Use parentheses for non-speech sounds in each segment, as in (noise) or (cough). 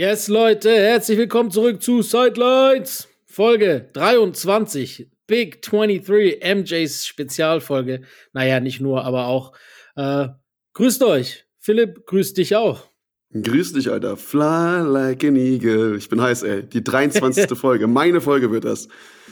Yes, Leute, herzlich willkommen zurück zu Sidelines. Folge 23, Big 23, MJs Spezialfolge. Naja, nicht nur, aber auch. Äh, grüßt euch. Philipp, grüßt dich auch. Grüß dich, Alter. Fly like an eagle. Ich bin heiß, ey. Die 23. (laughs) Folge. Meine Folge wird das.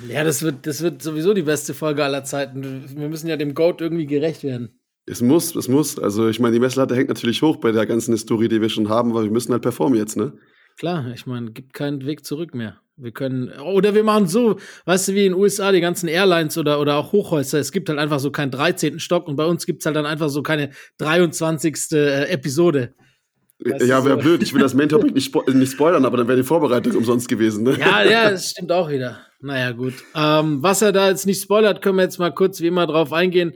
Ja, das wird, das wird sowieso die beste Folge aller Zeiten. Wir müssen ja dem Goat irgendwie gerecht werden. Es muss, es muss. Also, ich meine, die Messlatte hängt natürlich hoch bei der ganzen Historie, die wir schon haben, weil wir müssen halt performen jetzt, ne? Klar, ich meine, gibt keinen Weg zurück mehr. Wir können, oder wir machen so, weißt du, wie in den USA die ganzen Airlines oder, oder auch Hochhäuser, es gibt halt einfach so keinen 13. Stock und bei uns gibt es halt dann einfach so keine 23. Äh, Episode. Weißt ja, wäre so? blöd. Ich will das Main Topic (laughs) nicht, spo nicht spoilern, aber dann wäre die Vorbereitung umsonst gewesen. Ne? Ja, ja, (laughs) das stimmt auch wieder. Naja, gut. Ähm, was er da jetzt nicht spoilert, können wir jetzt mal kurz wie immer drauf eingehen.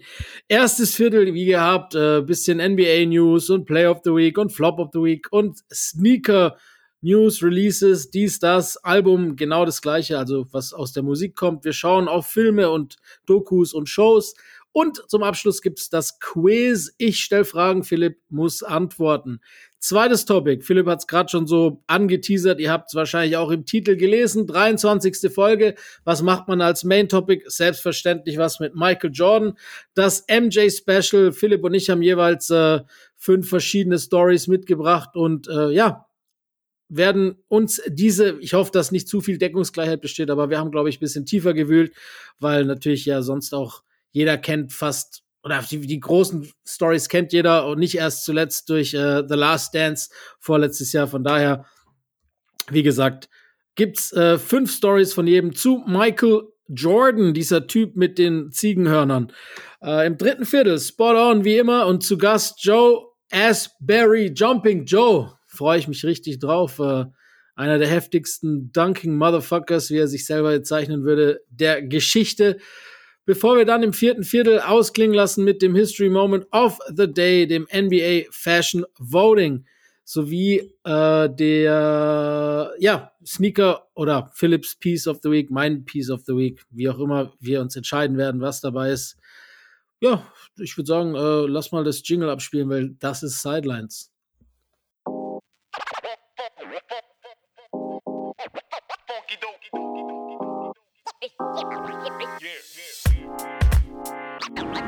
Erstes Viertel, wie gehabt, äh, bisschen NBA News und Play of the Week und Flop of the Week und Sneaker News, Releases, dies, das, Album, genau das gleiche, also was aus der Musik kommt. Wir schauen auf Filme und Dokus und Shows. Und zum Abschluss gibt's das Quiz. Ich stelle Fragen, Philipp muss antworten. Zweites Topic. Philipp hat es gerade schon so angeteasert. Ihr habt es wahrscheinlich auch im Titel gelesen. 23. Folge. Was macht man als Main Topic? Selbstverständlich was mit Michael Jordan. Das MJ Special. Philipp und ich haben jeweils äh, fünf verschiedene Stories mitgebracht. Und äh, ja, werden uns diese, ich hoffe, dass nicht zu viel Deckungsgleichheit besteht, aber wir haben, glaube ich, ein bisschen tiefer gewühlt, weil natürlich ja sonst auch jeder kennt fast, oder die, die großen Stories kennt jeder und nicht erst zuletzt durch äh, The Last Dance vorletztes Jahr. Von daher, wie gesagt, gibt's äh, fünf Stories von jedem zu Michael Jordan, dieser Typ mit den Ziegenhörnern. Äh, Im dritten Viertel, spot on wie immer und zu Gast Joe Asbury, Jumping Joe freue ich mich richtig drauf. Äh, einer der heftigsten Dunking Motherfuckers, wie er sich selber bezeichnen würde, der Geschichte. Bevor wir dann im vierten Viertel ausklingen lassen mit dem History Moment of the Day, dem NBA Fashion Voting, sowie äh, der ja, Sneaker oder Philips Piece of the Week, mein Piece of the Week, wie auch immer wir uns entscheiden werden, was dabei ist. Ja, ich würde sagen, äh, lass mal das Jingle abspielen, weil das ist Sidelines.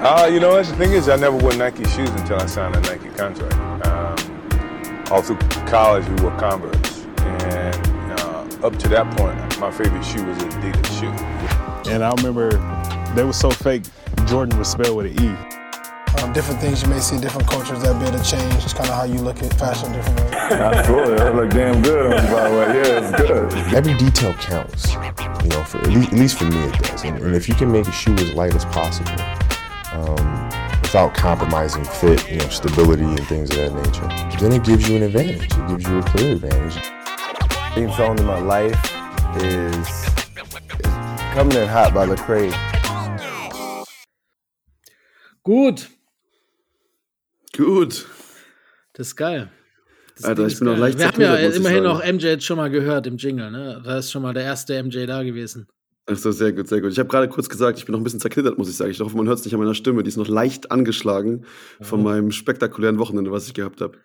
Uh, you know what? The thing is, I never wore Nike shoes until I signed a Nike contract. Um, all through college, we wore Converse. And uh, up to that point, my favorite shoe was an Adidas shoe. And I remember they were so fake, Jordan was spelled with an E. Um, different things you may see, different cultures that be able to change. It's kind of how you look at fashion different ways. Absolutely, that look damn good on you, by the way. Yeah, it's good. Every detail counts, you know, for at least, at least for me it does. And, and if you can make a shoe as light as possible, um, without compromising fit, you know, stability and things of that nature, then it gives you an advantage. It gives you a clear advantage. Theme song in my life is, is coming in hot by Lecrae. Gut. Gut. Das ist geil. Das Alter, ich bin noch leicht Wir haben ja immerhin auch MJ jetzt schon mal gehört im Jingle, ne? Da ist schon mal der erste MJ da gewesen. Ach so, sehr gut, sehr gut. Ich habe gerade kurz gesagt, ich bin noch ein bisschen zerknittert, muss ich sagen. Ich hoffe, man hört es nicht an meiner Stimme. Die ist noch leicht angeschlagen von mhm. meinem spektakulären Wochenende, was ich gehabt habe.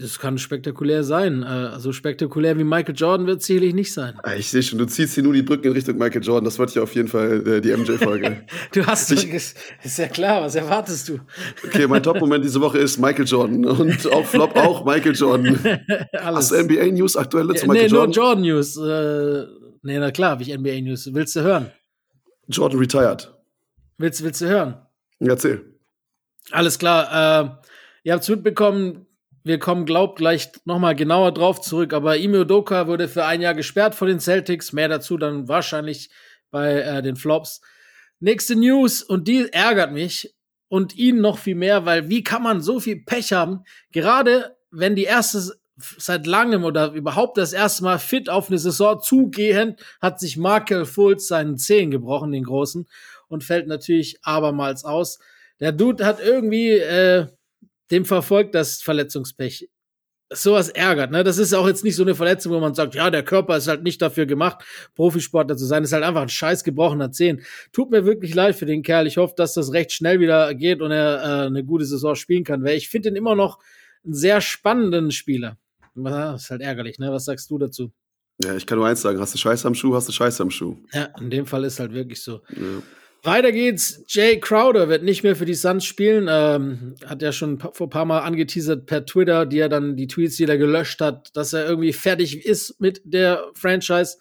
Das kann spektakulär sein. Also spektakulär wie Michael Jordan wird es sicherlich nicht sein. Ah, ich sehe schon, du ziehst hier nur die Brücken in Richtung Michael Jordan. Das wollte ich auf jeden Fall äh, die MJ-Folge. (laughs) du hast dich. Ist ja klar, was erwartest du? okay, mein Top-Moment diese Woche ist Michael Jordan. Und auf Flop auch Michael Jordan. (laughs) Alles. Hast du NBA-News aktuelle zu Michael nee, Jordan? Nee, nur Jordan-News. Äh, nee, na klar, habe ich NBA-News. Willst du hören? Jordan retired. Willst, willst du hören? Erzähl. Alles klar. Äh, ihr habt es mitbekommen, wir kommen, glaubt, gleich nochmal genauer drauf zurück. Aber Ime Doka wurde für ein Jahr gesperrt von den Celtics. Mehr dazu dann wahrscheinlich bei äh, den Flops. Nächste News, und die ärgert mich und ihn noch viel mehr, weil wie kann man so viel Pech haben? Gerade wenn die erste seit langem oder überhaupt das erste Mal fit auf eine Saison zugehend, hat sich Markel Fultz seinen Zehen gebrochen, den großen, und fällt natürlich abermals aus. Der Dude hat irgendwie äh, dem verfolgt das Verletzungspech. Sowas ärgert, ne? Das ist auch jetzt nicht so eine Verletzung, wo man sagt, ja, der Körper ist halt nicht dafür gemacht, Profisportler zu sein. Ist halt einfach ein scheiß gebrochener Zehen. Tut mir wirklich leid für den Kerl. Ich hoffe, dass das recht schnell wieder geht und er äh, eine gute Saison spielen kann, weil ich finde ihn immer noch einen sehr spannenden Spieler. Das ist halt ärgerlich, ne? Was sagst du dazu? Ja, ich kann nur eins sagen: Hast du Scheiße am Schuh, hast du Scheiße am Schuh. Ja, in dem Fall ist halt wirklich so. Ja. Weiter geht's. Jay Crowder wird nicht mehr für die Suns spielen. Ähm, hat ja schon vor ein paar Mal angeteasert per Twitter, die er dann die Tweets, die er gelöscht hat, dass er irgendwie fertig ist mit der Franchise.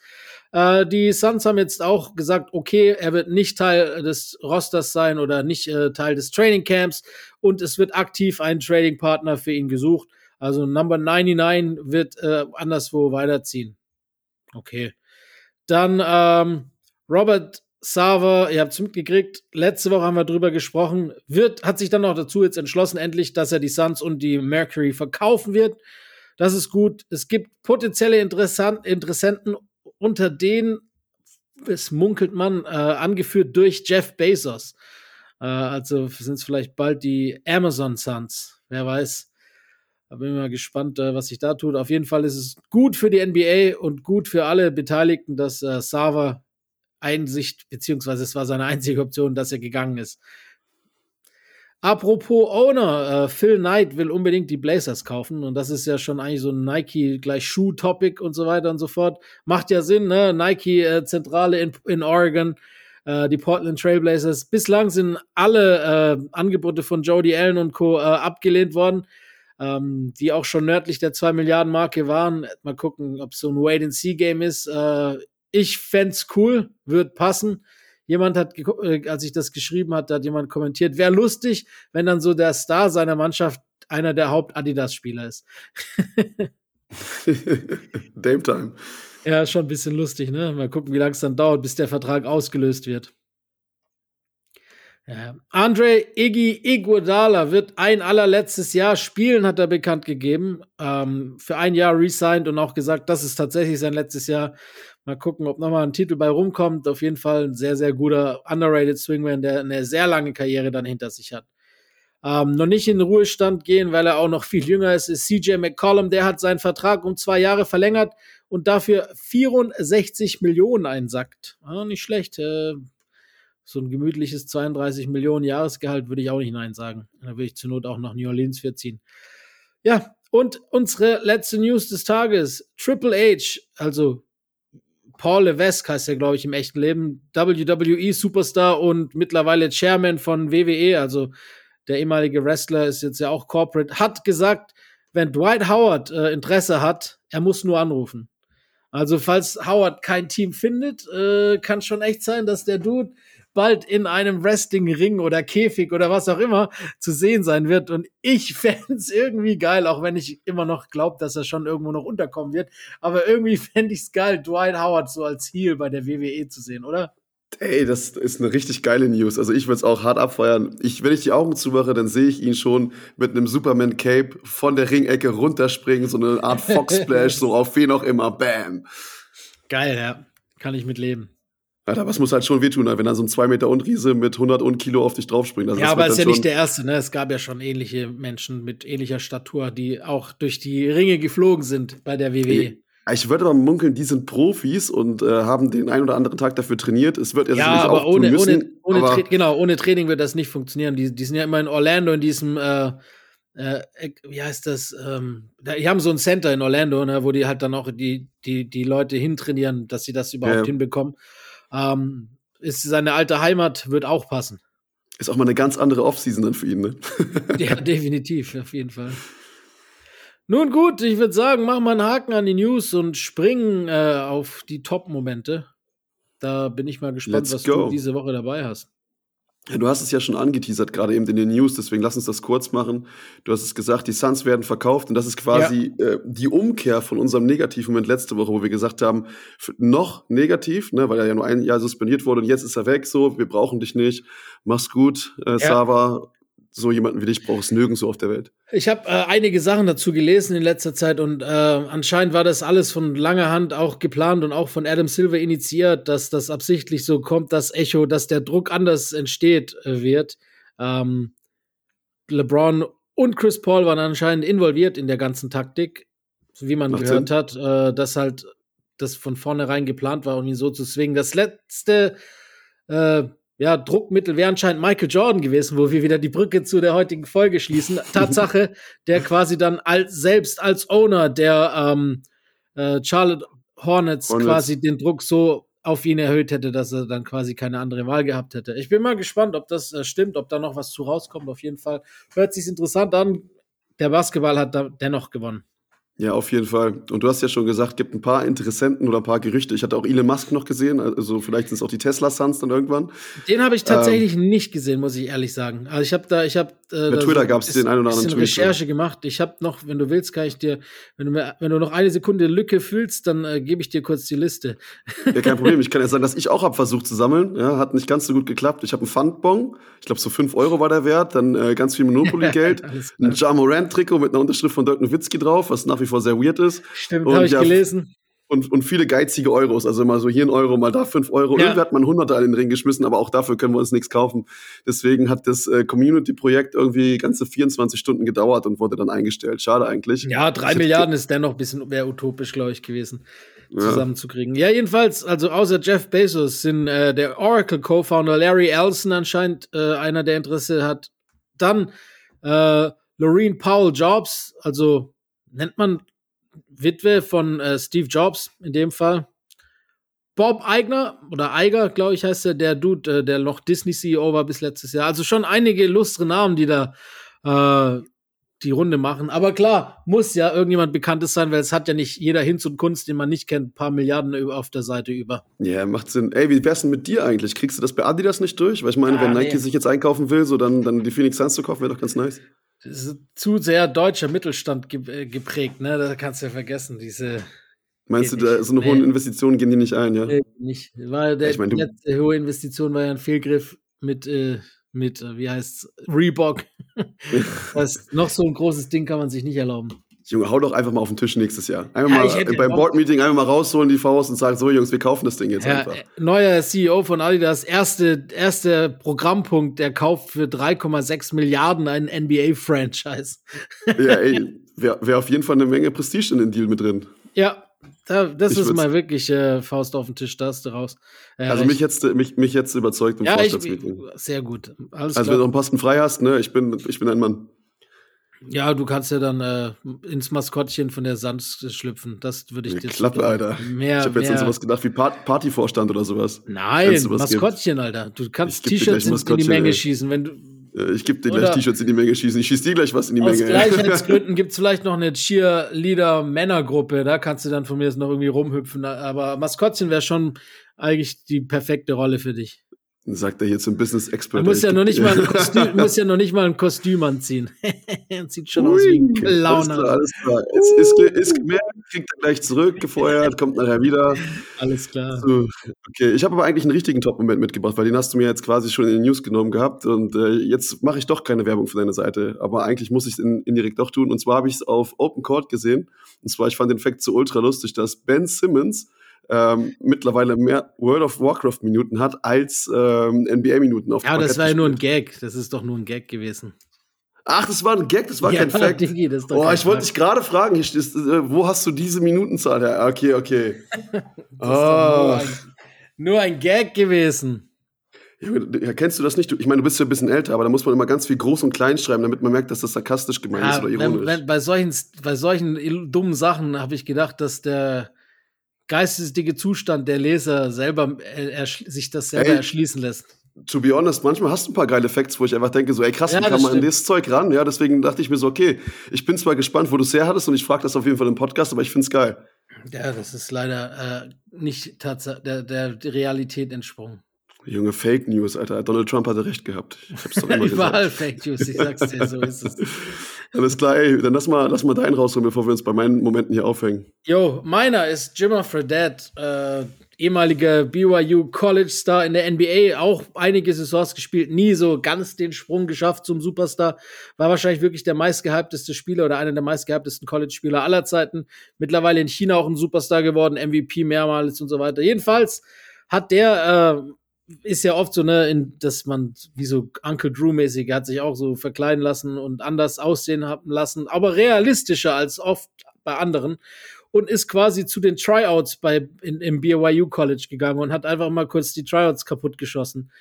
Äh, die Suns haben jetzt auch gesagt, okay, er wird nicht Teil des Rosters sein oder nicht äh, Teil des Training Camps und es wird aktiv ein Trading Partner für ihn gesucht. Also Number 99 wird äh, anderswo weiterziehen. Okay. Dann ähm, Robert Sava, ihr habt es mitgekriegt, letzte Woche haben wir drüber gesprochen, wird, hat sich dann auch dazu jetzt entschlossen, endlich, dass er die Suns und die Mercury verkaufen wird. Das ist gut. Es gibt potenzielle Interessant Interessenten, unter denen, es munkelt man, äh, angeführt durch Jeff Bezos. Äh, also sind es vielleicht bald die Amazon Suns. Wer weiß. Da bin ich mal gespannt, äh, was sich da tut. Auf jeden Fall ist es gut für die NBA und gut für alle Beteiligten, dass äh, Sava Einsicht, beziehungsweise es war seine einzige Option, dass er gegangen ist. Apropos Owner, äh, Phil Knight will unbedingt die Blazers kaufen und das ist ja schon eigentlich so ein Nike gleich Schuh-Topic und so weiter und so fort. Macht ja Sinn, ne? Nike äh, in, in Oregon, äh, die Portland Trailblazers. Bislang sind alle äh, Angebote von Jody Allen und Co. Äh, abgelehnt worden, ähm, die auch schon nördlich der 2 Milliarden Marke waren. Mal gucken, ob es so ein Wait-and-See-Game ist. Äh, ich fände cool, wird passen. Jemand hat, äh, als ich das geschrieben hat, hat jemand kommentiert, wäre lustig, wenn dann so der Star seiner Mannschaft einer der Haupt-Adidas-Spieler ist. (laughs) Dame Time. Ja, schon ein bisschen lustig, ne? Mal gucken, wie lange es dann dauert, bis der Vertrag ausgelöst wird. Ja. Andre Iggy Iguodala wird ein allerletztes Jahr spielen, hat er bekannt gegeben. Ähm, für ein Jahr resigned und auch gesagt, das ist tatsächlich sein letztes Jahr. Mal gucken, ob nochmal ein Titel bei rumkommt. Auf jeden Fall ein sehr, sehr guter, underrated Swingman, der eine sehr lange Karriere dann hinter sich hat. Ähm, noch nicht in den Ruhestand gehen, weil er auch noch viel jünger ist, ist CJ McCollum. Der hat seinen Vertrag um zwei Jahre verlängert und dafür 64 Millionen einsackt. Ah, nicht schlecht. Äh, so ein gemütliches 32 Millionen Jahresgehalt würde ich auch nicht Nein sagen. Da würde ich zur Not auch nach New Orleans für ziehen. Ja, und unsere letzte News des Tages. Triple H, also Paul Levesque heißt er, glaube ich, im echten Leben. WWE-Superstar und mittlerweile Chairman von WWE, also der ehemalige Wrestler ist jetzt ja auch Corporate, hat gesagt, wenn Dwight Howard äh, Interesse hat, er muss nur anrufen. Also falls Howard kein Team findet, äh, kann schon echt sein, dass der Dude bald in einem Wrestling-Ring oder Käfig oder was auch immer zu sehen sein wird. Und ich (laughs) fände es irgendwie geil, auch wenn ich immer noch glaube, dass er schon irgendwo noch unterkommen wird. Aber irgendwie fände ich es geil, Dwight Howard so als Heel bei der WWE zu sehen, oder? Ey, das ist eine richtig geile News. Also ich würde es auch hart abfeiern. Ich, wenn ich die Augen zumache, dann sehe ich ihn schon mit einem Superman-Cape von der Ringecke runterspringen, so eine Art (laughs) Fox-Splash, so auf wen auch immer. Bam. Geil, ja. Kann ich mitleben. Alter, was muss halt schon wehtun, wenn dann so ein 2 Meter und Riese mit 100 und Kilo auf dich draufspringt. Also ja, aber ist ja nicht der Erste, ne? Es gab ja schon ähnliche Menschen mit ähnlicher Statur, die auch durch die Ringe geflogen sind bei der WWE. Ich würde aber munkeln, die sind Profis und äh, haben den einen oder anderen Tag dafür trainiert. Es wird ja, sicherlich aber auch ohne, müssen. ohne, ohne aber genau, ohne Training wird das nicht funktionieren. Die, die sind ja immer in Orlando in diesem, äh, äh, wie heißt das? Ähm, die haben so ein Center in Orlando, ne, wo die halt dann auch die, die, die Leute hintrainieren, dass sie das überhaupt Ja. hinbekommen. Ähm, ist seine alte Heimat, wird auch passen. ist auch mal eine ganz andere Offseason dann für ihn, ne? (laughs) (laughs) Ja, definitiv, auf jeden Fall. Nun gut, ich würde sagen, machen wir einen Haken an die News und springen äh, auf die Top-Momente. Da bin ich mal gespannt, Let's was go. du diese Woche dabei hast. Ja, Du hast es ja schon angeteasert, gerade eben in den News, deswegen lass uns das kurz machen. Du hast es gesagt, die Suns werden verkauft und das ist quasi äh, die Umkehr von unserem Negativmoment letzte Woche, wo wir gesagt haben, noch negativ, ne, weil er ja nur ein Jahr suspendiert wurde und jetzt ist er weg, so, wir brauchen dich nicht, mach's gut, äh, Sava, so jemanden wie dich brauchst nirgendwo auf der Welt. Ich habe äh, einige Sachen dazu gelesen in letzter Zeit und äh, anscheinend war das alles von langer Hand auch geplant und auch von Adam Silver initiiert, dass das absichtlich so kommt, dass Echo, dass der Druck anders entsteht äh, wird. Ähm, LeBron und Chris Paul waren anscheinend involviert in der ganzen Taktik, wie man Macht gehört Sinn. hat, äh, dass halt das von vornherein geplant war, um ihn so zu swingen. Das letzte äh, ja, Druckmittel wäre anscheinend Michael Jordan gewesen, wo wir wieder die Brücke zu der heutigen Folge schließen. (laughs) Tatsache, der quasi dann als, selbst als Owner der ähm, äh, Charlotte Hornets, Hornets. quasi den Druck so auf ihn erhöht hätte, dass er dann quasi keine andere Wahl gehabt hätte. Ich bin mal gespannt, ob das äh, stimmt, ob da noch was zu rauskommt. Auf jeden Fall hört sich interessant an. Der Basketball hat da dennoch gewonnen. Ja, auf jeden Fall. Und du hast ja schon gesagt, gibt ein paar Interessenten oder ein paar Gerüchte. Ich hatte auch Elon Musk noch gesehen, also vielleicht sind es auch die Tesla Suns dann irgendwann. Den habe ich tatsächlich nicht gesehen, muss ich ehrlich sagen. Also ich habe da, ich habe äh, Bei Twitter so gab's bisschen- den einen oder anderen Tweet, Recherche gemacht. Ich habe noch, wenn du willst, kann ich dir, wenn du mir, wenn du noch eine Sekunde Lücke fühlst, dann äh, gebe ich dir kurz die Liste. Ja, kein Problem. Ich kann ja (laughs) sagen, dass ich auch hab versucht zu sammeln. Ja, hat nicht ganz so gut geklappt. Ich habe einen Pfandbon. Ich glaube, so 5 Euro war der Wert. Dann äh, ganz viel Monopoly-Geld. (laughs) Ein Ja Morant-Trikot mit einer Unterschrift von Dirk Nowitzki drauf, was nach wie vor sehr weird ist. Stimmt, habe ich ja, gelesen. Und, und viele geizige Euros. Also mal so hier ein Euro, mal da 5 Euro. Ja. Irgendwie hat man Hunderte an den Ring geschmissen, aber auch dafür können wir uns nichts kaufen. Deswegen hat das äh, Community-Projekt irgendwie ganze 24 Stunden gedauert und wurde dann eingestellt. Schade eigentlich. Ja, drei Milliarden ist dennoch ein bisschen mehr utopisch, glaube ich, gewesen, Ja. zusammenzukriegen. Ja, jedenfalls, also außer Jeff Bezos sind äh, der Oracle-Co-Founder Larry Ellison anscheinend äh, einer, der Interesse hat. Dann äh, Lorene Powell Jobs, also nennt man Witwe von äh, Steve Jobs in dem Fall. Bob Eigner oder Eiger, glaube ich, heißt er, der Dude, äh, der noch Disney-CEO war bis letztes Jahr. Also schon einige illustre Namen, die da äh, die Runde machen. Aber klar, muss ja irgendjemand Bekanntes sein, weil es hat ja nicht jeder Hinz und Kunst, den man nicht kennt, ein paar Milliarden auf der Seite über. Ja, macht Sinn. Ey, wie wär's denn mit dir eigentlich? Kriegst du das bei Adidas nicht durch? Weil ich meine, Ah, wenn Nike nee. sich jetzt einkaufen will, so dann, dann die Phoenix Suns zu kaufen, wäre doch ganz nice. Zu sehr deutscher Mittelstand äh, geprägt, ne? Da kannst du ja vergessen, diese Meinst du, da so eine Nee. hohen Investitionen gehen die nicht ein, ja? äh, nicht. War der Ich mein, letzte hohe Investition war ja ein Fehlgriff mit, äh, mit äh, wie heißt's, Reebok. das noch so ein großes Ding kann man sich nicht erlauben. Junge, hau doch einfach mal auf den Tisch nächstes Jahr. Einfach Ja, mal beim. Board-Meeting einfach mal rausholen die Faust und sagen, so Jungs, wir kaufen das Ding jetzt Ja, einfach. äh, neuer CEO von Adidas, erste, erster Programmpunkt, der kauft für 3,6 Milliarden einen NBA-Franchise. Ja, (laughs) ey, wäre wär auf jeden Fall eine Menge Prestige in den Deal mit drin. Ja, da, das Ich ist mal wirklich äh, Faust auf den Tisch, da hast du raus. Äh, Also mich jetzt, mich, mich jetzt überzeugt im ja, Vorstandsmeeting. sehr gut. Alles Also wenn du klar. noch einen Posten frei hast, ne, ich bin, ich bin ein Mann. Ja, du kannst ja dann äh, ins Maskottchen von der Sand schlüpfen. Das würde ich dir Klappe, zutrauen. Alter. Mehr, ich habe jetzt an mehr- sowas gedacht wie Part Partyvorstand oder sowas. Nein, sowas gibt. Maskottchen, Alter. Du kannst T-Shirts in, in die Menge ey. schießen. Wenn du Äh, Ich gebe dir gleich T-Shirts in die Menge schießen. Ich schieß dir gleich was in die aus Menge. Gleichheitsgründen (laughs) gibt es vielleicht noch eine Cheerleader-Männergruppe. Da kannst du dann von mir jetzt noch irgendwie rumhüpfen. Aber Maskottchen wäre schon eigentlich die perfekte Rolle für dich. Sagt er hier zum Business Expert. Man muss ja noch nicht mal ein (laughs) Kostüm, muss ja noch nicht mal ein Kostüm anziehen. (laughs) Sieht schon aus wie ein Ui, Alles Clown. klar, alles klar. Jetzt ist, ist gemerkt, kriegt er gleich zurück, gefeuert, kommt nachher wieder. Alles klar. So, okay, ich habe aber eigentlich einen richtigen Top-Moment mitgebracht, weil den hast du mir jetzt quasi schon in den News genommen gehabt und äh, jetzt mache ich doch keine Werbung für deine Seite, aber eigentlich muss ich es in, indirekt doch tun und zwar habe ich es auf Open Court gesehen und zwar, ich fand den Fact so ultra lustig, dass Ben Simmons ähm, mittlerweile mehr World of Warcraft Minuten hat als ähm, NBA Minuten auf Ja, das war ja nur ein. Gag. Das ist doch nur ein Gag gewesen. Ach, das war ein Gag, das war ja, kein (laughs) Fact. Digi, das ist Oh, ich wollte dich gerade fragen, hier steht, äh, wo hast du diese Minutenzahl her? Okay, okay. (laughs) Das ist doch Ah. nur, ein, nur ein Gag gewesen. Ja, kennst du das nicht? Ich meine, du bist ja ein bisschen älter, aber da muss man immer ganz viel groß und klein schreiben, damit man merkt, dass das sarkastisch gemeint ist Ja, oder wenn, ironisch. wenn, bei, solchen, bei solchen dummen Sachen habe ich gedacht, dass der geistesdige Zustand der Leser selber äh, sich das selber Ey. erschließen lässt. to be honest, manchmal hast du ein paar geile Facts, wo ich einfach denke, so, ey krass, wie kann man an stimmt. das Zeug ran? Ja, deswegen dachte ich mir so, okay, ich bin zwar gespannt, wo du es her hattest und ich frage das auf jeden Fall im Podcast, aber ich find's geil. Ja, das ist leider äh, nicht Tatsa der, der Realität entsprungen. Junge Fake News, Alter. Donald Trump hatte recht gehabt. Ich hab's doch (laughs) immer Überall gesagt. Fake News, ich sag's dir, so ist es. (laughs) Alles klar, ey, dann lass mal, lass mal deinen rausholen, bevor wir uns bei meinen Momenten hier aufhängen. Jo, meiner ist Jimmer Fredette, äh, ehemaliger BYU College Star in der NBA, auch einige Saisons gespielt, nie so ganz den Sprung geschafft zum Superstar. War wahrscheinlich wirklich der meistgehypteste Spieler oder einer der meistgehyptesten College-Spieler aller Zeiten. Mittlerweile in China auch ein Superstar geworden, MVP mehrmals und so weiter. Jedenfalls hat der, äh, ist ja oft so, ne, in, dass man wie so Uncle Drew-mäßig hat sich auch so verkleiden lassen und anders aussehen haben lassen, aber realistischer als oft bei anderen und ist quasi zu den Tryouts bei in, im BYU College gegangen und hat einfach mal kurz die Tryouts kaputt geschossen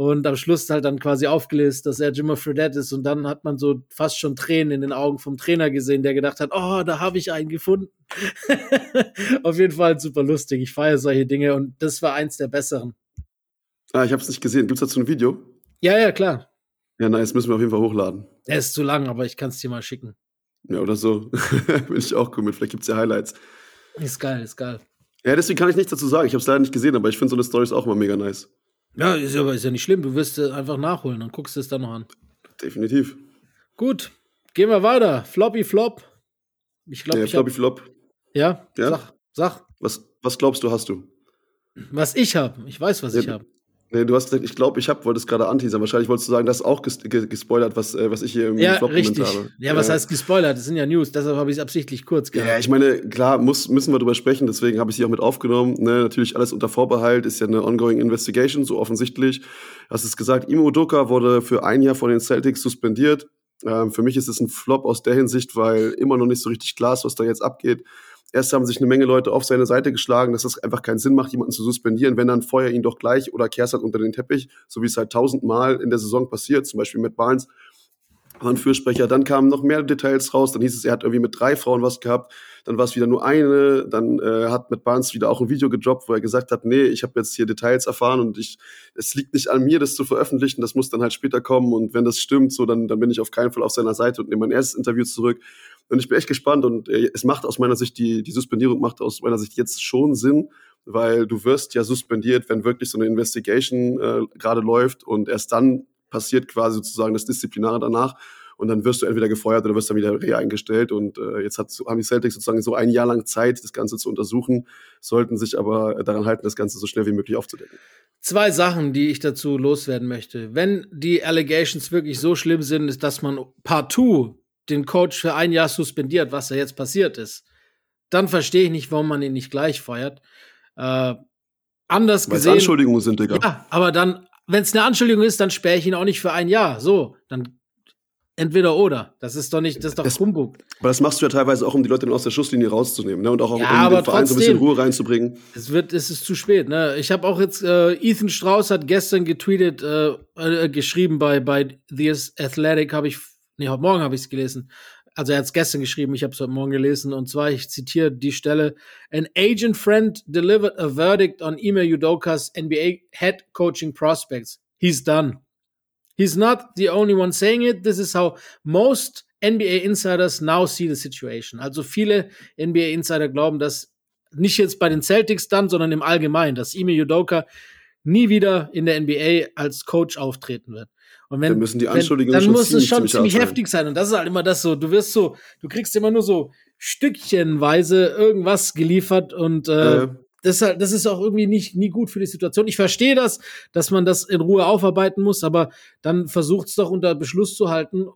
und am Schluss halt dann quasi aufgelöst, dass er Jimmy Fredette ist und dann hat man so fast schon Tränen in den Augen vom Trainer gesehen, der gedacht hat, oh, da habe ich einen gefunden. (laughs) Auf jeden Fall super lustig. Ich feiere solche Dinge und das war eins der besseren. Ah, ich habe es nicht gesehen. Gibt es dazu ein Video? Ja, ja, klar. Ja, nice, müssen wir auf jeden Fall hochladen. Er ist zu lang, aber ich kann es dir mal schicken. Ja, oder so. (laughs) Bin ich auch cool mit. Vielleicht gibt es ja Highlights. Ist geil, ist geil. Ja, deswegen kann ich nichts dazu sagen. Ich habe es leider nicht gesehen, aber ich finde so eine Story auch immer mega nice. Ja, ist ja, ist ja nicht schlimm. Du wirst es einfach nachholen, dann guckst es dann noch an. Definitiv. Gut, gehen wir weiter. Floppy Flop. Ich glaube, Ja, ich Floppy hab, Flop. Ja, Ja? sag, sag. Was, was glaubst du, hast du? Was ich habe. Ich weiß, was Ja, ich habe. Nee, du hast ich glaube, ich habe, wolltest gerade anteasern. Wahrscheinlich wolltest du sagen, das ist auch ges ge gespoilert, was, äh, was ich hier im Ja, Flop richtig. habe. Ja, was heißt gespoilert? Das sind ja News, deshalb habe ich es absichtlich kurz gehabt. Ja, ich meine, klar, muss, müssen wir drüber sprechen, deswegen habe ich sie auch mit aufgenommen. Ne? Natürlich alles unter Vorbehalt, ist ja eine ongoing investigation, so offensichtlich. Du hast es gesagt, Imo Udoka wurde für ein Jahr von den Celtics suspendiert. Ähm, für mich ist es ein Flop aus der Hinsicht, weil immer noch nicht so richtig klar ist, was da jetzt abgeht. Erst haben sich eine Menge Leute auf seine Seite geschlagen, dass das einfach keinen Sinn macht, jemanden zu suspendieren, wenn dann feuer ihn doch gleich oder kehrst halt unter den Teppich, so wie es halt tausendmal in der Saison passiert, zum Beispiel mit Barnes war ein Fürsprecher. Dann kamen noch mehr Details raus. Dann hieß es, er hat irgendwie mit drei Frauen was gehabt. Dann war es wieder nur eine. Dann äh, hat mit Barnes wieder auch ein Video gedroppt, wo er gesagt hat, nee, ich habe jetzt hier Details erfahren und ich, es liegt nicht an mir, das zu veröffentlichen. Das muss dann halt später kommen. Und wenn das stimmt, so dann, dann bin ich auf keinen Fall auf seiner Seite und nehme mein erstes Interview zurück. Und ich bin echt gespannt und äh, es macht aus meiner Sicht die, die Suspendierung macht aus meiner Sicht jetzt schon Sinn, weil du wirst ja suspendiert, wenn wirklich so eine Investigation äh, gerade läuft und erst dann passiert quasi sozusagen das Disziplinare danach. Und dann wirst du entweder gefeuert oder wirst dann wieder re-eingestellt. Und äh, jetzt hat, haben die Celtics sozusagen so ein Jahr lang Zeit, das Ganze zu untersuchen, sollten sich aber daran halten, das Ganze so schnell wie möglich aufzudecken. Zwei Sachen, die ich dazu loswerden möchte. Wenn die Allegations wirklich so schlimm sind, ist, dass man partout den Coach für ein Jahr suspendiert, was ja jetzt passiert ist, dann verstehe ich nicht, warum man ihn nicht gleich feuert. Äh, anders Weil es gesehen. Anschuldigungen sind, Digga. Ja, aber dann, wenn es eine Anschuldigung ist, dann sperre ich ihn auch nicht für ein Jahr. So, dann entweder oder. Das ist doch nicht, das ist doch Es- Humbug. Aber das machst du ja teilweise auch, um die Leute dann aus der Schusslinie rauszunehmen ne? und auch, Ja, um den Verein so ein bisschen trotzdem. Ruhe reinzubringen. Es wird, es ist zu spät. Ne? Ich habe auch jetzt äh, Ethan Strauss hat gestern getweetet, äh, äh, geschrieben bei bei The Athletic habe ich, nee, heute Morgen habe ich es gelesen. Also er hat es gestern geschrieben, ich habe es heute Morgen gelesen. Und zwar, ich zitiere die Stelle: An agent friend delivered a verdict on Ime Udoka's NBA head coaching prospects. He's done. He's not the only one saying it. This is how most NBA Insiders now see the situation. Also viele NBA Insider glauben, dass nicht jetzt bei den Celtics dann, sondern im Allgemeinen, dass Ime Udoka nie wieder in der NBA als Coach auftreten wird. Und wenn, Dann müssen die wenn, Anschuldigungen dann schon muss es ziemlich, schon ziemlich heftig sein. Und das ist halt immer das so. Du wirst so, du kriegst immer nur so stückchenweise irgendwas geliefert und äh, Äh. das, ist halt, das ist auch irgendwie nicht nie gut für die Situation. Ich verstehe das, dass man das in Ruhe aufarbeiten muss, aber dann versucht es doch unter Beschluss zu halten.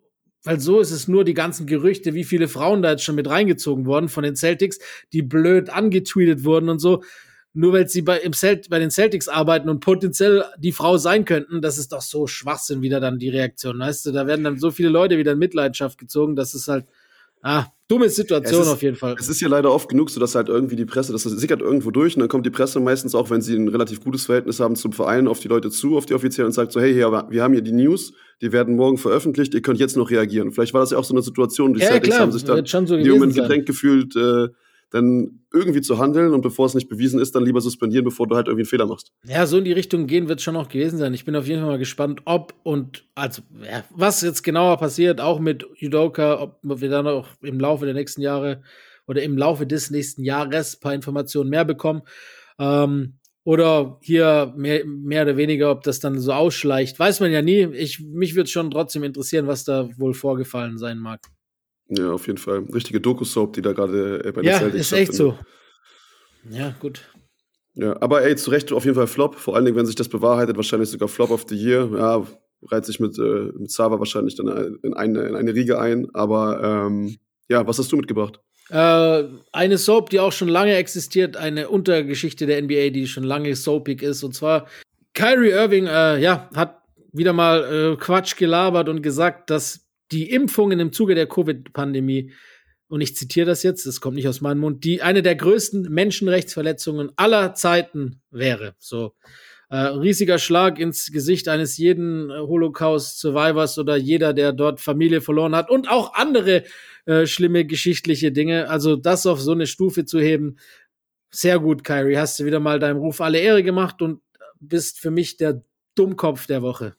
Weil so ist es nur die ganzen Gerüchte, wie viele Frauen da jetzt schon mit reingezogen wurden von den Celtics, die blöd angetweetet wurden und so. Nur weil sie bei, im Celt, bei den Celtics arbeiten und potenziell die Frau sein könnten, das ist doch so Schwachsinn wieder dann die Reaktion. Weißt du, da werden dann so viele Leute wieder in Mitleidenschaft gezogen, das ist halt, ah, dumme Situation ist- auf jeden Fall. Es ist ja leider oft genug so, dass halt irgendwie die Presse, das sickert irgendwo durch und dann kommt die Presse meistens auch, wenn sie ein relativ gutes Verhältnis haben zum Verein, auf die Leute zu, auf die Offiziellen und sagt so, hey, hier, wir haben hier die News, die werden morgen veröffentlicht, ihr könnt jetzt noch reagieren. Vielleicht war das ja auch so eine Situation, die Ja, Celtics klar, haben sich dann schon so in dem Moment gedrängt gefühlt, äh, dann irgendwie zu handeln und bevor es nicht bewiesen ist, dann lieber suspendieren, bevor du halt irgendwie einen Fehler machst. Ja, so in die Richtung gehen wird schon noch gewesen sein. Ich bin auf jeden Fall mal gespannt, ob und also ja, was jetzt genauer passiert, auch mit Udoka, ob wir dann auch im Laufe der nächsten Jahre oder im Laufe des nächsten Jahres ein paar Informationen mehr bekommen. Ähm, oder hier mehr, mehr oder weniger, ob das dann so ausschleicht, weiß man ja nie. Ich, mich würde schon trotzdem interessieren, was da wohl vorgefallen sein mag. Ja, auf jeden Fall. Richtige Doku-Soap, die da gerade äh, bei den Ja, ist echt so. Ja, gut. Ja, aber ey, zu Recht auf jeden Fall Flop. Vor allen Dingen, wenn sich das bewahrheitet, wahrscheinlich sogar Flop of the Year. Ja, reiht sich mit, äh, mit Sava wahrscheinlich dann in eine, in eine Riege ein. Aber ähm, ja, was hast du mitgebracht? Äh, eine Soap, die auch schon lange existiert, eine Untergeschichte der NBA, die schon lange soapig ist. Und zwar Kyrie Irving, äh, ja, hat wieder mal äh, Quatsch gelabert und gesagt, dass die Impfungen im Zuge der Covid-Pandemie, und ich zitiere das jetzt, das kommt nicht aus meinem Mund, die eine der größten Menschenrechtsverletzungen aller Zeiten wäre. So. äh, riesiger Schlag ins Gesicht eines jeden äh, Holocaust-Survivors oder jeder, der dort Familie verloren hat und auch andere äh, schlimme geschichtliche Dinge. Also das auf so eine Stufe zu heben, sehr gut, Kyrie. Hast du wieder mal deinem Ruf alle Ehre gemacht und bist für mich der Dummkopf der Woche.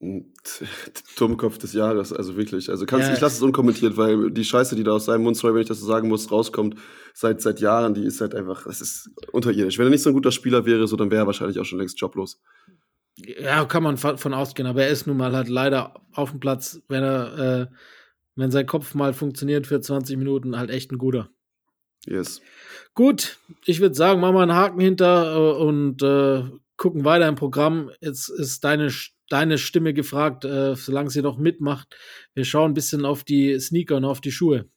(laughs) Dummkopf des Jahres, also wirklich. Also kannst, ja. ich lasse es unkommentiert, weil die Scheiße, die da aus seinem Mund, sorry, wenn ich das so sagen muss, rauskommt, seit, seit Jahren, die ist halt einfach, das ist unterirdisch. Wenn er nicht so ein guter Spieler wäre, so, dann wäre er wahrscheinlich auch schon längst joblos. Ja, kann man von ausgehen, aber er ist nun mal halt leider auf dem Platz, wenn er, äh, wenn sein Kopf mal funktioniert für 20 Minuten, halt echt ein guter. Yes. Gut, ich würde sagen, machen wir einen Haken hinter äh, und äh, gucken weiter im Programm. Jetzt ist deine, deine Stimme gefragt, äh, solange sie noch mitmacht. Wir schauen ein bisschen auf die Sneaker und auf die Schuhe.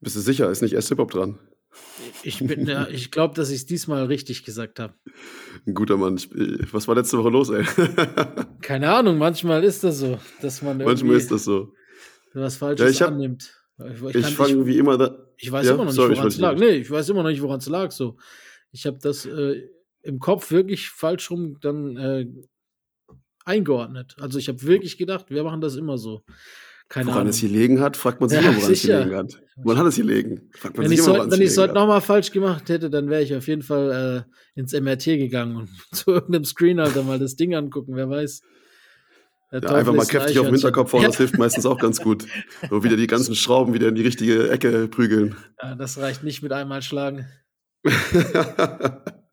Bist du sicher? Ist nicht erst Hip-Hop dran? Ich, bin, ja, ich glaube, dass ich es diesmal richtig gesagt habe. Ein guter Mann. Ich, was war letzte Woche los, ey? (laughs) Keine Ahnung, manchmal ist das so, dass man Manchmal ist das so. was Falsches ja, hab, annimmt. Ich, ich fange wie immer da. Ich weiß ja, immer noch nicht, woran es lag. Nee, ich weiß immer noch nicht, woran es lag. So. Ich habe das äh, im Kopf wirklich falsch rum dann äh, eingeordnet. Also ich habe wirklich gedacht, wir machen das immer so. Keine woran Ahnung. es gelegen hat, fragt man sich ja, immer, woran sicher. es gelegen hat. Woran hat es gelegen? Fragt man wenn sich ich immer, wenn ich es heute nochmal falsch gemacht hätte, dann wäre ich auf jeden Fall äh, ins MRT gegangen und (laughs) zu irgendeinem Screenhalter mal das Ding angucken, wer weiß. Ja, einfach mal kräftig auf den Hinterkopf hauen, das hilft meistens auch ganz gut. (laughs) So wieder die ganzen Schrauben wieder in die richtige Ecke prügeln. Ja, das reicht nicht mit einmal schlagen. (laughs)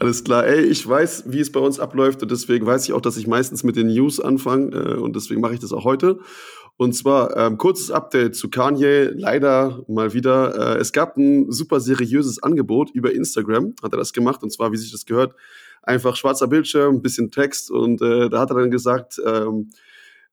Alles klar. Ey, ich weiß, wie es bei uns abläuft und deswegen weiß ich auch, dass ich meistens mit den News anfange äh, und deswegen mache ich das auch heute. Und zwar ähm, kurzes Update zu Kanye. Leider mal wieder. Äh, es gab ein super seriöses Angebot über Instagram, hat er das gemacht und zwar, wie sich das gehört, einfach schwarzer Bildschirm, ein bisschen Text und äh, da hat er dann gesagt, ähm,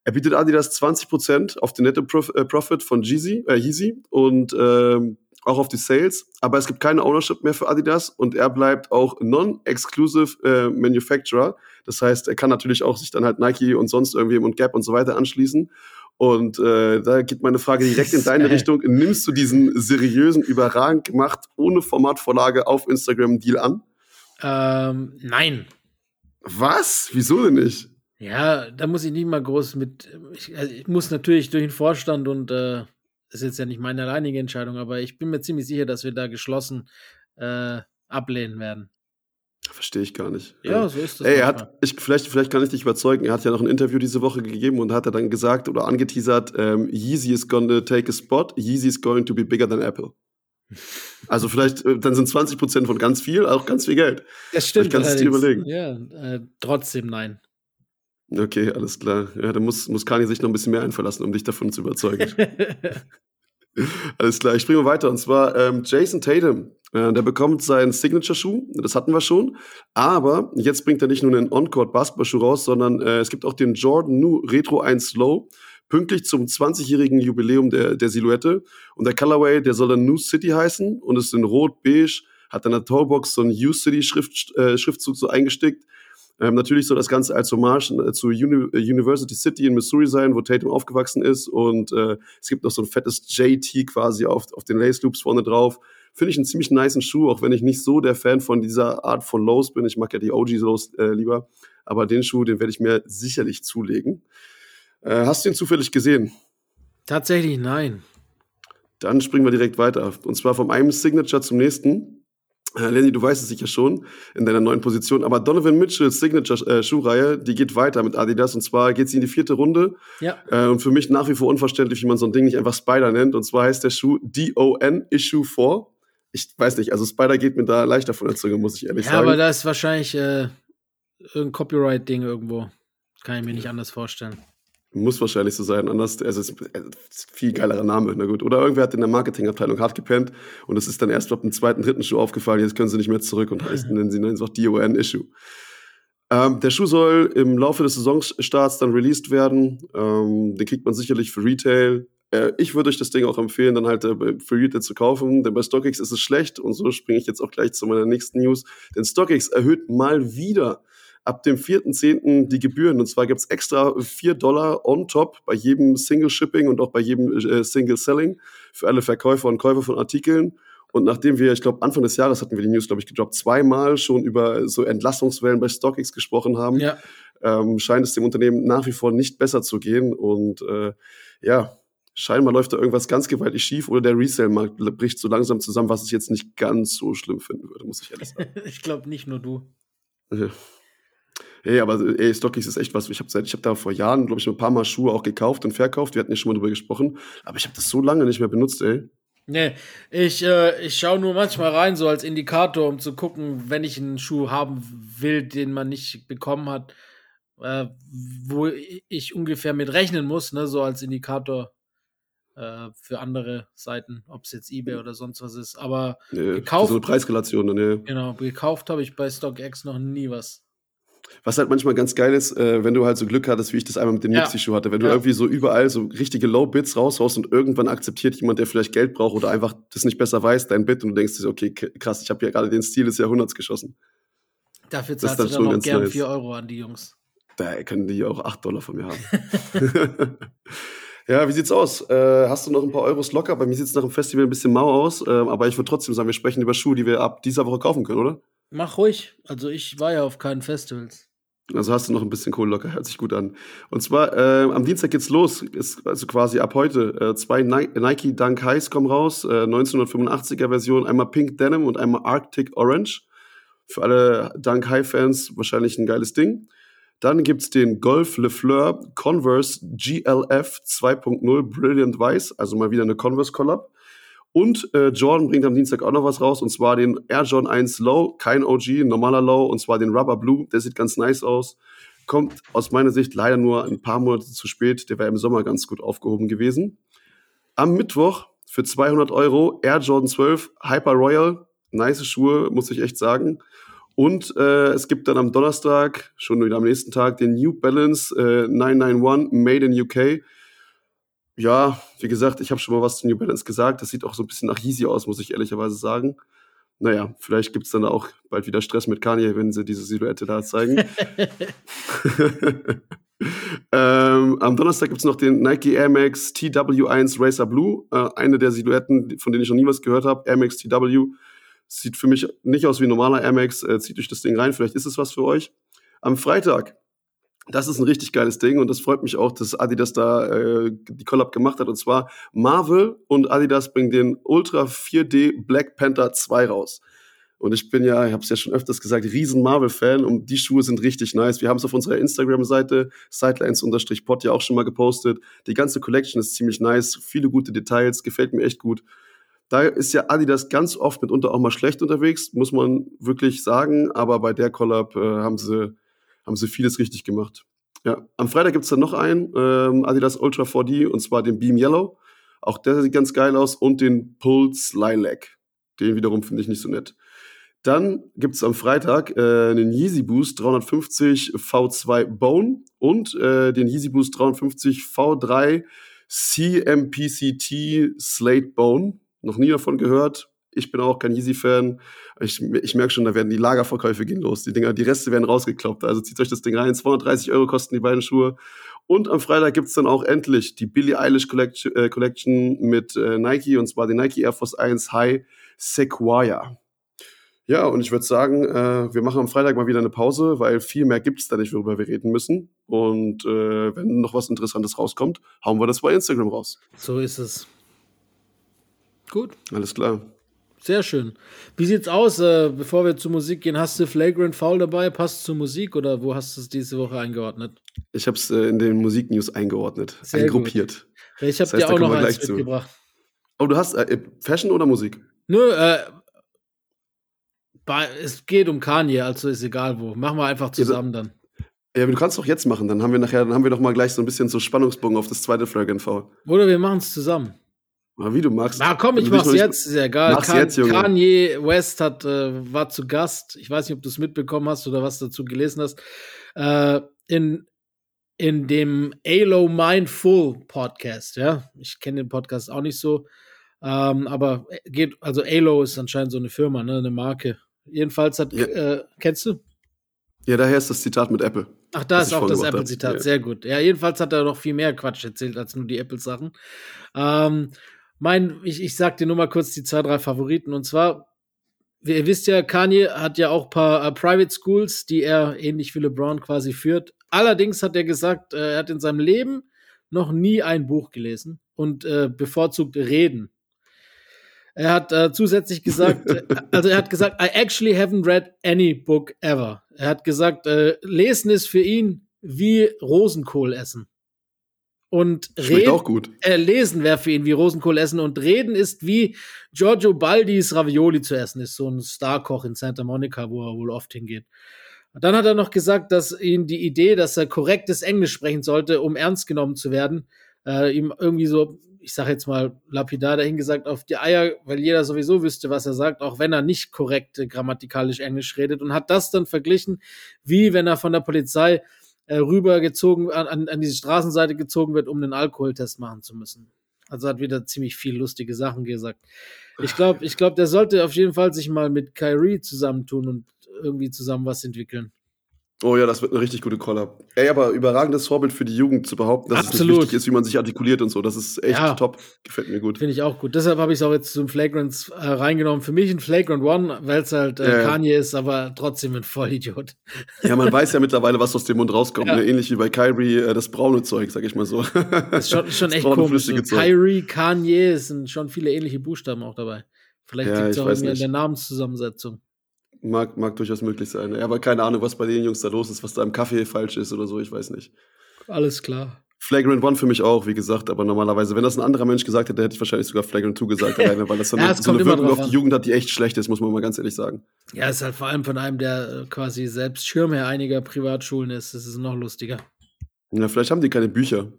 er bietet Adidas 20% auf den Netto äh, Profit von Yeezy, äh, Yeezy und ähm, auch auf die Sales, aber es gibt keine Ownership mehr für Adidas und er bleibt auch non-exclusive äh, Manufacturer. Das heißt, er kann natürlich auch sich dann halt Nike und sonst irgendwem und Gap und so weiter anschließen. Und äh, da geht meine Frage direkt in deine Richtung. Nimmst du diesen seriösen, überragend gemacht, ohne Formatvorlage auf Instagram Deal an? Ähm, nein. Was? Wieso denn nicht? Ja, da muss ich nicht mal groß mit. Ich, also ich muss natürlich durch den Vorstand und äh, ist jetzt ja nicht meine alleinige Entscheidung, aber ich bin mir ziemlich sicher, dass wir da geschlossen äh, ablehnen werden. Verstehe ich gar nicht. Ja, so ist das. Ey, er hat, ich, vielleicht, vielleicht kann ich dich überzeugen, er hat ja noch ein Interview diese Woche gegeben und hat er dann gesagt oder angeteasert, ähm, Yeezy is gonna take a spot, Yeezy is going to be bigger than Apple. Also vielleicht, äh, dann sind 20 Prozent von ganz viel, auch ganz viel Geld. Das stimmt. Ich kann es dir überlegen. Ja, äh, trotzdem nein. Okay, alles klar. Ja, da muss, muss Kanye sich noch ein bisschen mehr einverlassen, um dich davon zu überzeugen. (laughs) alles klar, ich springe weiter. Und zwar ähm, Jason Tatum. Äh, der bekommt seinen Signature-Schuh, das hatten wir schon. Aber jetzt bringt er nicht nur einen On-Court-Basketball-Schuh raus, sondern äh, es gibt auch den Jordan New Retro 1 Slow pünktlich zum 20-jährigen Jubiläum der, der Silhouette. Und der Colorway, der soll dann New City heißen und ist in Rot, Beige, hat an der Toolbox so ein New City Schrift, äh, Schriftzug so eingestickt. Ähm, natürlich soll das Ganze als Hommage äh, zu Uni äh, University City in Missouri sein, wo Tatum aufgewachsen ist. Und äh, es gibt noch so ein fettes JT quasi auf, auf den Lace Loops vorne drauf. Finde ich einen ziemlich niceen Schuh, auch wenn ich nicht so der Fan von dieser Art von Lows bin. Ich mag ja die OG Lows äh, lieber. Aber den Schuh, den werde ich mir sicherlich zulegen. Äh, hast du ihn zufällig gesehen? Tatsächlich nein. Dann springen wir direkt weiter. Und zwar vom einem Signature zum nächsten. Äh, Lenny, du weißt es sicher schon in deiner neuen Position, aber Donovan Mitchells Signature-Schuhreihe, äh, die geht weiter mit Adidas und zwar geht sie in die vierte Runde. Ja. Äh, und für mich nach wie vor unverständlich, wie man so ein Ding nicht einfach Spider nennt. Und zwar heißt der Schuh DON Issue 4. Ich weiß nicht, also Spider geht mir da leichter von der Zunge, muss ich ehrlich ja, sagen. Ja, aber da ist wahrscheinlich äh, irgendein Copyright-Ding irgendwo. Kann ich mir nicht anders vorstellen. Muss wahrscheinlich so sein, anders, also es ist ein viel geilerer Name, na gut. Oder irgendwer hat in der Marketingabteilung hart gepennt und es ist dann erst ab dem zweiten, dritten Schuh aufgefallen, jetzt können sie nicht mehr zurück und heißen, nennen sie einfach DON-Issue. Ähm, der Schuh soll im Laufe des Saisonstarts dann released werden. Ähm, den kriegt man sicherlich für Retail. Äh, ich würde euch das Ding auch empfehlen, dann halt äh, für Retail zu kaufen, denn bei StockX ist es schlecht und so springe ich jetzt auch gleich zu meiner nächsten News. Denn StockX erhöht mal wieder ab dem 4.10. die Gebühren. Und zwar gibt es extra 4 Dollar on top bei jedem Single Shipping und auch bei jedem äh, Single Selling für alle Verkäufer und Käufer von Artikeln. Und nachdem wir, ich glaube, Anfang des Jahres hatten wir die News, glaube ich, gedroppt, zweimal schon über so Entlassungswellen bei StockX gesprochen haben, Ja. ähm, scheint es dem Unternehmen nach wie vor nicht besser zu gehen. Und äh, ja, scheinbar läuft da irgendwas ganz gewaltig schief oder der Resale-Markt bricht so langsam zusammen, was ich jetzt nicht ganz so schlimm finden würde, muss ich ehrlich sagen. (laughs) Ich glaube nicht nur du. Ja. Ey, aber ey, StockX ist echt was. Ich habe ich hab da vor Jahren, glaube ich, ein paar Mal Schuhe auch gekauft und verkauft. Wir hatten ja schon mal drüber gesprochen. Aber ich habe das so lange nicht mehr benutzt, ey. Nee, ich, äh, ich schaue nur manchmal rein, so als Indikator, um zu gucken, wenn ich einen Schuh haben will, den man nicht bekommen hat, äh, wo ich ungefähr mit rechnen muss, ne, so als Indikator äh, für andere Seiten, ob es jetzt eBay oder sonst was ist. Aber Nee, Gekauft? So eine Preisrelation, ne? genau, gekauft habe ich bei StockX noch nie was. Was halt manchmal ganz geil ist, äh, wenn du halt so Glück hattest, wie ich das einmal mit dem Ja. Nipsey-Schuh hatte. Wenn du Ja. irgendwie so überall so richtige Low-Bits raushaust und irgendwann akzeptiert jemand, der vielleicht Geld braucht oder einfach das nicht besser weiß, dein Bit und du denkst dir, okay, krass, ich habe hier gerade den Stil des Jahrhunderts geschossen. Dafür zahlst du dann auch gern nice. 4 Euro an die Jungs. Da können die auch 8 Dollar von mir haben. (laughs) (laughs) ja, wie sieht's aus? Äh, hast du noch ein paar Euros locker? Bei mir sieht's nach dem Festival ein bisschen mau aus, ähm, aber ich würde trotzdem sagen, wir sprechen über Schuhe, die wir ab dieser Woche kaufen können, oder? Mach ruhig. Also ich war ja auf keinen Festivals. Also hast du noch ein bisschen Kohle locker, hört sich gut an. Und zwar, äh, am Dienstag geht's los, ist also quasi ab heute. Äh, zwei Ni Nike Dunk Highs kommen raus, äh, 1985er Version, einmal Pink Denim und einmal Arctic Orange. Für alle Dunk High Fans wahrscheinlich ein geiles Ding. Dann gibt's den Golf Le Fleur Converse GLF 2.0 Brilliant Weiß, also mal wieder eine Converse Collab. Und äh, Jordan bringt am Dienstag auch noch was raus, und zwar den Air Jordan 1 Low, kein OG, normaler Low, und zwar den Rubber Blue. Der sieht ganz nice aus. Kommt aus meiner Sicht leider nur ein paar Monate zu spät. Der wäre im Sommer ganz gut aufgehoben gewesen. Am Mittwoch für 200 Euro Air Jordan 12 Hyper Royal. Nice Schuhe, muss ich echt sagen. Und äh, es gibt dann am Donnerstag, schon wieder am nächsten Tag, den New Balance äh, 991 Made in UK. Ja, wie gesagt, ich habe schon mal was zu New Balance gesagt. Das sieht auch so ein bisschen nach Yeezy aus, muss ich ehrlicherweise sagen. Naja, vielleicht gibt's dann auch bald wieder Stress mit Kanye, wenn sie diese Silhouette da zeigen. (laughs) (laughs) ähm, am Donnerstag gibt's noch den Nike Air Max TW1 Racer Blue. Äh, eine der Silhouetten, von denen ich noch nie was gehört habe. Air Max TW. Sieht für mich nicht aus wie ein normaler Air Max. Äh, zieht euch das Ding rein, vielleicht ist es was für euch. Am Freitag, das ist ein richtig geiles Ding und das freut mich auch, dass Adidas da äh, die Collab gemacht hat. Und zwar Marvel und Adidas bringen den Ultra 4D Black Panther 2 raus. Und ich bin ja, ich habe es ja schon öfters gesagt, riesen Marvel-Fan und die Schuhe sind richtig nice. Wir haben es auf unserer Instagram-Seite sidelines-pod ja auch schon mal gepostet. Die ganze Collection ist ziemlich nice, viele gute Details, gefällt mir echt gut. Da ist ja Adidas ganz oft mitunter auch mal schlecht unterwegs, muss man wirklich sagen. Aber bei der Collab äh, haben, sie, haben sie vieles richtig gemacht. Ja, am Freitag gibt's dann noch einen, ähm, Adidas Ultra 4D, und zwar den Beam Yellow. Auch der sieht ganz geil aus. Und den Pulse Lilac. Den wiederum finde ich nicht so nett. Dann gibt's am Freitag äh, einen Yeezy Boost 350 V2 Bone und äh, den Yeezy Boost 350 V3 CMPCT Slate Bone. Noch nie davon gehört. Ich bin auch kein Yeezy-Fan. Ich, ich merke schon, da werden die Lagerverkäufe gehen los. Die Dinger, die Reste werden rausgekloppt. Also zieht euch das Ding rein. 230 Euro kosten die beiden Schuhe. Und am Freitag gibt's dann auch endlich die Billie Eilish Collection, äh, Collection mit äh, Nike und zwar den Nike Air Force 1 High Sequoia. Ja, und ich würde sagen, äh, wir machen am Freitag mal wieder eine Pause, weil viel mehr gibt's da nicht, worüber wir reden müssen. Und äh, wenn noch was Interessantes rauskommt, hauen wir das bei Instagram raus. So ist es. Gut, Alles klar. Sehr schön. Wie sieht's aus, äh, bevor wir zur Musik gehen? Hast du Flagrant Foul dabei? Passt zur Musik oder wo hast du es diese Woche eingeordnet? Ich habe es äh, in den Musiknews eingeordnet, Sehr eingruppiert. Ich habe heißt, dir auch noch eins gleich zu. mitgebracht. Oh, du hast äh, Fashion oder Musik? Nö, äh, bei, es geht um Kanye, also ist egal wo. Machen wir einfach zusammen dann. Ja, aber du kannst doch jetzt machen, dann haben wir nachher, dann haben wir doch mal gleich so ein bisschen so Spannungsbogen auf das zweite Flag V. Oder wir machen es zusammen. Mal wie du magst. Na komm, ich dich mach's jetzt, ist ja egal. Mach's Kan jetzt, Junge. Kanye West hat, äh, war zu Gast. Ich weiß nicht, ob du es mitbekommen hast oder was dazu gelesen hast. Äh, in, in dem Alo Mindful Podcast, ja. Ich kenne den Podcast auch nicht so. Ähm, aber geht, also Alo ist anscheinend so eine Firma, ne, eine Marke. Jedenfalls hat, Ja. äh, kennst du? Ja, daher ist das Zitat mit Apple. Ach, da ist auch das. Apple-Zitat. Ja. Sehr gut. Ja, jedenfalls hat er noch viel mehr Quatsch erzählt als nur die Apple-Sachen. Ähm, mein, ich, ich sag dir nur mal kurz die zwei, drei Favoriten. Und zwar, ihr wisst ja, Kanye hat ja auch paar äh, Private Schools, die er ähnlich wie LeBron quasi führt. Allerdings hat er gesagt, äh, er hat in seinem Leben noch nie ein Buch gelesen und äh, bevorzugt reden. Er hat äh, zusätzlich gesagt, (laughs) äh, also er hat gesagt, I actually haven't read any book ever. Er hat gesagt, äh, Lesen ist für ihn wie Rosenkohl essen. Und reden, auch gut. Äh, lesen wäre für ihn wie Rosenkohl essen und reden ist wie Giorgio Baldis Ravioli zu essen, ist so ein Starkoch in Santa Monica, wo er wohl oft hingeht. Dann hat er noch gesagt, dass ihn die Idee, dass er korrektes Englisch sprechen sollte, um ernst genommen zu werden, äh, ihm irgendwie so, ich sage jetzt mal lapidar dahingesagt, auf die Eier, weil jeder sowieso wüsste, was er sagt, auch wenn er nicht korrekt äh, grammatikalisch Englisch redet und hat das dann verglichen, wie wenn er von der Polizei äh, rübergezogen, an, an diese Straßenseite gezogen wird, um einen Alkoholtest machen zu müssen. Also hat wieder ziemlich viel lustige Sachen gesagt. Ich glaube, ich glaube, der sollte auf jeden Fall sich mal mit Kyrie zusammentun und irgendwie zusammen was entwickeln. Oh ja, das wird eine richtig gute Collab. Ey, aber überragendes Vorbild für die Jugend zu behaupten, dass Absolut. es nicht wichtig ist, wie man sich artikuliert und so. Das ist echt ja. top. Gefällt mir gut. Finde ich auch gut. Deshalb habe ich es auch jetzt zum Flagrant äh, reingenommen. Für mich ein Flagrant One, weil es halt äh, ja, Kanye ist, aber trotzdem ein Vollidiot. (laughs) Ja, man weiß ja mittlerweile, was aus dem Mund rauskommt. Ja. Ne? Ähnlich wie bei Kyrie, äh, das braune Zeug, sag ich mal so. Das (laughs) ist schon, schon echt komisch. So. Kyrie, Kanye, es sind schon viele ähnliche Buchstaben auch dabei. Vielleicht liegt es auch an der Namenszusammensetzung. Mag, mag durchaus möglich sein. Ja, aber keine Ahnung, was bei den Jungs da los ist, was da im Kaffee falsch ist oder so, ich weiß nicht. Alles klar. Flagrant One für mich auch, wie gesagt, aber normalerweise, wenn das ein anderer Mensch gesagt hätte, hätte ich wahrscheinlich sogar Flagrant Two gesagt, (laughs) alleine, weil das dann ja, so eine Wirkung auf die Jugend hat, die echt schlecht ist, muss man mal ganz ehrlich sagen. Ja, ist halt vor allem von einem, der äh, quasi selbst Schirmherr einiger Privatschulen ist, das ist noch lustiger. Ja, vielleicht haben die keine Bücher.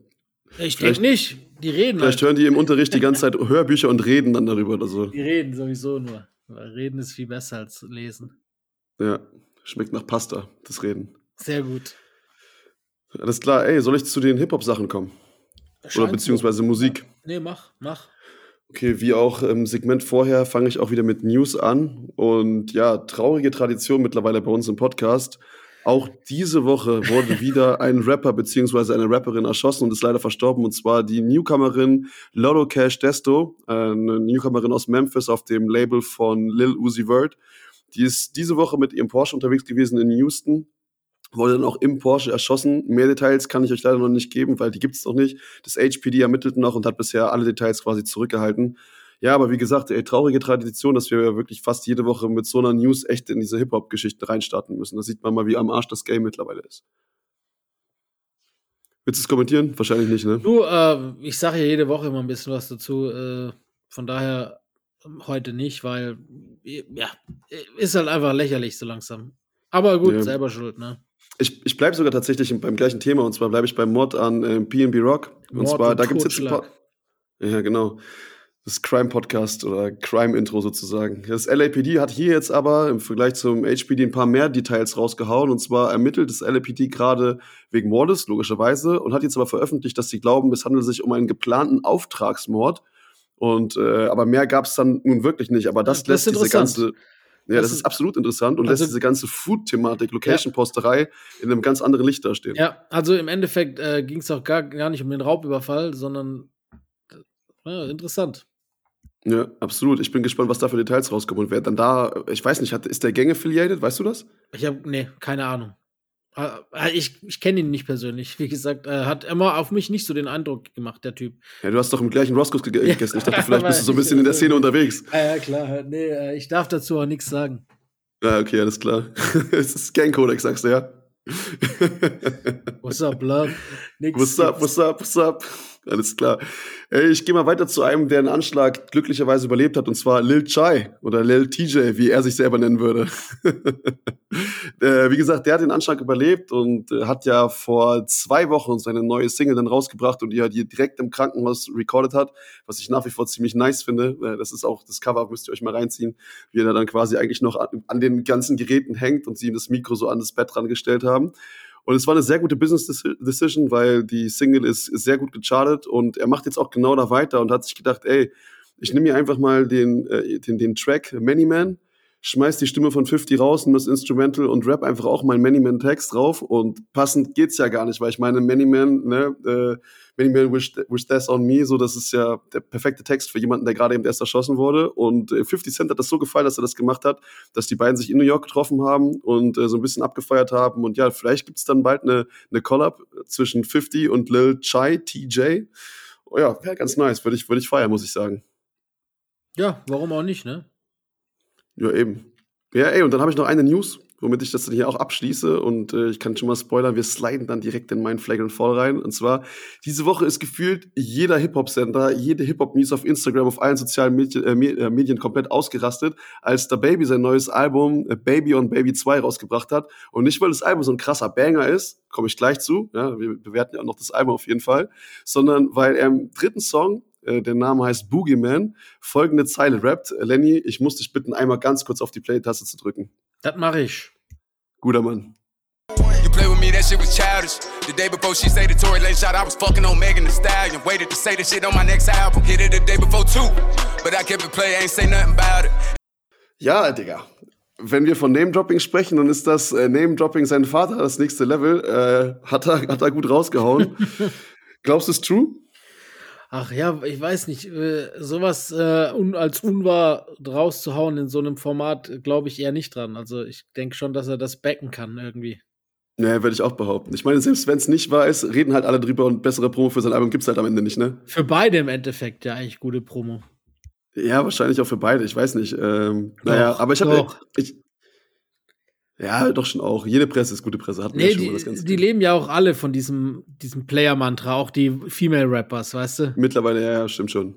Ich denke nicht. Die reden. Vielleicht halt. hören die im Unterricht die (laughs) ganze Zeit Hörbücher und reden dann darüber oder so. Die reden sowieso nur. Reden ist viel besser als lesen. Ja, schmeckt nach Pasta, das Reden. Sehr gut. Alles klar, ey, soll ich zu den Hip-Hop-Sachen kommen? Scheint Oder beziehungsweise so. Musik? Nee, mach, mach. Okay, wie auch im Segment vorher fange ich auch wieder mit News an. Und ja, traurige Tradition mittlerweile bei uns im Podcast. Auch diese Woche wurde wieder ein Rapper beziehungsweise eine Rapperin erschossen und ist leider verstorben. Und zwar die Newcomerin Lotto Cash Desto, eine Newcomerin aus Memphis auf dem Label von Lil Uzi Vert. Die ist diese Woche mit ihrem Porsche unterwegs gewesen in Houston, wurde dann auch im Porsche erschossen. Mehr Details kann ich euch leider noch nicht geben, weil die gibt es noch nicht. Das HPD ermittelt noch und hat bisher alle Details quasi zurückgehalten. Ja, aber wie gesagt, ey, traurige Tradition, dass wir wirklich fast jede Woche mit so einer News echt in diese Hip-Hop-Geschichten reinstarten müssen. Da sieht man mal, wie am Arsch das Game mittlerweile ist. Willst du es kommentieren? Wahrscheinlich nicht, ne? Du, äh, ich sage ja jede Woche immer ein bisschen was dazu. Äh, von daher heute nicht, weil ja, ist halt einfach lächerlich so langsam. Aber gut, ja. selber schuld, ne? Ich, ich bleibe sogar tatsächlich beim gleichen Thema und zwar bleibe ich beim Mod an äh, PB Rock. Und Mord zwar, und da gibt es jetzt ein paar. Ja, genau. Das Crime-Podcast oder Crime-Intro sozusagen. Das LAPD hat hier jetzt aber im Vergleich zum HPD ein paar mehr Details rausgehauen. Und zwar ermittelt das LAPD gerade wegen Mordes, logischerweise, und hat jetzt aber veröffentlicht, dass sie glauben, es handelt sich um einen geplanten Auftragsmord und äh, aber mehr gab es dann nun wirklich nicht. Aber das, das lässt diese ganze ja, das, das ist absolut interessant und also, lässt diese ganze Food-Thematik, Location-Posterei ja. in einem ganz anderen Licht dastehen. Ja, also im Endeffekt äh, ging es auch gar, gar nicht um den Raubüberfall, sondern ja, interessant. Ja, absolut. Ich bin gespannt, was da für Details rauskommen und wer dann da, ich weiß nicht, hat, ist der Gang affiliated, weißt du das? Ich habe, nee, keine Ahnung. Ah, ah, ich, ich kenne ihn nicht persönlich. Wie gesagt, er hat immer auf mich nicht so den Eindruck gemacht, der Typ. Ja, du hast doch im gleichen Roscoe's gegessen. Ich dachte, (laughs) vielleicht bist du so ein bisschen in der Szene unterwegs. Ja, ja klar. Nee, äh, ich darf dazu auch nichts sagen. Ja, okay, alles klar. (laughs) es ist Gang-Codex, sagst du, ja? what's up, love? (laughs) Nix what's up, what's up, what's up? (laughs) Alles klar. Ey, ich gehe mal weiter zu einem, der einen Anschlag glücklicherweise überlebt hat, und zwar Lil Chai oder Lil TJ, wie er sich selber nennen würde. (laughs) äh, wie gesagt, der hat den Anschlag überlebt und äh, hat ja vor zwei Wochen seine neue Single dann rausgebracht und die er direkt im Krankenhaus recorded hat, was ich nach wie vor ziemlich nice finde. Äh, das ist auch das Cover, müsst ihr euch mal reinziehen, wie er dann quasi eigentlich noch an, an den ganzen Geräten hängt und sie ihm das Mikro so an das Bett rangestellt haben. Und es war eine sehr gute Business Decision, weil die Single ist, sehr gut gechartet und er macht jetzt auch genau da weiter und hat sich gedacht, ey, ich nehme mir einfach mal den, äh, den, den Track Many Man, schmeiß die Stimme von 50 raus und das Instrumental und rap einfach auch meinen Many-Man-Text drauf. Und passend geht's ja gar nicht, weil ich meine, Many-Man, ne, äh, Many-Man wish, wish that's on me, so, das ist ja der perfekte Text für jemanden, der gerade eben erst erschossen wurde. Und äh, 50 Cent hat das so gefallen, dass er das gemacht hat, dass die beiden sich in New York getroffen haben und äh, so ein bisschen abgefeiert haben. Und ja, vielleicht gibt's dann bald eine, eine Collab zwischen 50 und Lil Chai, TJ. Oh ja, wäre ganz nice, würde ich, würde ich feiern, muss ich sagen. Ja, warum auch nicht, ne? Ja, eben. Ja, ey, und dann habe ich noch eine News, womit ich das dann hier auch abschließe. Und äh, ich kann schon mal spoilern, wir sliden dann direkt in meinen Flagrant Fall rein. Und zwar, diese Woche ist gefühlt jeder Hip-Hop-Sender, jede Hip-Hop-News auf Instagram, auf allen sozialen Medien, äh, äh, Medien komplett ausgerastet, als der Baby sein neues Album äh, Baby on Baby 2 rausgebracht hat. Und nicht, weil das Album so ein krasser Banger ist, komme ich gleich zu, ja, wir bewerten ja auch noch das Album auf jeden Fall, sondern weil er im dritten Song äh, der Name heißt Boogeyman, folgende Zeile rappt. Lenny, ich muss dich bitten, einmal ganz kurz auf die Play-Taste zu drücken. Das mache ich. Guter Mann. You play with me, that shit was childish. The day before she say the Tory Lane shot, I was fucking on Megan Thee Stallion. Waited to say the shit on my next album. Hit it the day before too, but I kept it play, ain't say nothing about it. Ja, Digga. Wenn wir von Name-Dropping sprechen, dann ist das äh, Name-Dropping sein Vater das nächste Level. Äh, hat, er, hat er gut rausgehauen. (laughs) Glaubst du, es true? Ach ja, ich weiß nicht, äh, sowas äh, un als unwahr rauszuhauen in so einem Format, glaube ich eher nicht dran. Also ich denke schon, dass er das backen kann irgendwie. Naja, würde ich auch behaupten. Ich meine, selbst wenn es nicht wahr ist, reden halt alle drüber und bessere Promo für sein Album gibt es halt am Ende nicht, ne? Für beide im Endeffekt ja eigentlich gute Promo. Ja, wahrscheinlich auch für beide, ich weiß nicht. Ähm, doch, naja, aber ich habe ich, ja, doch schon auch. Jede Presse ist gute Presse. Hat nee, die, die, die leben ja auch alle von diesem, diesem Player-Mantra, auch die Female-Rappers, weißt du? Mittlerweile, ja, stimmt schon.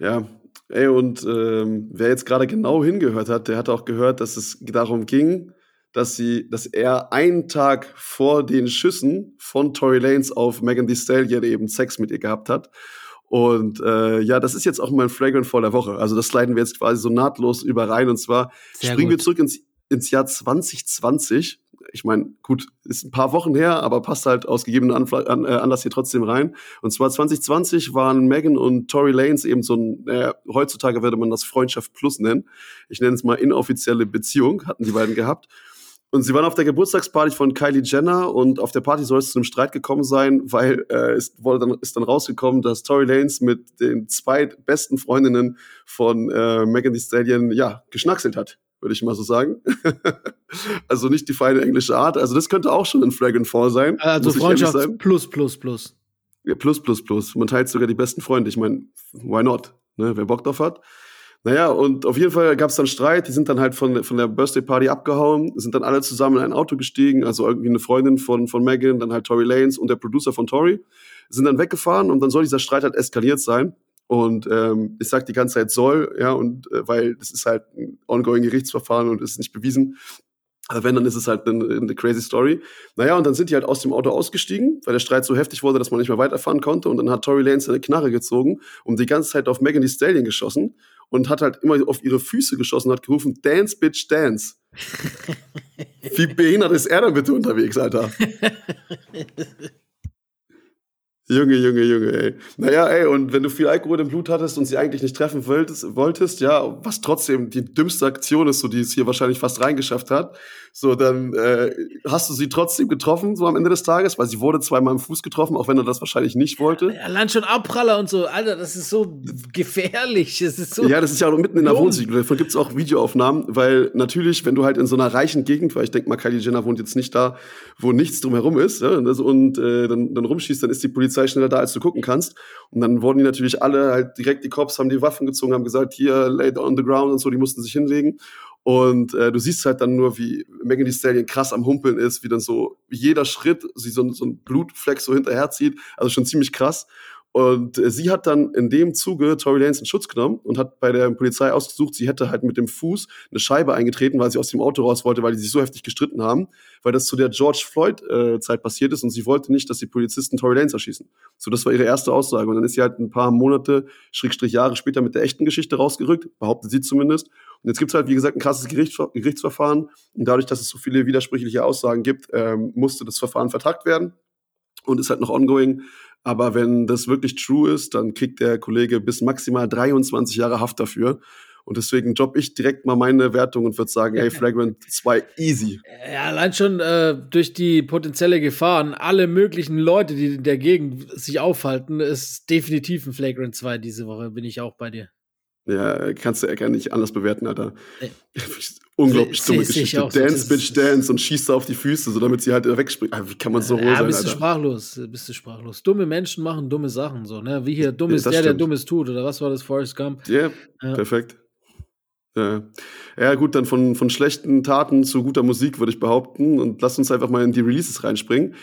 Ja, ey, und ähm, wer jetzt gerade genau hingehört hat, der hat auch gehört, dass es darum ging, dass sie, dass er einen Tag vor den Schüssen von Tory Lanes auf Megan Thee Stallion eben Sex mit ihr gehabt hat. Und äh, ja, das ist jetzt auch mein Flagrant vor der Woche. Also das sliden wir jetzt quasi so nahtlos über rein. Und zwar Sehr springen gut. wir zurück ins ins Jahr 2020. Ich meine, gut, ist ein paar Wochen her, aber passt halt aus gegebenen Anfl an, äh, Anlass hier trotzdem rein. Und zwar 2020 waren Megan und Tory Lanes eben so ein, äh, heutzutage würde man das Freundschaft Plus nennen. Ich nenne es mal inoffizielle Beziehung, hatten die beiden gehabt. Und sie waren auf der Geburtstagsparty von Kylie Jenner und auf der Party soll es zu einem Streit gekommen sein, weil äh, es wurde dann, ist dann rausgekommen, dass Tory Lanes mit den zwei besten Freundinnen von äh, Megan Thee Stallion ja geschnackselt hat würde ich mal so sagen. (laughs) also nicht die feine englische Art. Also das könnte auch schon ein Flag and Fall sein. Also Freundschaft plus, plus, plus. Ja, plus, plus, plus. Man teilt sogar die besten Freunde. Ich meine, why not? Ne, wer Bock drauf hat. Naja, und auf jeden Fall gab es dann Streit. Die sind dann halt von, von der Birthday Party abgehauen, sind dann alle zusammen in ein Auto gestiegen. Also irgendwie eine Freundin von, von Megan, dann halt Tory Lanes und der Producer von Tory. Sind dann weggefahren und dann soll dieser Streit halt eskaliert sein. Und ähm, ich sage die ganze Zeit soll, ja, und äh, weil das ist halt ein ongoing Gerichtsverfahren und ist nicht bewiesen. Aber wenn, dann ist es halt eine, eine crazy Story. Naja, und dann sind die halt aus dem Auto ausgestiegen, weil der Streit so heftig wurde, dass man nicht mehr weiterfahren konnte. Und dann hat Tory Lane seine Knarre gezogen und die ganze Zeit auf Megan Thee Stallion geschossen und hat halt immer auf ihre Füße geschossen und hat gerufen, Dance, Bitch, Dance. (laughs) Wie behindert ist er dann bitte unterwegs, Alter? (laughs) Junge, Junge, Junge, ey. Naja, ey, und wenn du viel Alkohol im Blut hattest und sie eigentlich nicht treffen wolltest, wolltest ja, was trotzdem die dümmste Aktion ist, so die es hier wahrscheinlich fast reingeschafft hat, so, dann äh, hast du sie trotzdem getroffen, so am Ende des Tages, weil sie wurde zweimal im Fuß getroffen, auch wenn er das wahrscheinlich nicht wollte. Allein schon Abpraller und so, Alter, das ist so gefährlich. Das ist so ja, das ist ja auch mitten in der Wohnsiedlung. Davon gibt es auch Videoaufnahmen, weil natürlich, wenn du halt in so einer reichen Gegend, weil ich denke mal, Kylie Jenner wohnt jetzt nicht da, wo nichts drumherum ist, ja, und, und äh, dann, dann rumschießt, dann ist die Polizei schneller da, als du gucken kannst. Und dann wurden die natürlich alle halt direkt, die Cops haben die Waffen gezogen, haben gesagt, hier, lay on the ground und so, die mussten sich hinlegen. Und äh, du siehst halt dann nur, wie Megan Thee Stallion krass am Humpeln ist, wie dann so jeder Schritt sie so, so ein Blutfleck so hinterherzieht. Also schon ziemlich krass. Und äh, sie hat dann in dem Zuge Tory Lanez in Schutz genommen und hat bei der Polizei ausgesucht, sie hätte halt mit dem Fuß eine Scheibe eingetreten, weil sie aus dem Auto raus wollte, weil die sich so heftig gestritten haben, weil das zu der George Floyd-Zeit äh, passiert ist und sie wollte nicht, dass die Polizisten Tory Lanez erschießen. So, das war ihre erste Aussage. Und dann ist sie halt ein paar Monate, Schrägstrich Jahre später mit der echten Geschichte rausgerückt, behauptet sie zumindest. Und jetzt gibt's halt, wie gesagt, ein krasses Gerichtsver Gerichtsverfahren. Und dadurch, dass es so viele widersprüchliche Aussagen gibt, ähm, musste das Verfahren vertagt werden und ist halt noch ongoing. Aber wenn das wirklich true ist, dann kriegt der Kollege bis maximal 23 Jahre Haft dafür. Und deswegen droppe ich direkt mal meine Wertung und würde sagen, ey, (laughs) Flagrant 2 easy. Ja, allein schon äh, durch die potenzielle Gefahren, alle möglichen Leute, die in der Gegend sich aufhalten, ist definitiv ein Flagrant 2 diese Woche, bin ich auch bei dir. Ja, kannst du ja gar nicht anders bewerten, Alter. Nee. Unglaublich dumme Geschichte. so. Dance, Bitch, dance und schießt auf die Füße, so damit sie halt wegspringt. Ah, Wie kann man so ja, sein, bist du sprachlos, bist du sprachlos. Dumme Menschen machen dumme Sachen, so, ne? Wie hier, dumm Ja, ist das der, der stimmt. Dummes tut, oder was war das, Forrest Gump? Ja, Ja. perfekt. Ja. ja, gut, dann von, von schlechten Taten zu guter Musik, würde ich behaupten. Und lass uns einfach mal in die Releases reinspringen.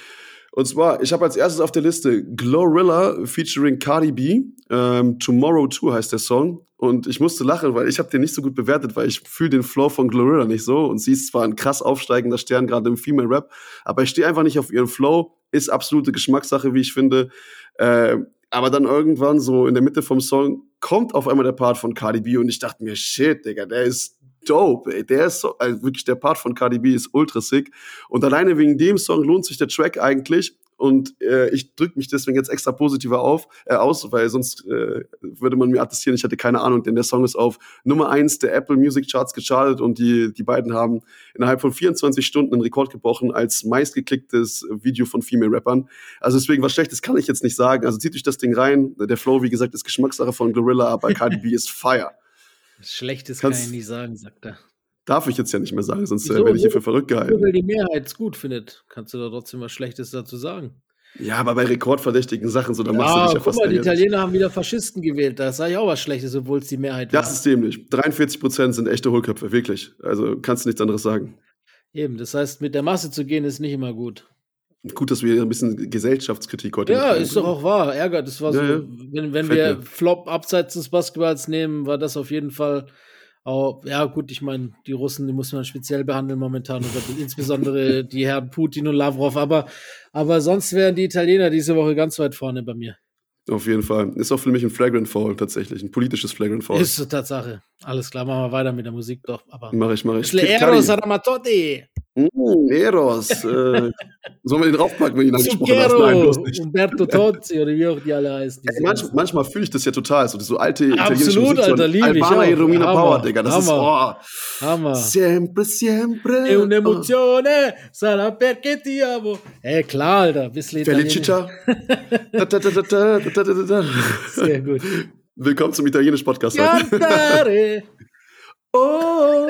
Und zwar, ich habe als erstes auf der Liste Glorilla featuring Cardi B. Ähm, Tomorrow 2 heißt der Song. Und ich musste lachen, weil ich habe den nicht so gut bewertet, weil ich fühle den Flow von Glorilla nicht so. Und sie ist zwar ein krass aufsteigender Stern, gerade im Female Rap, aber ich stehe einfach nicht auf ihren Flow. Ist absolute Geschmackssache, wie ich finde. Äh, aber dann irgendwann so in der Mitte vom Song kommt auf einmal der Part von Cardi B und ich dachte mir, shit, Digga, der ist dope, ey. Der ist so, also wirklich der Part von Cardi B ist ultra sick. Und alleine wegen dem Song lohnt sich der Track eigentlich. Und äh, ich drücke mich deswegen jetzt extra positiver auf, äh, aus, weil sonst äh, würde man mir attestieren, ich hatte keine Ahnung, denn der Song ist auf Nummer eins der Apple Music Charts gechartet und die, die beiden haben innerhalb von 24 Stunden einen Rekord gebrochen als meistgeklicktes Video von Female Rappern. Also deswegen was Schlechtes kann ich jetzt nicht sagen. Also zieht euch das Ding rein. Der Flow, wie gesagt, ist Geschmackssache von Glorilla, aber Cardi B (laughs) ist Fire. Schlechtes kann Kannst- ich nicht sagen, sagt er. Darf ich jetzt ja nicht mehr sagen, sonst Wieso? werde ich hier für verrückt gehalten. weil die Mehrheit es gut findet, kannst du da trotzdem was Schlechtes dazu sagen. Ja, aber bei rekordverdächtigen Sachen, so, da machst du Ja, dich ja guck fast mal, die. Italiener haben wieder Faschisten gewählt. Da sage ich auch was Schlechtes, obwohl es die Mehrheit war. Das ist dämlich. 43 Prozent sind echte Hohlköpfe, wirklich. Also kannst du nichts anderes sagen. Eben, das heißt, mit der Masse zu gehen ist nicht immer gut. Gut, dass wir ein bisschen Gesellschaftskritik heute Ja, ist doch auch wahr. Ärger, das war Ja, so, ja. wenn, wenn Gefällt wir mir. Flop abseits des Basketballs nehmen, war das auf jeden Fall auch, ja gut, ich meine, die Russen, die muss man speziell behandeln momentan, oder insbesondere (laughs) die Herren Putin und Lavrov, aber, aber sonst wären die Italiener diese Woche ganz weit vorne bei mir. Auf jeden Fall. Ist auch für mich ein Flagrant Foul tatsächlich. Ein politisches Flagrant Foul. Ist so Tatsache. Alles klar, machen wir weiter mit der Musik doch. Aber Mach ich, mach ich. Bisschen Kid Uh, Eros. äh, sollen wir den draufpacken, wenn ich ihn angesprochen habe? Nein, bloß nicht. Umberto Tozzi oder wie auch die alle heißen. Die Ey, manch, manchmal fühle ich das ja total, so, so alte italienische Absolut, Musik. Alter, liebe ich Albaner Romina Hammer, Power, Digga. Das Hammer, ist, oh. Hammer. Sempre, sempre. E oh. un'emozione oh. sarà perché ti amo. Ey, klar, Alter. Bisschen Felicita. da, da, da, da, da, da, da. Sehr gut. Willkommen zum italienischen Podcast. Cantare. (laughs) Oh.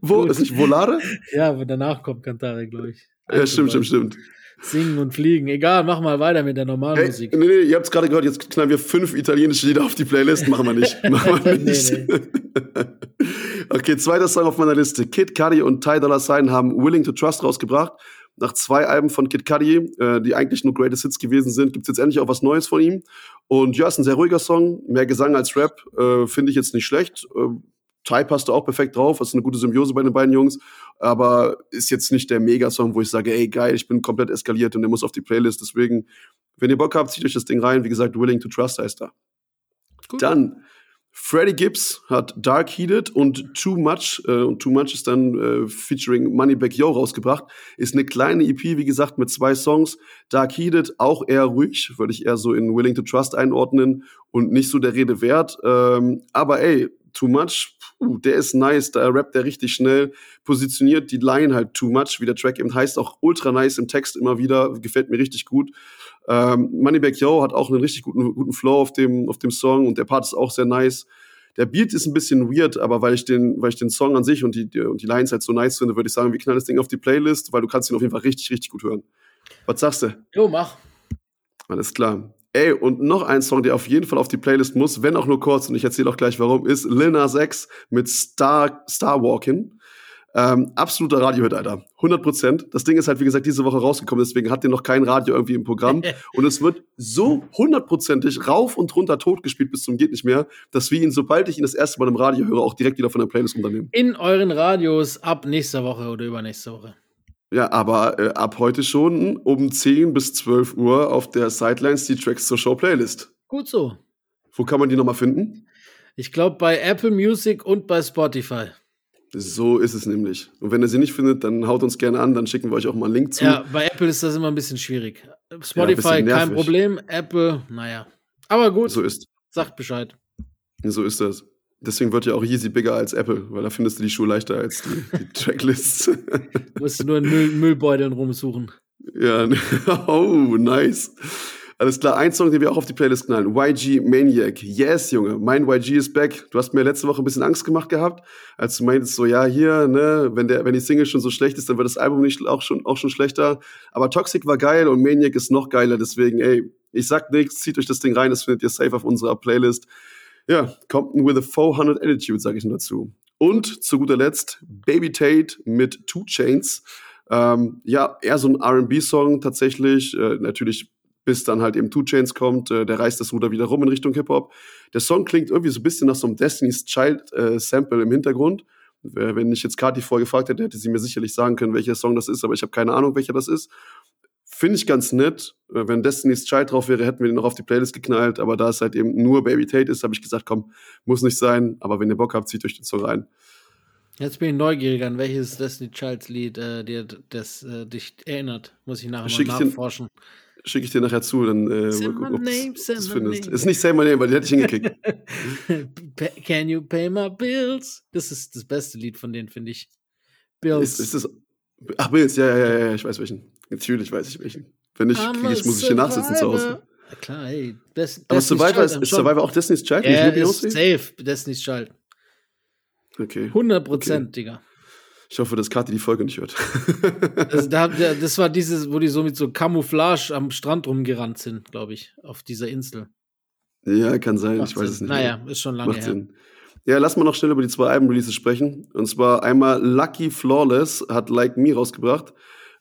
Wo, ist nicht Volare? Ja, aber danach kommt Cantare, glaube ich. Ja, stimmt, stimmt, stimmt. Singen und fliegen. Egal, mach mal weiter mit der normalen Hey, Musik. nee, nee, ihr habt es gerade gehört, jetzt knallen wir fünf italienische Lieder auf die Playlist. Machen wir nicht. (laughs) Machen wir Nee, nicht. (laughs) okay, zweiter Song auf meiner Liste. Kid Cudi und Ty Dolla Sign haben Willing to Trust rausgebracht. Nach zwei Alben von Kid Cudi, äh, die eigentlich nur Greatest Hits gewesen sind, gibt's jetzt endlich auch was Neues von ihm. Und ja, ist ein sehr ruhiger Song. Mehr Gesang als Rap. Äh, Finde ich jetzt nicht schlecht. Äh, Ty passt da auch perfekt drauf. Das ist eine gute Symbiose bei den beiden Jungs. Aber ist jetzt nicht der Megasong, wo ich sage, ey, geil, ich bin komplett eskaliert und der muss auf die Playlist. Deswegen, wenn ihr Bock habt, zieht euch das Ding rein. Wie gesagt, Willing to Trust heißt da. Dann, Freddie Gibbs hat Dark Heated und Too Much, äh, und Too Much ist dann äh, featuring Moneyback Yo rausgebracht. Ist eine kleine EP, wie gesagt, mit zwei Songs. Dark Heated auch eher ruhig, würde ich eher so in Willing to Trust einordnen und nicht so der Rede wert. Ähm, aber ey, Too Much, puh, der ist nice, da rappt er richtig schnell, positioniert die Line halt Too Much, wie der Track eben heißt, auch ultra nice im Text immer wieder, gefällt mir richtig gut. Ähm, Moneyback Yo hat auch einen richtig guten, guten Flow auf dem, auf dem Song und der Part ist auch sehr nice. Der Beat ist ein bisschen weird, aber weil ich den, weil ich den Song an sich und die, die, und die Lines halt so nice finde, würde ich sagen, wir knallen das Ding auf die Playlist, weil du kannst ihn auf jeden Fall richtig, richtig gut hören. Was sagst du? Jo, mach. Alles klar. Ey, und noch ein Song, der auf jeden Fall auf die Playlist muss, wenn auch nur kurz, und ich erzähle auch gleich warum, ist Lil Nas X mit Star, Star Walking. Ähm, absoluter Radiohit, Alter. 100 Prozent. Das Ding ist halt, wie gesagt, diese Woche rausgekommen, deswegen hat der noch kein Radio irgendwie im Programm. (laughs) und es wird so hundertprozentig rauf und runter tot gespielt bis zum geht nicht mehr, dass wir ihn, sobald ich ihn das erste Mal im Radio höre, auch direkt wieder von der Playlist runternehmen. In euren Radios ab nächster Woche oder übernächste Woche. Ja, aber äh, ab heute schon um 10 bis 12 Uhr auf der Sidelines die Tracks zur Show Playlist. Gut so. Wo kann man die nochmal finden? Ich glaube bei Apple Music und bei Spotify. So ist es nämlich. Und wenn ihr sie nicht findet, dann haut uns gerne an, dann schicken wir euch auch mal einen Link zu. Ja, bei Apple ist das immer ein bisschen schwierig. Spotify bisschen kein. Problem, Apple, naja. Aber gut, So ist, sagt Bescheid. so ist das. Deswegen wird ja auch Yeezy bigger als Apple, weil da findest du die Schuhe leichter als die, die (laughs) Tracklists. Musst du nur in Müll, Müllbeuteln rumsuchen. Ja, (laughs) oh, nice. Alles klar, ein Song, den wir auch auf die Playlist knallen. YG Maniac. Yes, Junge, mein YG ist back. Du hast mir letzte Woche ein bisschen Angst gemacht gehabt, als du meintest so, ja, hier, ne, wenn der, wenn die Single schon so schlecht ist, dann wird das Album nicht auch schon, auch schon schlechter. Aber Toxic war geil und Maniac ist noch geiler, deswegen, ey, ich sag nichts, zieht euch das Ding rein, das findet ihr safe auf unserer Playlist. Ja, Compton with a 400 Attitude, sage ich nur dazu. Und zu guter Letzt Baby Tate mit Two Chains. Ähm, ja, eher so ein RB-Song tatsächlich. Äh, natürlich, bis dann halt eben Two Chains kommt. Äh, der reißt das Ruder wieder rum in Richtung Hip-Hop. Der Song klingt irgendwie so ein bisschen nach so einem Destiny's Child-Sample äh, im Hintergrund. Wenn ich jetzt Kati vorher gefragt hätte, hätte sie mir sicherlich sagen können, welcher Song das ist, aber ich habe keine Ahnung, welcher das ist. Finde ich ganz nett. Äh, wenn Destiny's Child drauf wäre, hätten wir den noch auf die Playlist geknallt. Aber da es halt eben nur Baby Tate ist, habe ich gesagt, komm, muss nicht sein. Aber wenn ihr Bock habt, zieht euch den Song rein. Jetzt bin ich neugierig an welches Destiny Childs Lied äh, dir das äh, dich erinnert. Muss ich nachher mal nachforschen. Schicke ich dir nachher zu, dann äh, Say mal my gucken, ob name, du my findest. name. Ist nicht Say My Name, weil die hätte ich hingekickt. (laughs) Pa- Can you pay my bills? Das ist das beste Lied von denen, finde ich. ist, Bills. ist das, ach, Bills, ja, ja, ja, ja, ich weiß welchen. Natürlich weiß ich welchen. Wenn nicht, I'm krieg ich, muss ich hier nachsitzen zu Hause. Ja, klar, hey. Des, Aber Survivor Child ist, ist. Survivor auch Destiny's Child, nicht nur ist safe, Destiny's Child. Okay. 100 Prozent, Digga. Ich hoffe, dass Kathi die Folge nicht hört. (laughs) Also da, da, das war dieses, wo die so mit so Camouflage am Strand rumgerannt sind, glaube ich, auf dieser Insel. ja, kann sein, Macht ich weiß Sinn. es nicht. Naja, ist schon lange Macht her. Sinn. Ja, lass mal noch schnell über die zwei Alben-Releases sprechen. Und zwar einmal Lucky Flawless hat Like Me rausgebracht.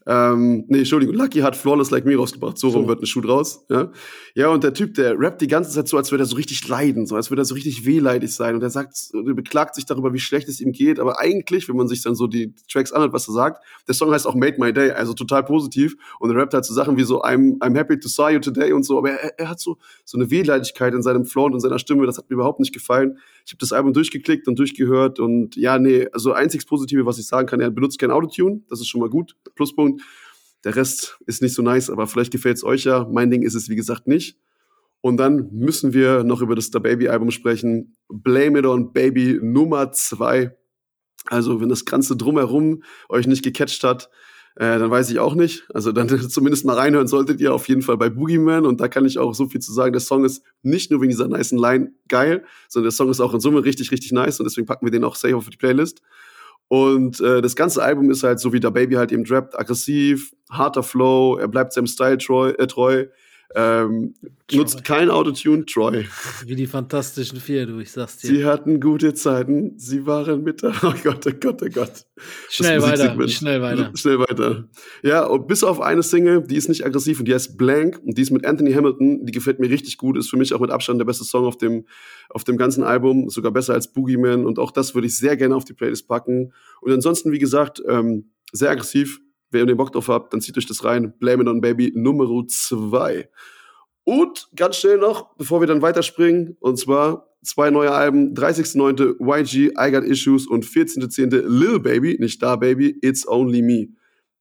Ähm, nee, Entschuldigung, Lucky hat Flawless Like Me rausgebracht. So rum So. wird ein Schuh draus. Ja? ja, und der Typ, der rappt die ganze Zeit so, als würde er so richtig leiden, so als würde er so richtig wehleidig sein. Und er sagt, er beklagt sich darüber, wie schlecht es ihm geht. Aber eigentlich, wenn man sich dann so die Tracks anhört, was er sagt, der Song heißt auch Made My Day, also total positiv. Und er rappt halt so Sachen wie so, I'm, I'm happy to saw you today und so. Aber er, er hat so, so eine Wehleidigkeit in seinem Flow und in seiner Stimme. Das hat mir überhaupt nicht gefallen. Ich habe das Album durchgeklickt und durchgehört. Und ja, nee, also einziges Positive, was ich sagen kann, er benutzt kein Autotune. Das ist schon mal gut. Pluspunkt. Der Rest ist nicht so nice, aber vielleicht gefällt es euch ja. Mein Ding ist es, wie gesagt, nicht. Und dann müssen wir noch über das Da Baby Album sprechen. Blame It on Baby Nummer zwei. Also, wenn das Ganze drumherum euch nicht gecatcht hat, äh, dann weiß ich auch nicht. Also, dann (laughs) zumindest mal reinhören solltet ihr auf jeden Fall bei Boogeyman. Und da kann ich auch so viel zu sagen. Der Song ist nicht nur wegen dieser nice Line geil, sondern der Song ist auch in Summe richtig, richtig nice. Und deswegen packen wir den auch safe auf die Playlist. Und äh, das ganze Album ist halt so, wie der Baby halt eben rappt, aggressiv, harter Flow, er bleibt seinem Style treu, äh, treu ähm, nutzt kein Autotune, Troy. Wie die Fantastischen Vier, du, ich sag's dir. Sie hatten gute Zeiten, sie waren mit der, (laughs) oh Gott, oh Gott, oh Gott. Schnell weiter, schnell (laughs) weiter. Schnell weiter. Ja, und bis auf eine Single, die ist nicht aggressiv und die heißt Blank und die ist mit Anthony Hamilton, die gefällt mir richtig gut, ist für mich auch mit Abstand der beste Song auf dem, auf dem ganzen Album, sogar besser als Boogeyman und auch das würde ich sehr gerne auf die Playlist packen. Und ansonsten, wie gesagt, ähm, sehr aggressiv. Wer den Bock drauf habt, dann zieht euch das rein. Blame It on Baby Nummer 2. Und ganz schnell noch, bevor wir dann weiterspringen, und zwar zwei neue Alben, 30.09. YG, I Got Issues und 14.10. Lil Baby, nicht Da Baby, It's Only Me.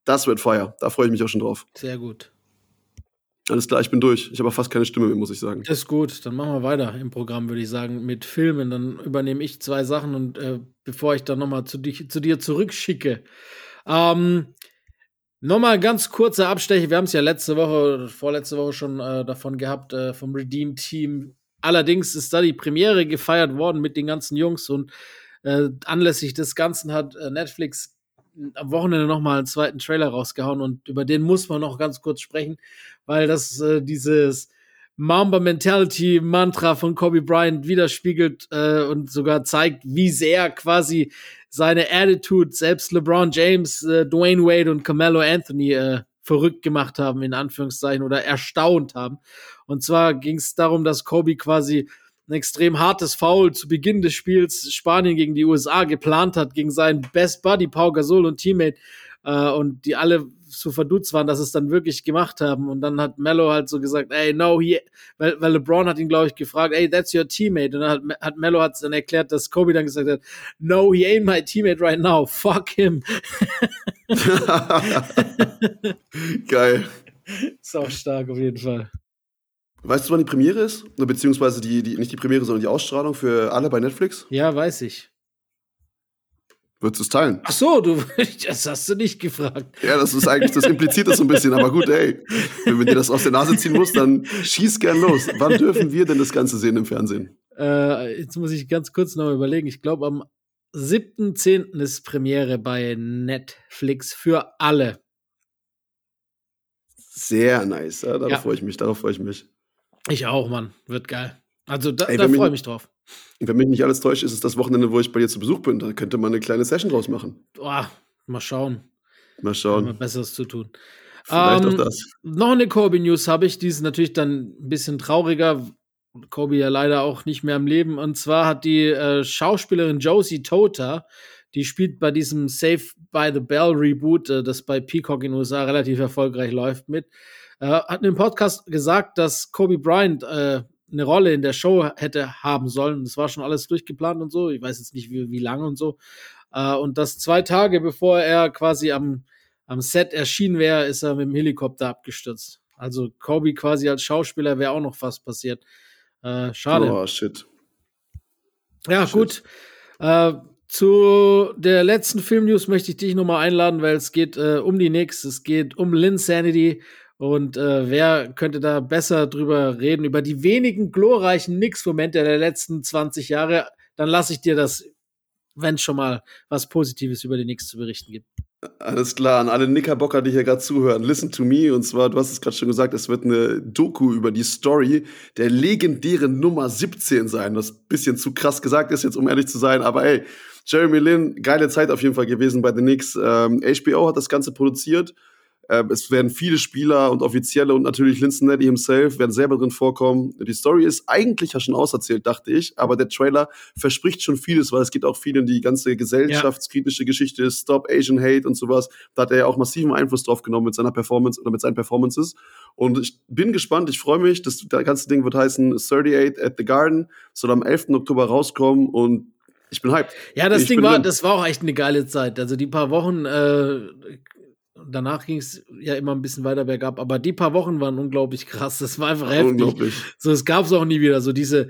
Das wird Fire, da freue ich mich auch schon drauf. Sehr gut. Alles klar, ich bin durch. Ich habe auch fast keine Stimme mehr, muss ich sagen. Ist gut, dann machen wir weiter im Programm, würde ich sagen, mit Filmen. Dann übernehme ich zwei Sachen und äh, bevor ich dann nochmal zu, dich- zu dir zurückschicke. Ähm, nochmal ganz kurzer Abstecher. Wir haben es ja letzte Woche, vorletzte Woche schon äh, davon gehabt, äh, vom Redeem-Team. Allerdings ist da die Premiere gefeiert worden mit den ganzen Jungs und äh, anlässlich des Ganzen hat äh, Netflix am Wochenende nochmal einen zweiten Trailer rausgehauen und über den muss man noch ganz kurz sprechen, weil das äh, dieses Mamba Mentality Mantra von Kobe Bryant widerspiegelt äh, und sogar zeigt, wie sehr quasi seine Attitude selbst LeBron James, äh, Dwayne Wade und Carmelo Anthony äh, verrückt gemacht haben, in Anführungszeichen, oder erstaunt haben. Und zwar ging es darum, dass Kobe quasi ein extrem hartes Foul zu Beginn des Spiels Spanien gegen die USA geplant hat, gegen seinen Best Buddy Pau Gasol und Teammate äh, und die alle so verdutzt waren, dass es dann wirklich gemacht haben. Und dann hat Mello halt so gesagt, ey, no, he, weil, weil LeBron hat ihn, glaube ich, gefragt, ey, that's your teammate. Und dann hat, hat Mello hat dann erklärt, dass Kobe dann gesagt hat, no, he ain't my teammate right now, fuck him. (laughs) Geil. Ist auch stark auf jeden Fall. Weißt du, wann die Premiere ist? Beziehungsweise die, die, nicht die Premiere, sondern die Ausstrahlung für alle bei Netflix? Ja, weiß ich. Würdest du es teilen? Ach so, du, (laughs) das hast du nicht gefragt. Ja, das ist eigentlich, das impliziert das so ein bisschen, aber gut, ey, wenn man dir das aus der Nase ziehen muss, dann schieß gern los. Wann dürfen wir denn das Ganze sehen im Fernsehen? Äh, jetzt muss ich ganz kurz noch überlegen. Ich glaube, am 7.10. ist Premiere bei Netflix für alle. Sehr nice, ja, darauf Ja. freue ich mich, darauf freue ich mich. Ich auch, Mann. Wird geil. Also da, Ey, da freue ich mich drauf. Wenn mich nicht alles täuscht, ist es das Wochenende, wo ich bei dir zu Besuch bin. Da könnte man eine kleine Session draus machen. Boah, mal schauen. Mal Haben schauen. Besseres zu tun. Vielleicht Ähm, auch das. Noch eine Kobe-News habe ich, die ist natürlich dann ein bisschen trauriger. Kobe ja leider auch nicht mehr am Leben. Und zwar hat die äh, Schauspielerin Josie Tota, die spielt bei diesem Save by the Bell Reboot, äh, das bei Peacock in den USA relativ erfolgreich läuft, mit, äh, hat in dem Podcast gesagt, dass Kobe Bryant äh, eine Rolle in der Show hätte haben sollen. Das war schon alles durchgeplant und so. Ich weiß jetzt nicht, wie, wie lange und so. Äh, und dass zwei Tage bevor er quasi am, am Set erschienen wäre, ist er mit dem Helikopter abgestürzt. Also Kobe quasi als Schauspieler wäre auch noch fast passiert. Äh, schade. Oh, shit. Ja, Shit. gut. Äh, zu der letzten Film-News möchte ich dich nochmal einladen, weil es geht äh, um die Knicks, es geht um Lynn Sanity und äh, wer könnte da besser drüber reden, über die wenigen glorreichen Knicks-Momente der letzten 20 Jahre, dann lasse ich dir das, wenn schon mal was Positives über die Knicks zu berichten gibt. Alles klar, an alle Knickerbocker, die hier gerade zuhören, listen to me. Und zwar, du hast es gerade schon gesagt, es wird eine Doku über die Story der legendären Nummer 17 sein. Das bisschen zu krass gesagt ist jetzt, um ehrlich zu sein. Aber ey, Jeremy Lin, geile Zeit auf jeden Fall gewesen bei den Knicks. Ähm, HBO hat das Ganze produziert. Ähm, es werden viele Spieler und Offizielle und natürlich Cincinnati himself werden selber drin vorkommen. Die Story ist eigentlich ja schon auserzählt, dachte ich, aber der Trailer verspricht schon vieles, weil es geht auch viel in die ganze gesellschaftskritische Geschichte, Stop Asian Hate und sowas. Da hat er ja auch massiven Einfluss drauf genommen mit seiner Performance oder mit seinen Performances. Und ich bin gespannt, ich freue mich. Das, das ganze Ding wird heißen 38 at the Garden, soll am 11. Oktober rauskommen und ich bin hyped. Ja, das Ich Ding war, drin. das war auch echt eine geile Zeit. Also die paar Wochen, äh, danach ging es ja immer ein bisschen weiter bergab, aber die paar Wochen waren unglaublich krass. Das war einfach heftig. Unglaublich. So, es gab's auch nie wieder. So diese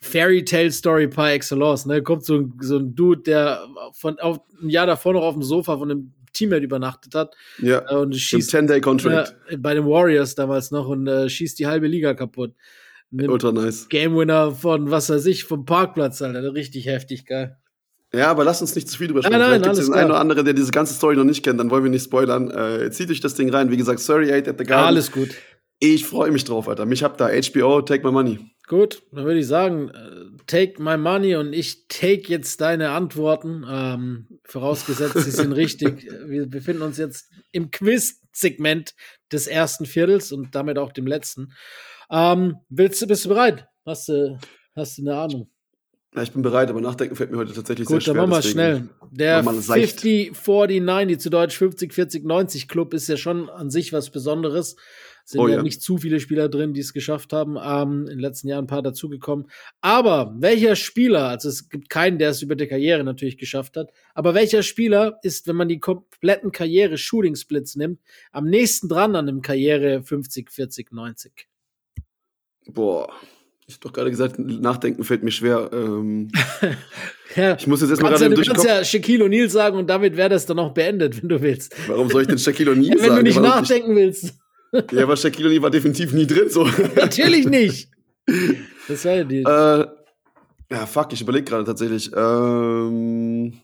Fairy Tale Story par excellence. Ne, kommt so ein, so ein Dude, der von auf, ein Jahr davor noch auf dem Sofa von einem Teammate übernachtet hat Ja, äh, und schießt 10-Day-Contract. äh, bei den Warriors damals noch und äh, schießt die halbe Liga kaputt. Ultra nice. Game Winner von was weiß ich vom Parkplatz, Alter. Richtig heftig geil. Ja, aber lass uns nicht zu viel drüber sprechen. Nein, nein, Vielleicht gibt es den klar. einen oder anderen, der diese ganze Story noch nicht kennt, dann wollen wir nicht spoilern. Äh, zieht euch das Ding rein. Wie gesagt, 38 at the Garden. Alles gut. Ich freue mich drauf, Alter. Mich habt da HBO, take my money. Gut, dann würde ich sagen, äh, take my money und ich take jetzt deine Antworten. Ähm, vorausgesetzt, sie sind (laughs) richtig. Wir befinden uns jetzt im Quiz-Segment des ersten Viertels und damit auch dem letzten. Ähm, willst du, bist du bereit? Hast du, hast du eine Ahnung? Ja, ich bin bereit, aber nachdenken fällt mir heute tatsächlich Gut, sehr dann schwer. machen wir schnell. Der machen wir seicht. 50-40-90, zu Deutsch 50-40-90 Club ist ja schon an sich was Besonderes. Sind Oh ja, ja. nicht zu viele Spieler drin, die es geschafft haben. Ähm, in den letzten Jahren ein paar dazugekommen. Aber welcher Spieler, also es gibt keinen, der es über die Karriere natürlich geschafft hat, aber welcher Spieler ist, wenn man die kompletten Karriere-Shooting-Splits nimmt, am nächsten dran an dem Karriere 50-40-90? Boah. Ich hab doch gerade gesagt, nachdenken fällt mir schwer. Ähm, (laughs) Ja, ich muss jetzt erstmal gerade ja, du kannst ja Shaquille O'Neal sagen und damit wäre das dann auch beendet, wenn du willst. Warum soll ich denn Shaquille O'Neal (laughs) Wenn sagen? du nicht Warum nachdenken willst. (laughs) Ja, aber Shaquille O'Neal war definitiv nie drin. So. Natürlich nicht. Das war ja die. Äh, ja, fuck, ich überlege gerade tatsächlich. Ähm,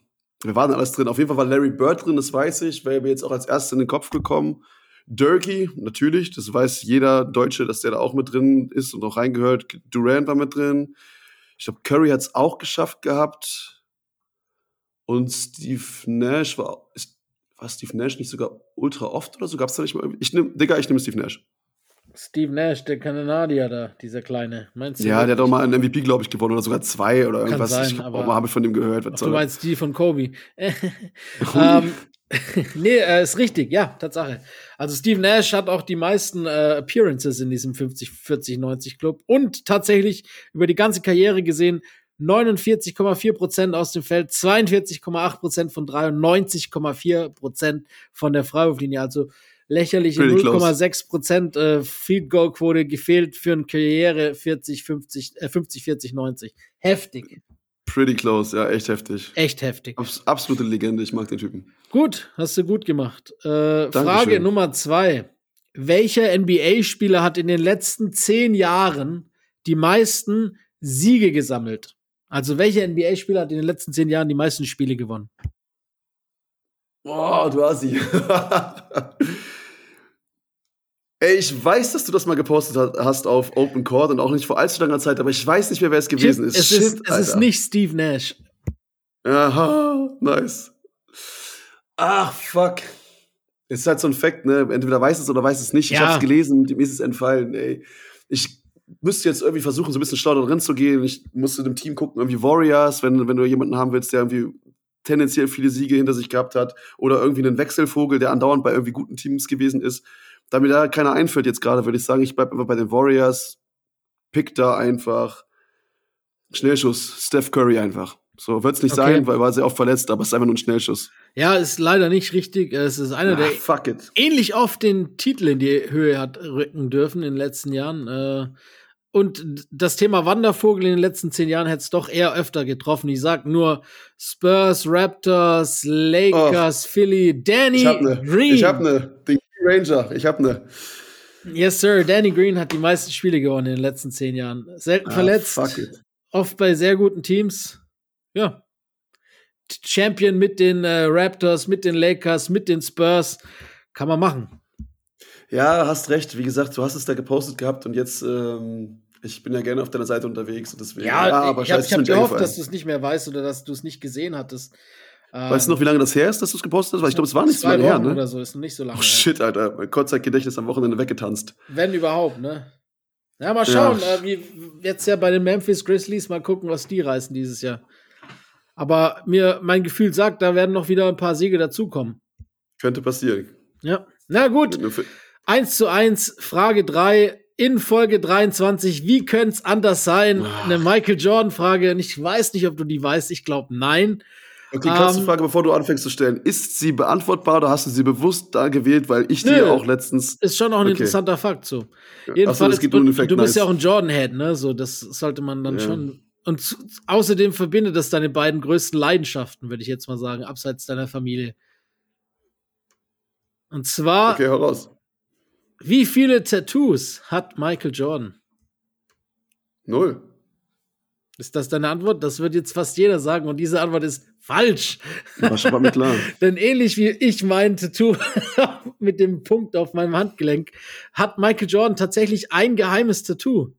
wir waren alles drin. Auf jeden Fall war Larry Bird drin, das weiß ich. Wäre mir jetzt auch als erstes in den Kopf gekommen. Durkee, natürlich, das weiß jeder Deutsche, dass der da auch mit drin ist und auch reingehört. Durant war mit drin. Ich glaube, Curry hat es auch geschafft gehabt. Und Steve Nash war. Ist, war Steve Nash nicht sogar ultra oft oder so? Gab's da nicht mal? Ich nehm, Digga, ich nehme Steve Nash. Steve Nash, der Kanadier da, dieser kleine. Meinst du? Ja, der hat auch mal einen MVP, glaube ich, gewonnen oder sogar zwei oder irgendwas. sein, ich aber- habe von dem gehört. Was du meinst die von (laughs) Kobe. ähm, (laughs) nee, äh, ist richtig, ja, Tatsache. Also Steve Nash hat auch die meisten äh, Appearances in diesem 50-40-90 Club und tatsächlich über die ganze Karriere gesehen 49,4 Prozent aus dem Feld, 42,8 Prozent von 93,4 Prozent von der Freiwurflinie. Also lächerliche Pretty close. 0,6 Prozent äh, Field Goal Quote gefehlt für eine Karriere 40, 50, äh, 50, 40, 90. Heftig. Pretty close, ja, echt heftig. Echt heftig. Abs absolute Legende, ich mag den Typen. Gut, hast du gut gemacht. Äh, Frage Nummer zwei. Welcher NBA-Spieler hat in den letzten zehn Jahren die meisten Siege gesammelt? Also welcher NBA-Spieler hat in den letzten zehn Jahren die meisten Spiele gewonnen? Boah, du hast sie. (laughs) Ey, ich weiß, dass du das mal gepostet hast auf Open Court und auch nicht vor allzu langer Zeit, aber ich weiß nicht mehr, wer es gewesen ist. Es, Shit, ist, es ist nicht Steve Nash. Aha, nice. Ach, fuck. Es ist halt so ein Fact, ne? Entweder weiß es oder weiß es nicht. Ich Ja. hab's gelesen, mir ist es entfallen, ey. Ich müsste jetzt irgendwie versuchen, so ein bisschen schlau da drin zu gehen. Ich musste dem Team gucken, irgendwie Warriors, wenn, wenn du jemanden haben willst, der irgendwie tendenziell viele Siege hinter sich gehabt hat. Oder irgendwie einen Wechselvogel, der andauernd bei irgendwie guten Teams gewesen ist. Da mir da keiner einfällt jetzt gerade, würde ich sagen, ich bleib einfach bei den Warriors. Pick da einfach. Schnellschuss, Steph Curry einfach. So wird's nicht Okay. sein, weil war sehr oft verletzt, aber es ist einfach nur ein Schnellschuss. Ja, ist leider nicht richtig. Es ist einer, Ah, der it. ähnlich oft den Titel in die Höhe hat rücken dürfen in den letzten Jahren. Äh, und das Thema Wandervogel in den letzten zehn Jahren hätte es doch eher öfter getroffen. Ich sag nur Spurs, Raptors, Lakers, Philly, Danny Oh. Ich hab ne. Green. Ich hab ne. Ranger. Ich hab ne. Yes, Sir. Danny Green hat die meisten Spiele gewonnen in den letzten zehn Jahren. Selten Ah, verletzt, oft bei sehr guten Teams. Ja. Champion mit den äh, Raptors, mit den Lakers, mit den Spurs. Kann man machen. Ja, hast recht. Wie gesagt, du hast es da gepostet gehabt und jetzt, ähm, ich bin ja gerne auf deiner Seite unterwegs und deswegen. Ja, ich habe scheiße, ich hab ist mir gehofft, dass du es nicht mehr weißt oder dass du es nicht gesehen hattest. Weißt du noch, wie lange das her ist, dass du es gepostet hast? Weil ich glaube, es war nicht so zwei lange her, Wochen ne? oder so, ist nicht so lange. Oh her. shit, Alter. Mein Kurzzeitgedächtnis am Wochenende weggetanzt. Wenn überhaupt, ne? Ja, mal schauen, Ja. äh, wie jetzt ja bei den Memphis Grizzlies mal gucken, was die reißen dieses Jahr. Aber mir mein Gefühl sagt, da werden noch wieder ein paar Siege dazukommen. Könnte passieren. Ja. Na gut, Nur für- 1 zu 1, Frage 3 in Folge 23. Wie könnte es anders sein? Eine Michael Jordan-Frage. Und ich weiß nicht, ob du die weißt. Ich glaube, nein. Okay, kurze Ähm, Frage, bevor du anfängst zu stellen. Ist sie beantwortbar oder hast du sie bewusst da gewählt, weil ich Nö. ja auch letztens. Ist schon auch ein Okay. interessanter Fakt so. Achso, Jedenfalls, es geht nur den du, bist nice. ja auch ein Jordan-Head, ne? So, das sollte man dann Ja. schon. Und außerdem verbindet das deine beiden größten Leidenschaften, würde ich jetzt mal sagen, abseits deiner Familie. Und zwar, Okay, hau raus. wie viele Tattoos hat Michael Jordan? Null. Ist das deine Antwort? Das wird jetzt fast jeder sagen und diese Antwort ist falsch. War schon mal mit klar. (laughs) Denn ähnlich wie ich mein Tattoo (laughs) mit dem Punkt auf meinem Handgelenk, hat Michael Jordan tatsächlich ein geheimes Tattoo.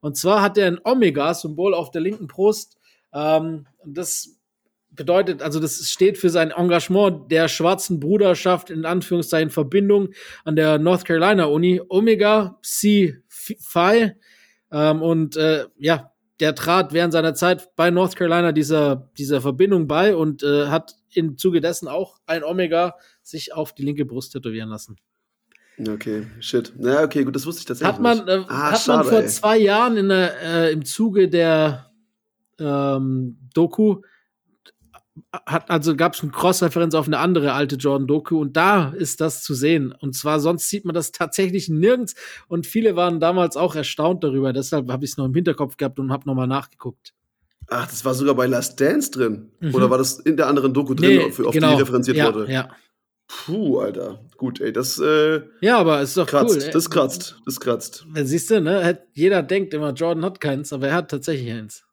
Und zwar hat er ein Omega-Symbol auf der linken Brust. Ähm, und das bedeutet, also das steht für sein Engagement der schwarzen Bruderschaft, in Anführungszeichen Verbindung an der North Carolina Uni, Omega Psi Phi. Ähm, und äh, ja, der trat während seiner Zeit bei North Carolina dieser, dieser Verbindung bei und äh, hat im Zuge dessen auch ein Omega sich auf die linke Brust tätowieren lassen. Okay, shit. Na, okay, gut, das wusste ich tatsächlich Hat man, äh. Ah, hat man schade, vor ey. zwei Jahren in der, äh, im Zuge der ähm, Doku, hat, also gab es eine Cross-Referenz auf eine andere alte Jordan-Doku und da ist das zu sehen. Und zwar sonst sieht man das tatsächlich nirgends und viele waren damals auch erstaunt darüber. Deshalb habe ich es noch im Hinterkopf gehabt und habe nochmal nachgeguckt. Ach, das war sogar bei Last Dance drin. Mhm. Oder war das in der anderen Doku drin, auf, auf die referenziert ja, wurde? Ja. Puh, Alter. Gut, ey, das äh, ja, aber es ist doch kratzt. cool. Das kratzt. Das kratzt. Siehst du, ne? Jeder denkt immer, Jordan hat keins, aber er hat tatsächlich eins.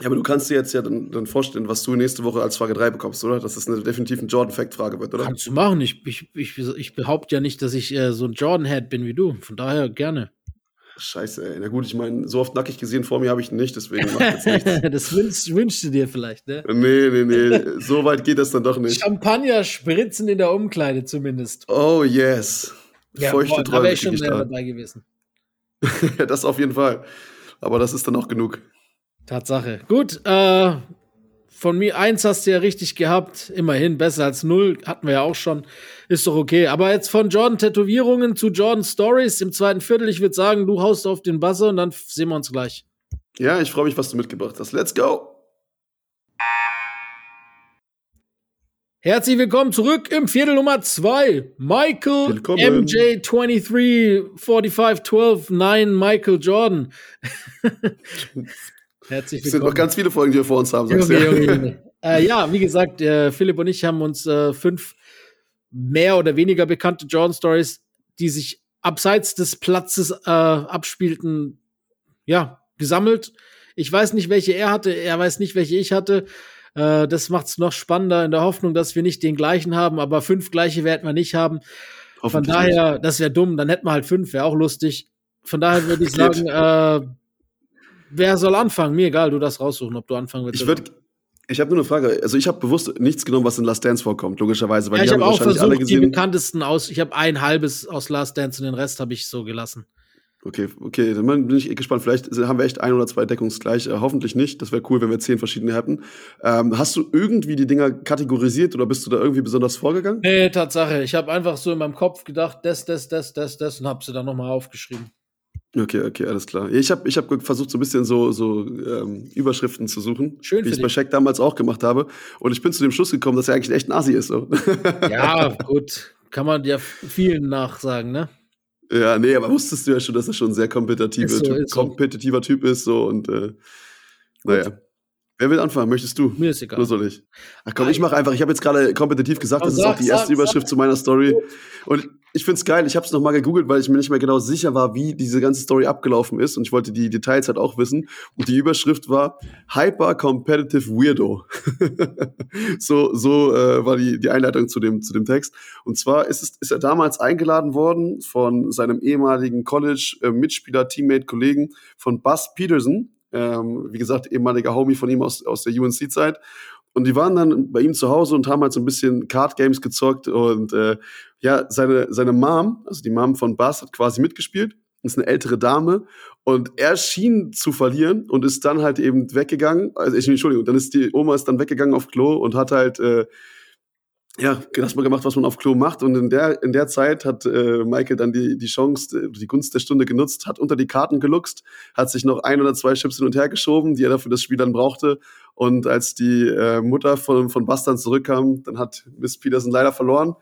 Ja, aber du kannst dir jetzt ja dann, dann vorstellen, was du nächste Woche als Frage 3 bekommst, oder? Dass das eine definitiv ein Jordan-Fact-Frage wird, oder? Kannst du machen. Ich, ich, ich, ich behaupte ja nicht, dass ich äh, so ein Jordan-Head bin wie du. Von daher gerne. Scheiße, ey. Na gut, ich meine, so oft nackig gesehen vor mir habe ich ihn nicht, deswegen macht jetzt nichts. (laughs) das wünschst, wünschst du dir vielleicht, ne? Nee, nee, nee. So weit geht das dann doch nicht. Champagner spritzen in der Umkleide zumindest. Oh, yes. Feuchte boah, da Träume wäre ich schon da. dabei gewesen. (laughs) das auf jeden Fall. Aber das ist dann auch genug. Tatsache. Gut, äh, von mir eins hast du ja richtig gehabt. Immerhin besser als null. Hatten wir ja auch schon. Ist doch okay. Aber jetzt von Jordan Tätowierungen zu Jordan Stories im zweiten Viertel. Ich würde sagen, du haust auf den Buzzer und dann sehen wir uns gleich. Ja, ich freue mich, was du mitgebracht hast. Let's go! Herzlich willkommen zurück im Viertel Nummer 2. Michael Willkommen. MJ 23 45 12 9 Michael Jordan. (laughs) Herzlich Es sind noch willkommen. ganz viele Folgen, die wir vor uns haben. Junge, ja. Junge, Junge. äh, ja, wie gesagt, äh, Philipp und ich haben uns äh, fünf mehr oder weniger bekannte Jordan Stories, die sich abseits des Platzes äh, abspielten, ja, gesammelt. Ich weiß nicht, welche er hatte, er weiß nicht, welche ich hatte. Äh, das macht es noch spannender in der Hoffnung, dass wir nicht den gleichen haben, aber fünf gleiche werden wir nicht haben. Von daher, das wäre dumm, dann hätten wir halt fünf, wäre auch lustig. Von daher würde ich sagen, äh, wer soll anfangen? Mir egal, du darfst raussuchen, ob du anfangen willst. Ich würde. Ich habe nur eine Frage. Also ich habe bewusst nichts genommen, was in Last Dance vorkommt, logischerweise, weil ja, die ich habe auch wahrscheinlich alle versucht, die bekanntesten aus. Ich habe ein halbes aus Last Dance und den Rest habe ich so gelassen. Okay, okay, dann bin ich gespannt. Vielleicht haben wir echt ein oder zwei deckungsgleich. Äh, hoffentlich nicht. Das wäre cool, wenn wir zehn verschiedene hätten. Ähm, hast du irgendwie die Dinger kategorisiert oder bist du da irgendwie besonders vorgegangen? Nee, Tatsache. Ich habe einfach so in meinem Kopf gedacht, das, das, das, das, das und habe sie dann nochmal aufgeschrieben. Okay, okay, alles klar. Ich habe ich hab versucht, so ein bisschen so, so ähm, Überschriften zu suchen, Schön wie ich es bei. Shaq damals auch gemacht habe. Und ich bin zu dem Schluss gekommen, dass er eigentlich echt ein Asi ist. So. (laughs) Ja, gut. Kann man ja vielen nachsagen, ne? ja, nee, aber wusstest du ja schon, dass er schon ein sehr kompetitiver, Ist so, typ, ist so. kompetitiver Typ ist. So, und äh, naja. Wer will anfangen? Möchtest du? Mir ist egal. Oder soll ich? Ach komm, ich mache einfach. Ich habe jetzt gerade kompetitiv gesagt, das ist auch die erste Überschrift zu meiner Story. Und ich find's geil. Ich habe es nochmal gegoogelt, weil ich mir nicht mehr genau sicher war, wie diese ganze Story abgelaufen ist. Und ich wollte die Details halt auch wissen. Und die Überschrift war Hyper Competitive Weirdo. (laughs) so so äh, war die, die Einleitung zu dem, zu dem Text. Und zwar ist, es, ist er damals eingeladen worden von seinem ehemaligen College-Mitspieler, Teammate, Kollegen von Buzz Peterson. Ähm, wie gesagt, ehemaliger Homie von ihm aus, aus der UNC-Zeit. Und die waren dann bei ihm zu Hause und haben halt so ein bisschen Card Games gezockt. Und äh, ja, seine, seine Mom, also die Mom von Buzz, hat quasi mitgespielt. Ist eine ältere Dame. Und er schien zu verlieren und ist dann halt eben weggegangen. Also, ich, Entschuldigung, dann ist die Oma ist dann weggegangen auf Klo und hat halt äh, ja, das mal gemacht, was man auf Klo macht. Und in der, in der Zeit hat äh, Michael dann die, die Chance, äh, die Gunst der Stunde genutzt, hat unter die Karten geluchst, hat sich noch ein oder zwei Chips hin und her geschoben, die er dafür das Spiel dann brauchte. Und als die äh, Mutter von, von Bastan zurückkam, dann hat Miss Peterson leider verloren.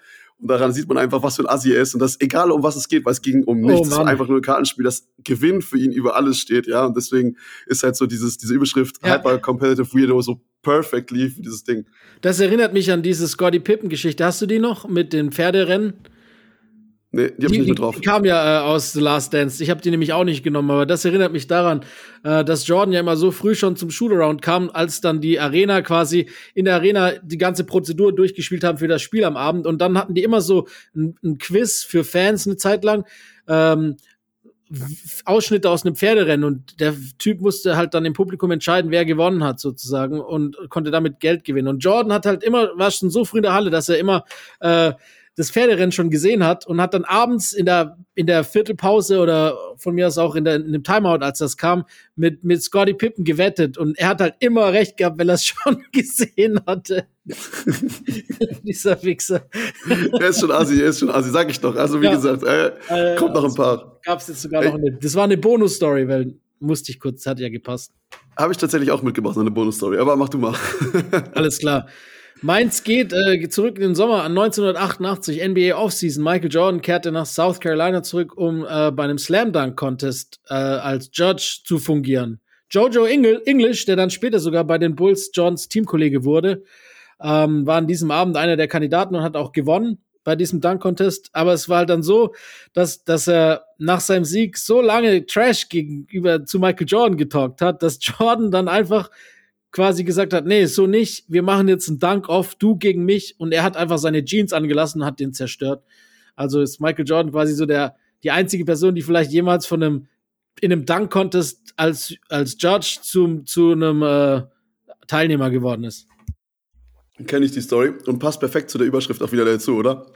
Und daran sieht man einfach, was für ein Assi er ist. Und das egal, um was es geht, weil es ging um Oh, nichts. es war einfach nur ein Kartenspiel, das Gewinn für ihn über alles steht. Ja, und deswegen ist halt so dieses, diese Überschrift Ja. Hyper Competitive Weirdo so perfectly für dieses Ding. Das erinnert mich an diese Scotty Pippen-Geschichte. Hast du die noch mit den Pferderennen? Nee, die hab ich nicht mit drauf. Die kam ja äh, aus The Last Dance. Ich habe die nämlich auch nicht genommen, aber das erinnert mich daran, äh, dass Jordan ja immer so früh schon zum Shootaround kam, als dann die Arena quasi in der Arena die ganze Prozedur durchgespielt haben für das Spiel am Abend. Und dann hatten die immer so ein, ein Quiz für Fans eine Zeit lang. Ähm, Ausschnitte aus einem Pferderennen und der Typ musste halt dann im Publikum entscheiden, wer gewonnen hat sozusagen und konnte damit Geld gewinnen. Und Jordan hat halt immer, war schon so früh in der Halle, dass er immer äh, das Pferderennen schon gesehen hat und hat dann abends in der, in der Viertelpause oder von mir aus auch in, der, in dem Timeout, als das kam, mit, mit Scotty Pippen gewettet. Und er hat halt immer recht gehabt, weil er es (laughs) schon gesehen hatte. (laughs) Dieser Wichser. Er ist schon Asi, er ist schon Asi, sag ich doch. Also wie Ja. gesagt, äh, Äh, kommt noch ein paar. Gab's jetzt sogar noch eine. Das war eine Bonus-Story, weil musste ich kurz, hat ja gepasst. Habe ich tatsächlich auch mitgebracht, so eine Bonus-Story. Aber mach du mal. Alles klar. Mainz geht äh, zurück in den Sommer an 1988, NBA Offseason. Michael Jordan kehrte nach South Carolina zurück, um äh, bei einem Slam Dunk Contest äh, als Judge zu fungieren. Jojo Engel, English, der dann später sogar bei den Bulls Johns Teamkollege wurde, ähm, war an diesem Abend einer der Kandidaten und hat auch gewonnen bei diesem Dunk Contest. Aber es war halt dann so, dass, dass er nach seinem Sieg so lange Trash gegenüber zu Michael Jordan getalkt hat, dass Jordan dann einfach quasi gesagt hat, nee, so nicht, wir machen jetzt einen Dunk-Off, du gegen mich. Und er hat einfach seine Jeans angelassen und hat den zerstört. Also ist Michael Jordan quasi so der, die einzige Person, die vielleicht jemals von einem, in einem Dunk-Contest als, als Judge zum, zu einem äh, Teilnehmer geworden ist. Kenne ich die Story und passt perfekt zu der Überschrift auch wieder dazu, oder?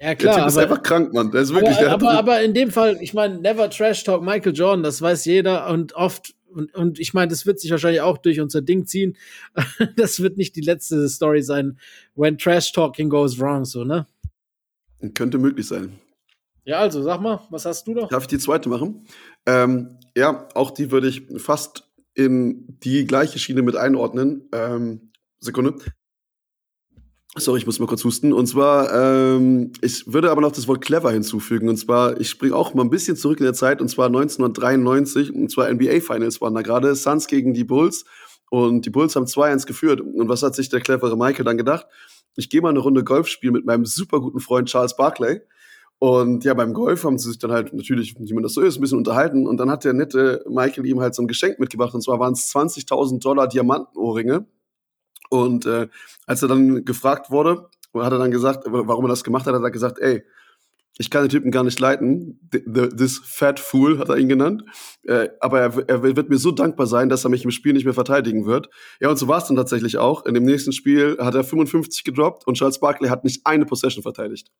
Ja, Der klar. Typ ist aber, einfach krank, Mann. Der ist wirklich. aber, der aber, aber in dem Fall, ich meine, never trash talk Michael Jordan, das weiß jeder und oft, und, und ich meine, das wird sich wahrscheinlich auch durch unser Ding ziehen. (laughs) Das wird nicht die letzte Story sein, when trash talking goes wrong, so, ne? Könnte möglich sein. Ja, also sag mal, was hast du noch? Darf ich die zweite machen? Ähm, ja, auch die würde ich fast in die gleiche Schiene mit einordnen. Ähm, Sekunde. Sorry, ich muss mal kurz husten. Und zwar, ähm, ich würde aber noch das Wort clever hinzufügen. Und zwar, ich springe auch mal ein bisschen zurück in der Zeit, und zwar 1993, und zwar NBA Finals waren da gerade, Suns gegen die Bulls. Und die Bulls haben 2-1 geführt. Und was hat sich der clevere Michael dann gedacht? Ich gehe mal eine Runde Golf spielen mit meinem super guten Freund Charles Barkley. Und ja, beim Golf haben sie sich dann halt natürlich, wie man das so ist, ein bisschen unterhalten. Und dann hat der nette Michael ihm halt so ein Geschenk mitgebracht. Und zwar waren es 20.000 Dollar Diamantenohrringe. Und äh, als er dann gefragt wurde, hat er dann gesagt, warum er das gemacht hat, hat er gesagt, ey, ich kann den Typen gar nicht leiten. This fat fool hat er ihn genannt. Äh, aber er, er, wird mir so dankbar sein, dass er mich im Spiel nicht mehr verteidigen wird. Ja, und so war es dann tatsächlich auch. In dem nächsten Spiel hat er 55 gedroppt und Charles Barkley hat nicht eine Possession verteidigt.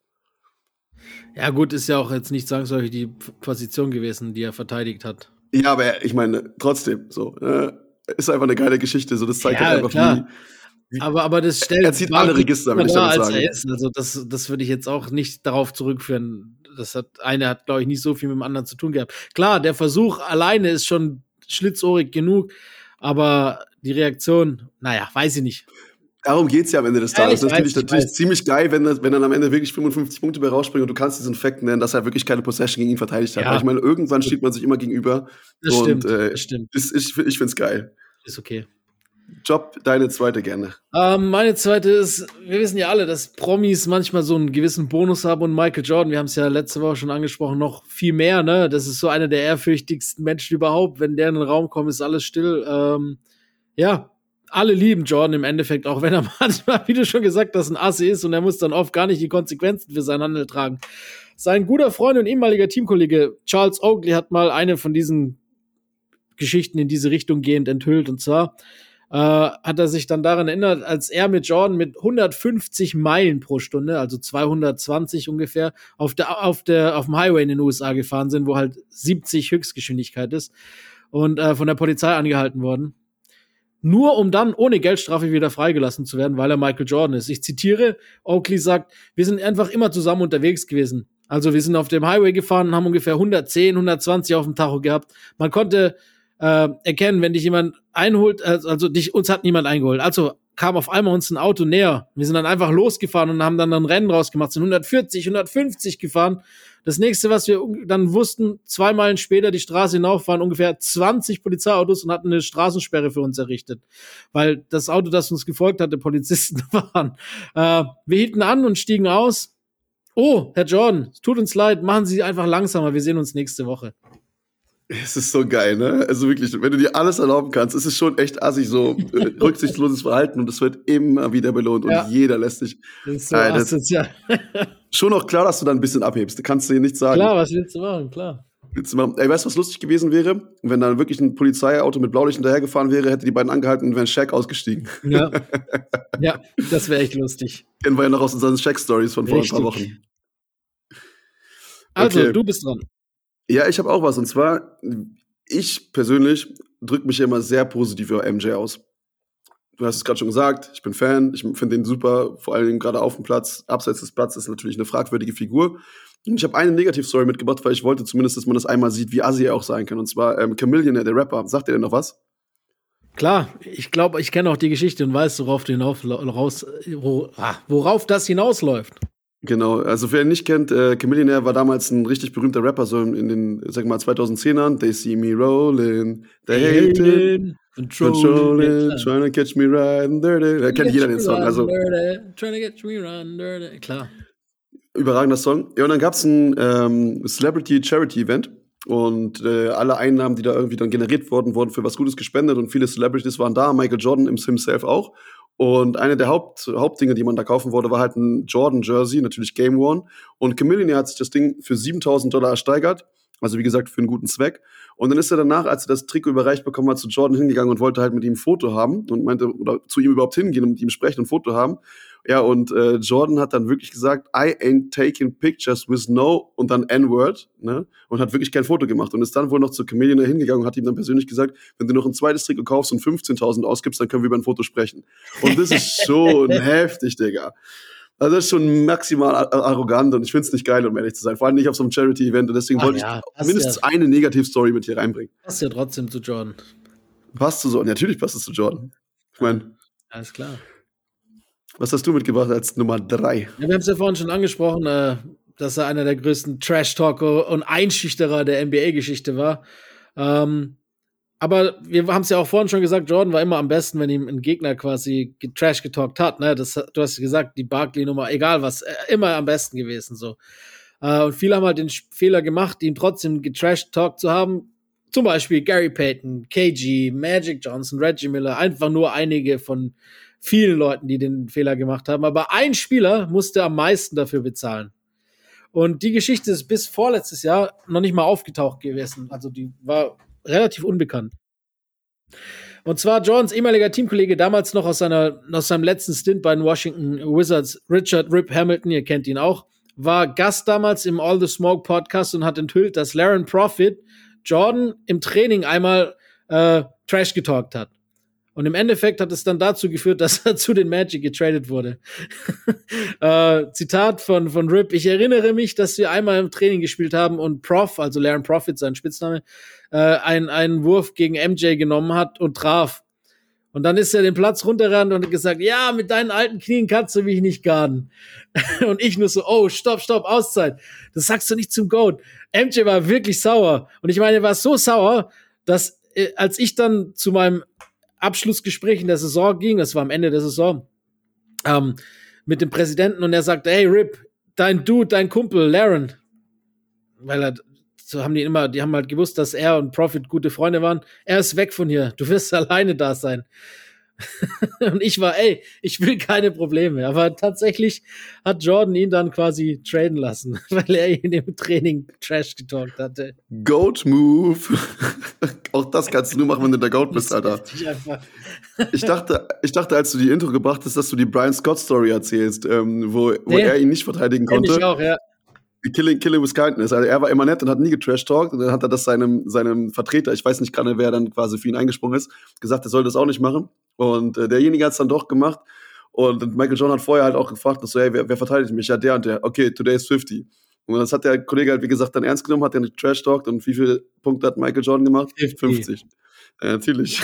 Ja, gut, ist ja auch jetzt nicht zwangsläufig die Position gewesen, die er verteidigt hat. Ja, aber ich meine, trotzdem, so, äh, ist einfach eine geile Geschichte. So, das zeigt ja, halt einfach, klar. wie, aber, aber das stellt. Er zieht alle Register, würde ich damit sagen. Er ist. Also, das, das würde ich jetzt auch nicht darauf zurückführen. Das hat, eine hat, glaube ich, nicht so viel mit dem anderen zu tun gehabt. Klar, der Versuch alleine ist schon schlitzohrig genug, aber die Reaktion, naja, weiß ich nicht. Darum geht es ja am Ende des Tages. Ja, das finde ich natürlich weiß. ziemlich geil, wenn, wenn dann am Ende wirklich 55 Punkte bei rausspringen und du kannst diesen Fakt nennen, dass er wirklich keine Possession gegen ihn verteidigt hat. Ja. Ich meine, irgendwann steht man sich immer gegenüber. Das und, stimmt. Äh, das stimmt. Ist, ich ich finde es geil. Ist okay. Job, deine zweite gerne. Ähm, meine zweite ist, wir wissen ja alle, dass Promis manchmal so einen gewissen Bonus haben und Michael Jordan, wir haben es ja letzte Woche schon angesprochen, noch viel mehr, ne? Das ist so einer der ehrfürchtigsten Menschen überhaupt. Wenn der in den Raum kommt, ist alles still. Ähm, ja, alle lieben Jordan im Endeffekt, auch wenn er (laughs) manchmal, wie du schon gesagt hast, ein Asse ist und er muss dann oft gar nicht die Konsequenzen für seinen Handel tragen. Sein guter Freund und ehemaliger Teamkollege Charles Oakley hat mal eine von diesen Geschichten in diese Richtung gehend enthüllt und zwar äh, hat er sich dann daran erinnert, als er mit Jordan mit 150 Meilen pro Stunde, also 220 ungefähr, auf der, auf der, auf dem Highway in den USA gefahren sind, wo halt 70 Höchstgeschwindigkeit ist und äh, von der Polizei angehalten worden. Nur um dann ohne Geldstrafe wieder freigelassen zu werden, weil er Michael Jordan ist. Ich zitiere, Oakley sagt, wir sind einfach immer zusammen unterwegs gewesen. Also wir sind auf dem Highway gefahren haben ungefähr 110, 120 auf dem Tacho gehabt. Man konnte äh, erkennen, wenn dich jemand einholt, also, also dich, uns hat niemand eingeholt. Also kam auf einmal uns ein Auto näher. Wir sind dann einfach losgefahren und haben dann ein Rennen rausgemacht, sind 140, 150 gefahren. Das nächste, was wir dann wussten, zwei Meilen später die Straße hinauf waren ungefähr 20 Polizeiautos und hatten eine Straßensperre für uns errichtet, weil das Auto, das uns gefolgt hatte, Polizisten (laughs) waren. Äh, wir hielten an und stiegen aus. Oh, Herr Jordan, es tut uns leid, machen Sie einfach langsamer, wir sehen uns nächste Woche. Es ist so geil, ne? Also wirklich, wenn du dir alles erlauben kannst, ist es schon echt assig, so äh, (laughs) rücksichtsloses Verhalten und es wird immer wieder belohnt und ja. jeder lässt sich. Das ist so äh, das ja. (laughs) schon auch klar, dass du da ein bisschen abhebst. Da kannst du dir nichts sagen. Klar, was willst du machen? Klar. Willst du machen? Ey, weißt du, was lustig gewesen wäre? Wenn dann wirklich ein Polizeiauto mit Blaulicht hinterhergefahren wäre, hätte die beiden angehalten und wären Shaq ausgestiegen. Ja. (laughs) ja, das wäre echt lustig. Kennen wir ja noch aus unseren Shaq-Stories von vor Richtig. ein paar Wochen. Also, okay. du bist dran. Ja, ich habe auch was. Und zwar, ich persönlich drücke mich immer sehr positiv über MJ aus. Du hast es gerade schon gesagt, ich bin Fan, ich finde den super, vor allem gerade auf dem Platz, abseits des Platzes ist natürlich eine fragwürdige Figur. Und ich habe eine Negativstory mitgebracht, weil ich wollte zumindest, dass man das einmal sieht, wie assi er auch sein kann. Und zwar ähm, Chameleon, der Rapper. Sagt ihr denn noch was? Klar, ich glaube, ich kenne auch die Geschichte und weiß, worauf, hinauf, ah, worauf das hinausläuft. Genau, also wer ihn nicht kennt, äh, Chameleonaire war damals ein richtig berühmter Rapper, so in den, sag mal, 2010ern. They see me rolling, they hate it, controlling, trying to catch me riding dirty. Da kennt jeder den Song. Also, trying to catch me riding dirty. Klar. Überragender Song. Ja, und dann gab's ein ähm, Celebrity Charity Event. Und äh, alle Einnahmen, die da irgendwie dann generiert wurden, wurden für was Gutes gespendet und viele Celebrities waren da, Michael Jordan himself auch. Und eine der Haupt, Hauptdinge, die man da kaufen wollte, war halt ein Jordan-Jersey, natürlich Game One. Und Chameleon hat sich das Ding für 7000 Dollar ersteigert. Also wie gesagt, für einen guten Zweck. Und dann ist er danach, als er das Trikot überreicht bekommen hat, zu Jordan hingegangen und wollte halt mit ihm ein Foto haben und meinte, oder zu ihm überhaupt hingehen und mit ihm sprechen und ein Foto haben. Ja, und äh, Jordan hat dann wirklich gesagt, I ain't taking pictures with no und dann N-Word, ne? Und hat wirklich kein Foto gemacht und ist dann wohl noch zu Chameleon hingegangen und hat ihm dann persönlich gesagt, wenn du noch ein zweites Trikot kaufst und 15.000 ausgibst, dann können wir über ein Foto sprechen. Und das ist (laughs) schon heftig, Digga. Also das ist schon maximal arrogant und ich finde es nicht geil, um ehrlich zu sein. Vor allem nicht auf so einem Charity-Event und deswegen Ach wollte ja, ich mindestens ja. eine Negativ-Story mit hier reinbringen. Passt ja trotzdem zu Jordan. Passt zu so, natürlich passt es zu Jordan. Ich meine. Alles klar. Was hast du mitgebracht als Nummer drei? Ja, wir haben es ja vorhin schon angesprochen, äh, dass er einer der größten Trash-Talker und Einschüchterer der NBA-Geschichte war. Ähm, aber wir haben es ja auch vorhin schon gesagt, Jordan war immer am besten, wenn ihm ein Gegner quasi Trash getalkt hat. Ne? Das, du hast gesagt, die Barkley-Nummer, egal was, äh, immer am besten gewesen. so. Äh, und viele haben halt den Fehler gemacht, ihn trotzdem getrash-talkt zu haben. Zum Beispiel Gary Payton, KG, Magic Johnson, Reggie Miller, einfach nur einige von vielen Leuten, die den Fehler gemacht haben. Aber ein Spieler musste am meisten dafür bezahlen. Und die Geschichte ist bis vorletztes Jahr noch nicht mal aufgetaucht gewesen. Also die war relativ unbekannt. Und zwar Jordans ehemaliger Teamkollege, damals noch aus, seiner, aus seinem letzten Stint bei den Washington Wizards, Richard Rip Hamilton, ihr kennt ihn auch, war Gast damals im All the Smoke Podcast und hat enthüllt, dass Laren Profit Jordan im Training einmal äh, Trash getalkt hat. Und im Endeffekt hat es dann dazu geführt, (laughs) dass er zu den Magic getradet wurde. (laughs) äh, Zitat von, von Rip. Ich erinnere mich, dass wir einmal im Training gespielt haben und Prof, also Laren Profit, sein Spitzname, äh, einen, einen Wurf gegen MJ genommen hat und traf. Und dann ist er den Platz runtergerannt und hat gesagt, ja, mit deinen alten Knien kannst du mich nicht garden. (laughs) und ich nur so, oh, stopp, stopp, Auszeit. Das sagst du nicht zum Goat. MJ war wirklich sauer. Und ich meine, er war so sauer, dass äh, als ich dann zu meinem Abschlussgespräch in der Saison ging, das war am Ende der Saison, ähm, mit dem Präsidenten und er sagte, hey Rip, dein Dude, dein Kumpel, Laren, weil er, so haben die immer, die haben halt gewusst, dass er und Profit gute Freunde waren. Er ist weg von hier. Du wirst (laughs) alleine da sein. (laughs) und ich war, ey, ich will keine Probleme. Aber tatsächlich hat Jordan ihn dann quasi traden lassen, (laughs) weil er ihn im Training Trash getalkt hatte. Goat Move. (laughs) Auch das kannst du nur machen, wenn du der Goat bist, Alter. Ich dachte, ich dachte, als du die Intro gebracht hast, dass du die Brian Scott Story erzählst, ähm, wo, wo nee. er ihn nicht verteidigen konnte. Ich auch, ja. Killing, Killing with Kindness. Also er war immer nett und hat nie getrash-talkt und dann hat er das seinem, seinem Vertreter, ich weiß nicht gerade, wer dann quasi für ihn eingesprungen ist, gesagt, er soll das auch nicht machen. Und äh, derjenige hat es dann doch gemacht. Und Michael John hat vorher halt auch gefragt, so, hey, wer, wer verteidigt mich? Ja, der und der. Okay, today is 50. Und das hat der Kollege halt, wie gesagt, dann ernst genommen, hat den Trash talked und wie viele Punkte hat Michael Jordan gemacht? 50. 50. Ja, natürlich.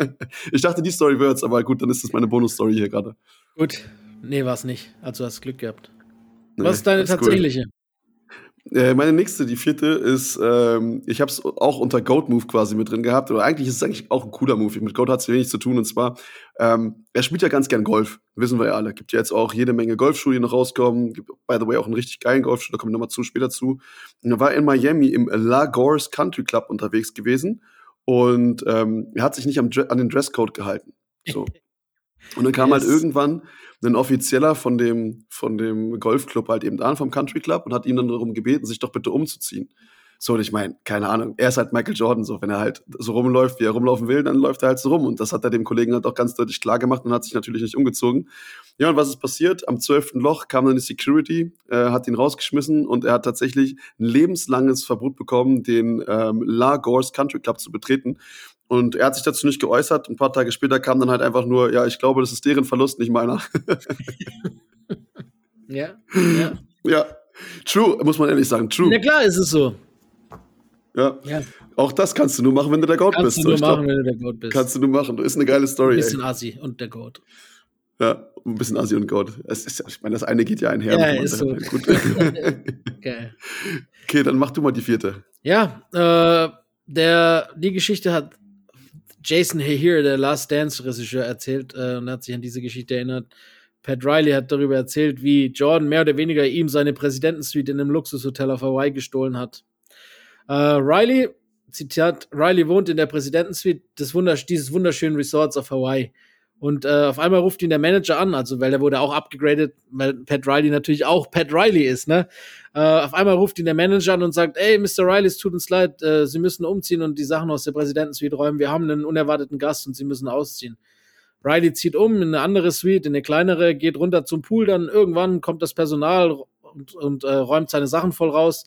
(laughs) ich dachte, die Story wird's, aber gut, dann ist das meine Bonus-Story hier gerade. Gut. Nee, war es nicht. Also hast Glück gehabt. Nee, Was ist deine tatsächliche? Cool. Äh, meine nächste, die vierte, ist, ähm, ich habe es auch unter Goat Move quasi mit drin gehabt. Oder eigentlich ist es eigentlich auch ein cooler Move. Mit Goat hat es wenig zu tun. Und zwar, ähm, er spielt ja ganz gern Golf. Wissen wir ja alle. Gibt ja jetzt auch jede Menge Golfschuhe, die noch rauskommen. Gibt, by the way, auch einen richtig geilen Golfschuh. Da kommen wir nochmal zu, später zu. Und er war in Miami im Lagos Country Club unterwegs gewesen. Und ähm, er hat sich nicht am, an den Dresscode gehalten. So. (laughs) Und dann kam yes. halt irgendwann ein Offizieller von dem, von dem Golfclub halt eben an, vom Country Club, und hat ihn dann darum gebeten, sich doch bitte umzuziehen. So, und ich meine, keine Ahnung, er ist halt Michael Jordan, so, wenn er halt so rumläuft, wie er rumlaufen will, dann läuft er halt so rum. Und das hat er dem Kollegen halt auch ganz deutlich klar gemacht und hat sich natürlich nicht umgezogen. Ja, und was ist passiert? Am zwölften Loch kam dann die Security, äh, hat ihn rausgeschmissen und er hat tatsächlich ein lebenslanges Verbot bekommen, den ähm, Lagos Country Club zu betreten. Und er hat sich dazu nicht geäußert. Ein paar Tage später kam dann halt einfach nur, ja, ich glaube, das ist deren Verlust, nicht meiner. (laughs) ja, ja. Ja, true, muss man ehrlich sagen, true. Na klar ist es so. Ja. ja. Auch das kannst du nur machen, wenn du der Goat kannst bist. Kannst du nur machen, glaub, wenn du der Goat bist. Kannst du nur machen. Ist eine geile Story. Ein bisschen ey. Assi und der Goat. Ja, ein bisschen Assi und Goat. Es ist, ich meine, das eine geht ja einher. Ja, ist so. Gut. (laughs) (laughs) Geil. Okay, dann mach du mal die vierte. Ja, äh, der, die Geschichte hat Jason Here, der Last Dance-Regisseur, erzählt äh, und hat sich an diese Geschichte erinnert. Pat Riley hat darüber erzählt, wie Jordan mehr oder weniger ihm seine Präsidentensuite in einem Luxushotel auf Hawaii gestohlen hat. Äh, Riley, Zitat, Riley wohnt in der Präsidentensuite des Wundersch dieses wunderschönen Resorts auf Hawaii. Und äh, auf einmal ruft ihn der Manager an, also weil er wurde auch abgegradet, weil Pat Riley natürlich auch Pat Riley ist, ne? Äh, auf einmal ruft ihn der Manager an und sagt, ey, Mr. Riley, es tut uns leid, äh, Sie müssen umziehen und die Sachen aus der Präsidentensuite räumen. Wir haben einen unerwarteten Gast und Sie müssen ausziehen. Riley zieht um in eine andere Suite, in eine kleinere, geht runter zum Pool, dann irgendwann kommt das Personal und, und äh, räumt seine Sachen voll raus.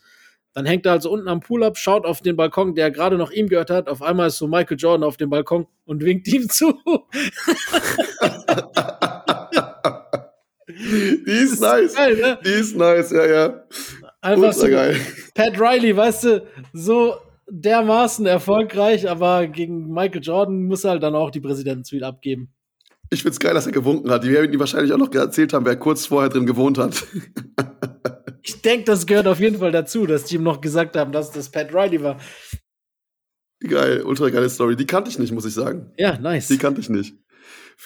Dann hängt er also unten am Pool ab, schaut auf den Balkon, der gerade noch ihm gehört hat. Auf einmal ist so Michael Jordan auf dem Balkon und winkt ihm zu. (laughs) Die ist, ist nice. Geil, ne? Die ist nice, ja, ja. Einfach so, geil. Pat Riley, weißt du, so dermaßen erfolgreich, aber gegen Michael Jordan muss er halt dann auch die Präsidentensuite abgeben. Ich find's geil, dass er gewunken hat. Die werden ihm wahrscheinlich auch noch erzählt haben, wer kurz vorher drin gewohnt hat. (laughs) Ich denke, das gehört auf jeden Fall dazu, dass die ihm noch gesagt haben, dass das Pat Riley war. Geil, ultra geile Story. Die kannte ich nicht, muss ich sagen. Ja, nice. Die kannte ich nicht.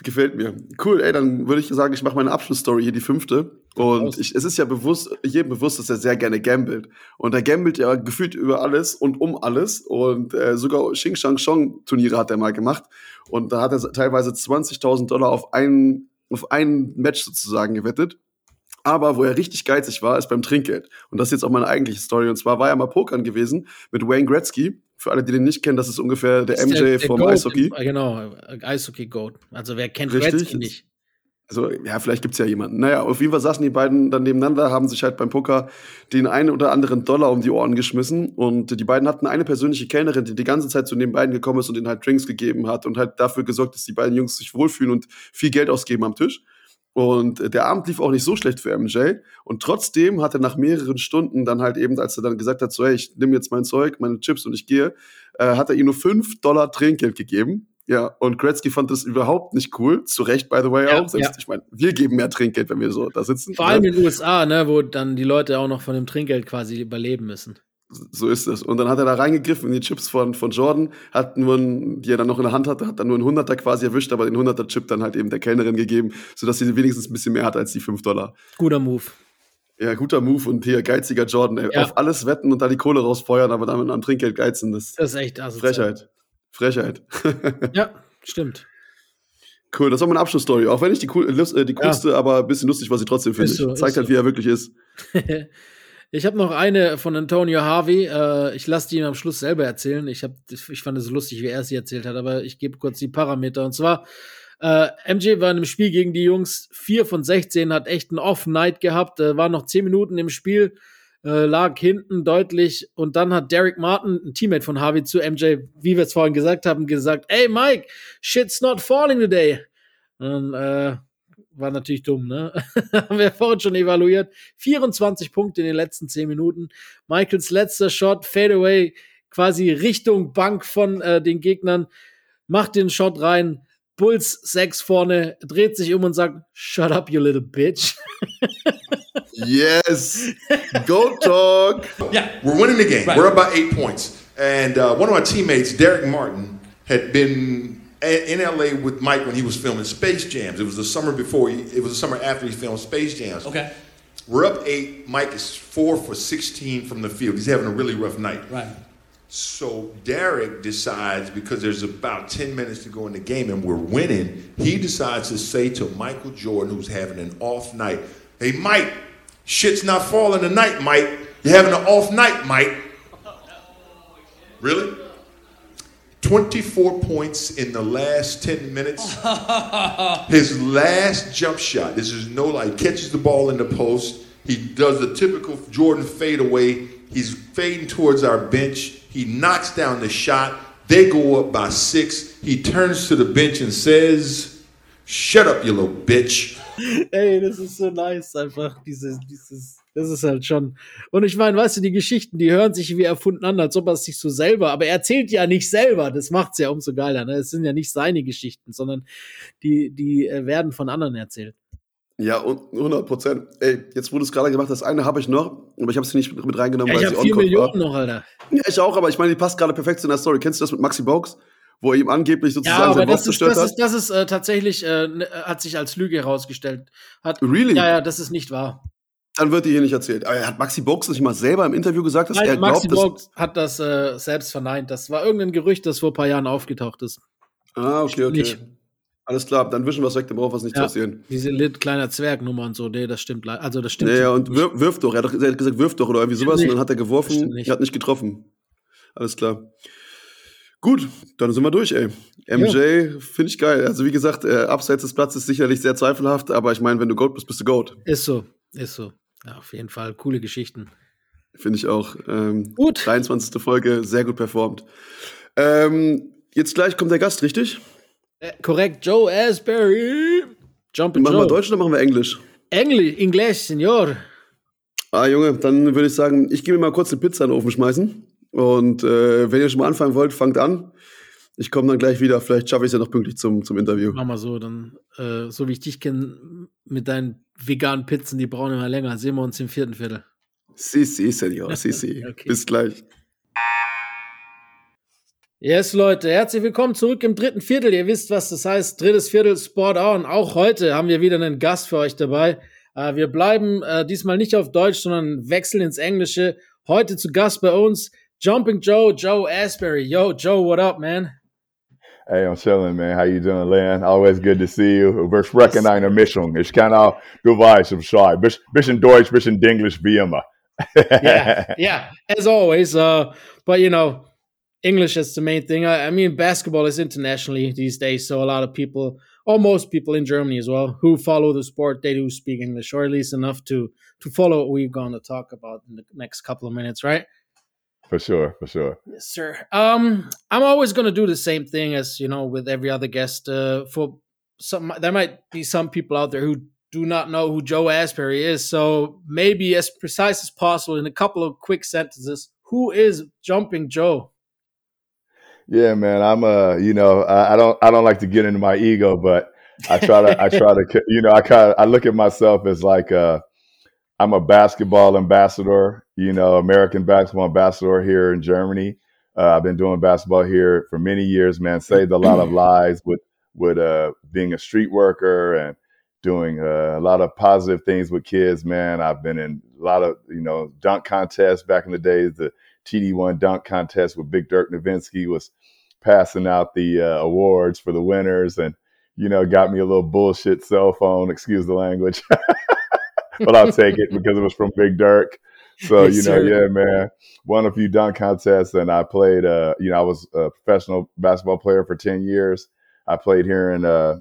Gefällt mir. Cool, ey, dann würde ich sagen, ich mache meine Abschlussstory hier, die fünfte. Und ich, es ist ja bewusst, jedem bewusst, dass er sehr gerne gambelt. Und er gambelt ja gefühlt über alles und um alles. Und äh, sogar Xing Shang Chong Turniere hat er mal gemacht. Und da hat er teilweise 20.000 Dollar auf ein, auf ein Match sozusagen gewettet. Aber wo er richtig geizig war, ist beim Trinkgeld. Und das ist jetzt auch meine eigentliche Story. Und zwar war er mal Pokern gewesen mit Wayne Gretzky. Für alle, die den nicht kennen, das ist ungefähr der ist MJ der- der vom Goat Eishockey. im- Genau, Eishockey-Goat. Also wer kennt Richtig. Gretzky nicht? Also, ja, vielleicht gibt's ja jemanden. Naja, auf jeden Fall saßen die beiden dann nebeneinander, haben sich halt beim Poker den einen oder anderen Dollar um die Ohren geschmissen. Und die beiden hatten eine persönliche Kellnerin, die die ganze Zeit zu den beiden gekommen ist und ihnen halt Drinks gegeben hat und halt dafür gesorgt, dass die beiden Jungs sich wohlfühlen und viel Geld ausgeben am Tisch. Und der Abend lief auch nicht so schlecht für MJ. Und trotzdem hat er nach mehreren Stunden dann halt eben, als er dann gesagt hat, so, hey, ich nehme jetzt mein Zeug, meine Chips und ich gehe, äh, hat er ihm nur 5 Dollar Trinkgeld gegeben. Ja, und Gretzky fand das überhaupt nicht cool. Zu Recht, by the way, Ja, auch. Selbst, ja. Ich meine, wir geben mehr Trinkgeld, wenn wir so da sitzen. Vor allem ja. in den USA, ne, wo dann die Leute auch noch von dem Trinkgeld quasi überleben müssen. So ist es. Und dann hat er da reingegriffen in die Chips von, von Jordan, hat nur, ein, die er dann noch in der Hand hatte, hat dann nur einen Hunderter quasi erwischt, aber den Hunderter Chip dann halt eben der Kellnerin gegeben, sodass sie wenigstens ein bisschen mehr hat als die 5 Dollar. Guter Move. Ja, guter Move und hier geiziger Jordan, ey. Ja. Auf alles wetten und da die Kohle rausfeuern, aber dann am Trinkgeld geizen, das Das ist echt asozial. Frechheit. Frechheit. (laughs) Ja, stimmt. cool, das war meine Abschlussstory. Auch wenn nicht die, cool, äh, die Ja. coolste, aber ein bisschen lustig war sie trotzdem, finde ich. so, Zeigt halt, so. wie er wirklich ist. (laughs) ich habe noch eine von Antonio Harvey. Äh, ich lasse die ihm am Schluss selber erzählen. Ich, hab, ich fand es lustig, wie er sie erzählt hat, aber ich gebe kurz die Parameter. Und zwar, äh, MJ war in einem Spiel gegen die Jungs 4 von 16, hat echt einen Off-Night gehabt, äh, war noch 10 Minuten im Spiel, äh, lag hinten deutlich und dann hat Derek Martin, ein Teammate von Harvey, zu MJ, wie wir es vorhin gesagt haben, gesagt, hey Mike, shit's not falling today. Und äh, war natürlich dumm, ne? (laughs) Haben wir vorhin schon evaluiert. 24 Punkte in den letzten 10 Minuten. Michaels letzter Shot, Fadeaway, quasi Richtung Bank von äh, den Gegnern, macht den Shot rein. Bulls 6 vorne, dreht sich um und sagt, Shut up, you little bitch. (laughs) Yes! Go Talk! Yeah, we're winning the game. We're up by eight points. And uh, one of my teammates, Derek Martin, had been in LA with Mike when he was filming Space Jams. It was the summer before. He, it was the summer after he filmed Space Jams. Okay. We're up eight. Mike is four for 16 from the field. He's having a really rough night. Right. So Derek decides because there's about 10 minutes to go in the game and we're winning, he decides to say to Michael Jordan, who's having an off night, Hey, Mike, shit's not falling tonight, Mike. You're having an off night, Mike. Really? 24 points in the last 10 minutes. (laughs) His last jump shot, this is no lie, he catches the ball in the post. He does the typical Jordan fadeaway. He's fading towards our bench. He knocks down the shot. They go up by six. He turns to the bench and says, Shut up, you little bitch. Ey, das ist so nice, einfach dieses, dieses, das ist halt schon. Und ich meine, weißt du, die Geschichten, die hören sich wie erfunden an, als ob er es sich so selber, aber er erzählt ja nicht selber, das macht's ja umso geiler, ne? Es sind ja nicht seine Geschichten, sondern die, die äh, werden von anderen erzählt. Ja, und 100 Prozent. Ey, jetzt wurde es gerade gemacht, das eine habe ich noch, aber ich habe sie nicht mit, reingenommen, Ja, ich weil habe sie vier on-code Millionen war. noch, Alter. Ja, ich auch, aber ich meine, die passt gerade perfekt zu der Story. Kennst du das mit Maxi Box? Wo er ihm angeblich Ja, sozusagen aber sein Box das ist, zerstört das hat? ist, das ist äh, tatsächlich, äh, ne- hat sich als Lüge herausgestellt. Hat, Really? Ja, ja, das ist nicht wahr. Dann wird die hier nicht erzählt. Aber hat Maxi Box nicht mal selber im Interview gesagt, dass er Nein, Maxi glaubt, dass. Box hat das äh, selbst verneint. Das war irgendein Gerücht, das vor ein paar Jahren aufgetaucht ist. Ah, okay, okay. Nicht. Alles klar, dann wischen wir es weg, dann braucht was nicht Ja, zu erzählen. diese kleiner Zwergnummer und so, nee, das stimmt. le- Also das stimmt. Ja, ja, und wirf, wirf doch. Er hat, doch, er hat gesagt, wirf doch oder irgendwie sowas Nee, und dann hat er geworfen, er hat nicht getroffen. Alles klar. Gut, dann sind wir durch, ey. MJ finde ich geil. Also wie gesagt, äh, abseits des Platzes sicherlich sehr zweifelhaft, aber ich meine, wenn du Goat bist, bist du Goat. Ist so, ist so. Ja, auf jeden Fall coole Geschichten. Finde ich auch. Ähm, Gut. 23. Folge, sehr gut performt. Ähm, jetzt gleich kommt der Gast, richtig? Äh, korrekt, Joe Asbury. Jumpin' Machen wir Joe. Deutsch oder machen wir Englisch? Englisch, Englisch, Senor. Ah, Junge, dann würde ich sagen, ich gehe mir mal kurz eine Pizza in den Ofen schmeißen. Und äh, wenn ihr schon mal anfangen wollt, fangt an. Ich komme dann gleich wieder, vielleicht schaffe ich es ja noch pünktlich zum, zum Interview. Mach mal so, dann, äh, so wie ich dich kenne, mit deinen veganen Pizzen, die brauchen immer länger. Sehen wir uns im vierten Viertel. Si, si, Senor, si, si. (laughs) okay. Bis gleich. Yes, Leute, herzlich willkommen zurück im dritten Viertel. Ihr wisst, was das heißt. Drittes Viertel Sport On. Auch heute haben wir wieder einen Gast für euch dabei. Äh, wir bleiben äh, diesmal nicht auf Deutsch, sondern wechseln ins Englische. Heute zu Gast bei uns Jumping Joe, Joe Asbury. Yo, Joe, what up, man? Hey, I'm chilling, man. How you doing, Len? Always good to see you. Wir sprechen eine Mischung. Ich kann auch, du weißt, Bescheid. Bisschen Deutsch, bisschen Englisch, wie immer. yeah, (laughs) yeah, as always. Uh, but you know, English is the main thing. I, I, mean, basketball is internationally these days, so a lot of people, or most people in Germany as well, who follow the sport, they do speak English, or at least enough to to follow what we're going to talk about in the next couple of minutes, right? For sure, for sure. Yes, sir. Um, I'm always going to do the same thing as you know with every other guest. Uh, for some, there might be some people out there who do not know who Joe Asbury is. So maybe as precise as possible in a couple of quick sentences. Who is Jumping Joe? Yeah, man. I'm uh, you know, I, I don't I don't like to get into my ego, but I try to I try to (laughs) you know, I kind of I look at myself as like uh I'm a basketball ambassador, you know, American basketball ambassador here in Germany. Uh, I've been doing basketball here for many years, man. Saved a lot of (clears throat) lives with with uh, being a street worker and doing uh, a lot of positive things with kids, man. I've been in a lot of, you know, dunk contests back in the days. The TD1 dunk contest with Big Dirk Nowitzki was passing out the uh, awards for the winners and, you know, got me a little bullshit cell phone, excuse the language. (laughs) (laughs) but I'll take it because it was from Big Dirk. So, you know, yeah, man, won a few dunk contests and I played, uh, you know, I was a professional basketball player for 10 years. I played here in, uh,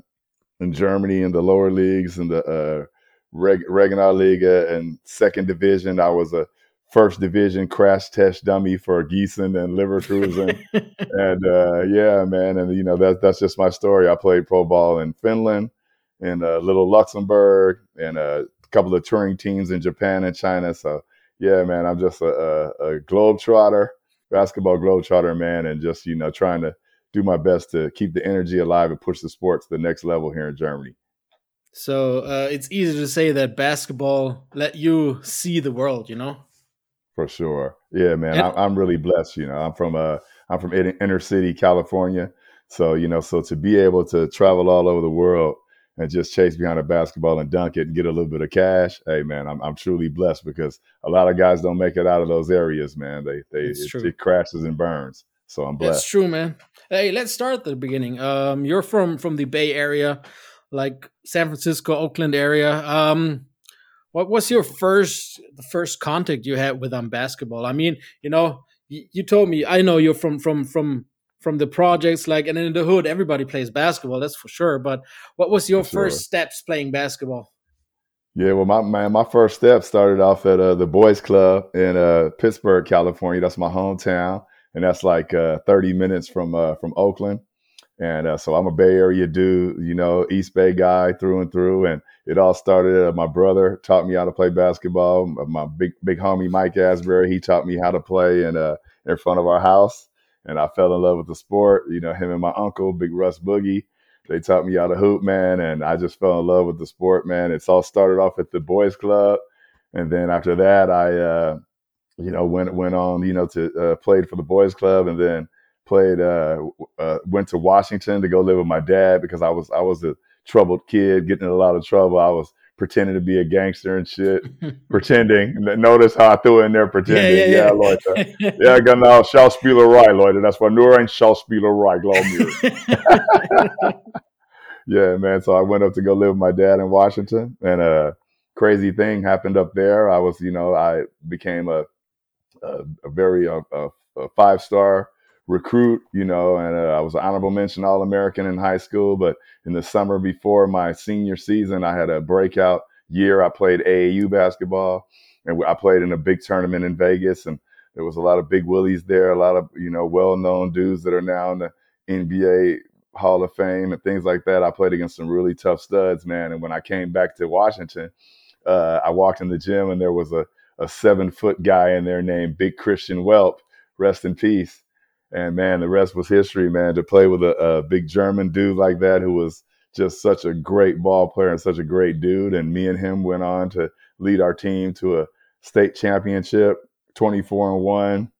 in Germany in the lower leagues in the uh, Reg- Regionalliga and second division. I was a first division crash test dummy for Gießen and Leverkusen. (laughs) and uh, yeah, man, and you know that that's just my story. I played pro ball in Finland, in uh, Little Luxembourg, and a couple of touring teams in Japan and China. So yeah, man, I'm just a, a, a globe trotter, basketball globe trotter, man, and just you know trying to do my best to keep the energy alive and push the sport to the next level here in Germany. So uh, it's easy to say that basketball let you see the world, you know. For sure, yeah, man. And- I, am really blessed. You know, I'm from uh, I'm from inner city California, so you know, so to be able to travel all over the world and just chase behind a basketball and dunk it and get a little bit of cash, hey man, I'm I'm truly blessed because a lot of guys don't make it out of those areas, man. They they it, it, crashes and burns. So I'm blessed. That's true, man. Hey, let's start at the beginning. Um, you're from from the Bay Area, like San Francisco, Oakland area. Um, what was your first the first contact you had with um basketball? I mean, you know, you, you told me I know you're from from from from the projects like and in the hood everybody plays basketball that's for sure but what was your sure. first steps playing basketball yeah well my man my first step started off at uh, the boys club in uh, pittsburgh california that's my hometown and that's like uh, 30 minutes from uh, from Oakland. And uh, so I'm a Bay Area dude, you know, East Bay guy through and through. And it all started. Uh, my brother taught me how to play basketball. My big big homie Mike Asbury, he taught me how to play in uh, in front of our house. And I fell in love with the sport. You know, him and my uncle, Big Russ Boogie, they taught me how to hoop, man. And I just fell in love with the sport, man. It's all started off at the boys club, and then after that, I uh, you know, went went on, you know, to uh, played for the boys club, and then played uh, uh, went to Washington to go live with my dad because I was I was a troubled kid, getting in a lot of trouble. I was pretending to be a gangster and shit, (laughs) pretending. Notice how I threw it in there pretending. Yeah, yeah, yeah. (laughs) yeah Leute. ja, genau, Schauspielerei, Leute. Das war nur ein Schauspielerei, glaub mir. (laughs) yeah, man. So I went up to go live with my dad in Washington, and a crazy thing happened up there. I was, you know, I became a a, a very uh, a, a five star recruit, you know, and uh, I was an honorable mention All American in high school. But in the summer before my senior season, I had a breakout year. I played AAU basketball, and I played in a big tournament in Vegas, and there was a lot of big willies there, a lot of you know well known dudes that are now in the NBA Hall of Fame and things like that. I played against some really tough studs, man. And when I came back to Washington, uh, I walked in the gym and there was a a seven foot guy in there named Big Christian Welp, rest in peace. And man, the rest was history, man. To play with a, a big German dude like that who was just such a great ball player and such a great dude, and me and him went on to lead our team to a state championship, twenty four and one,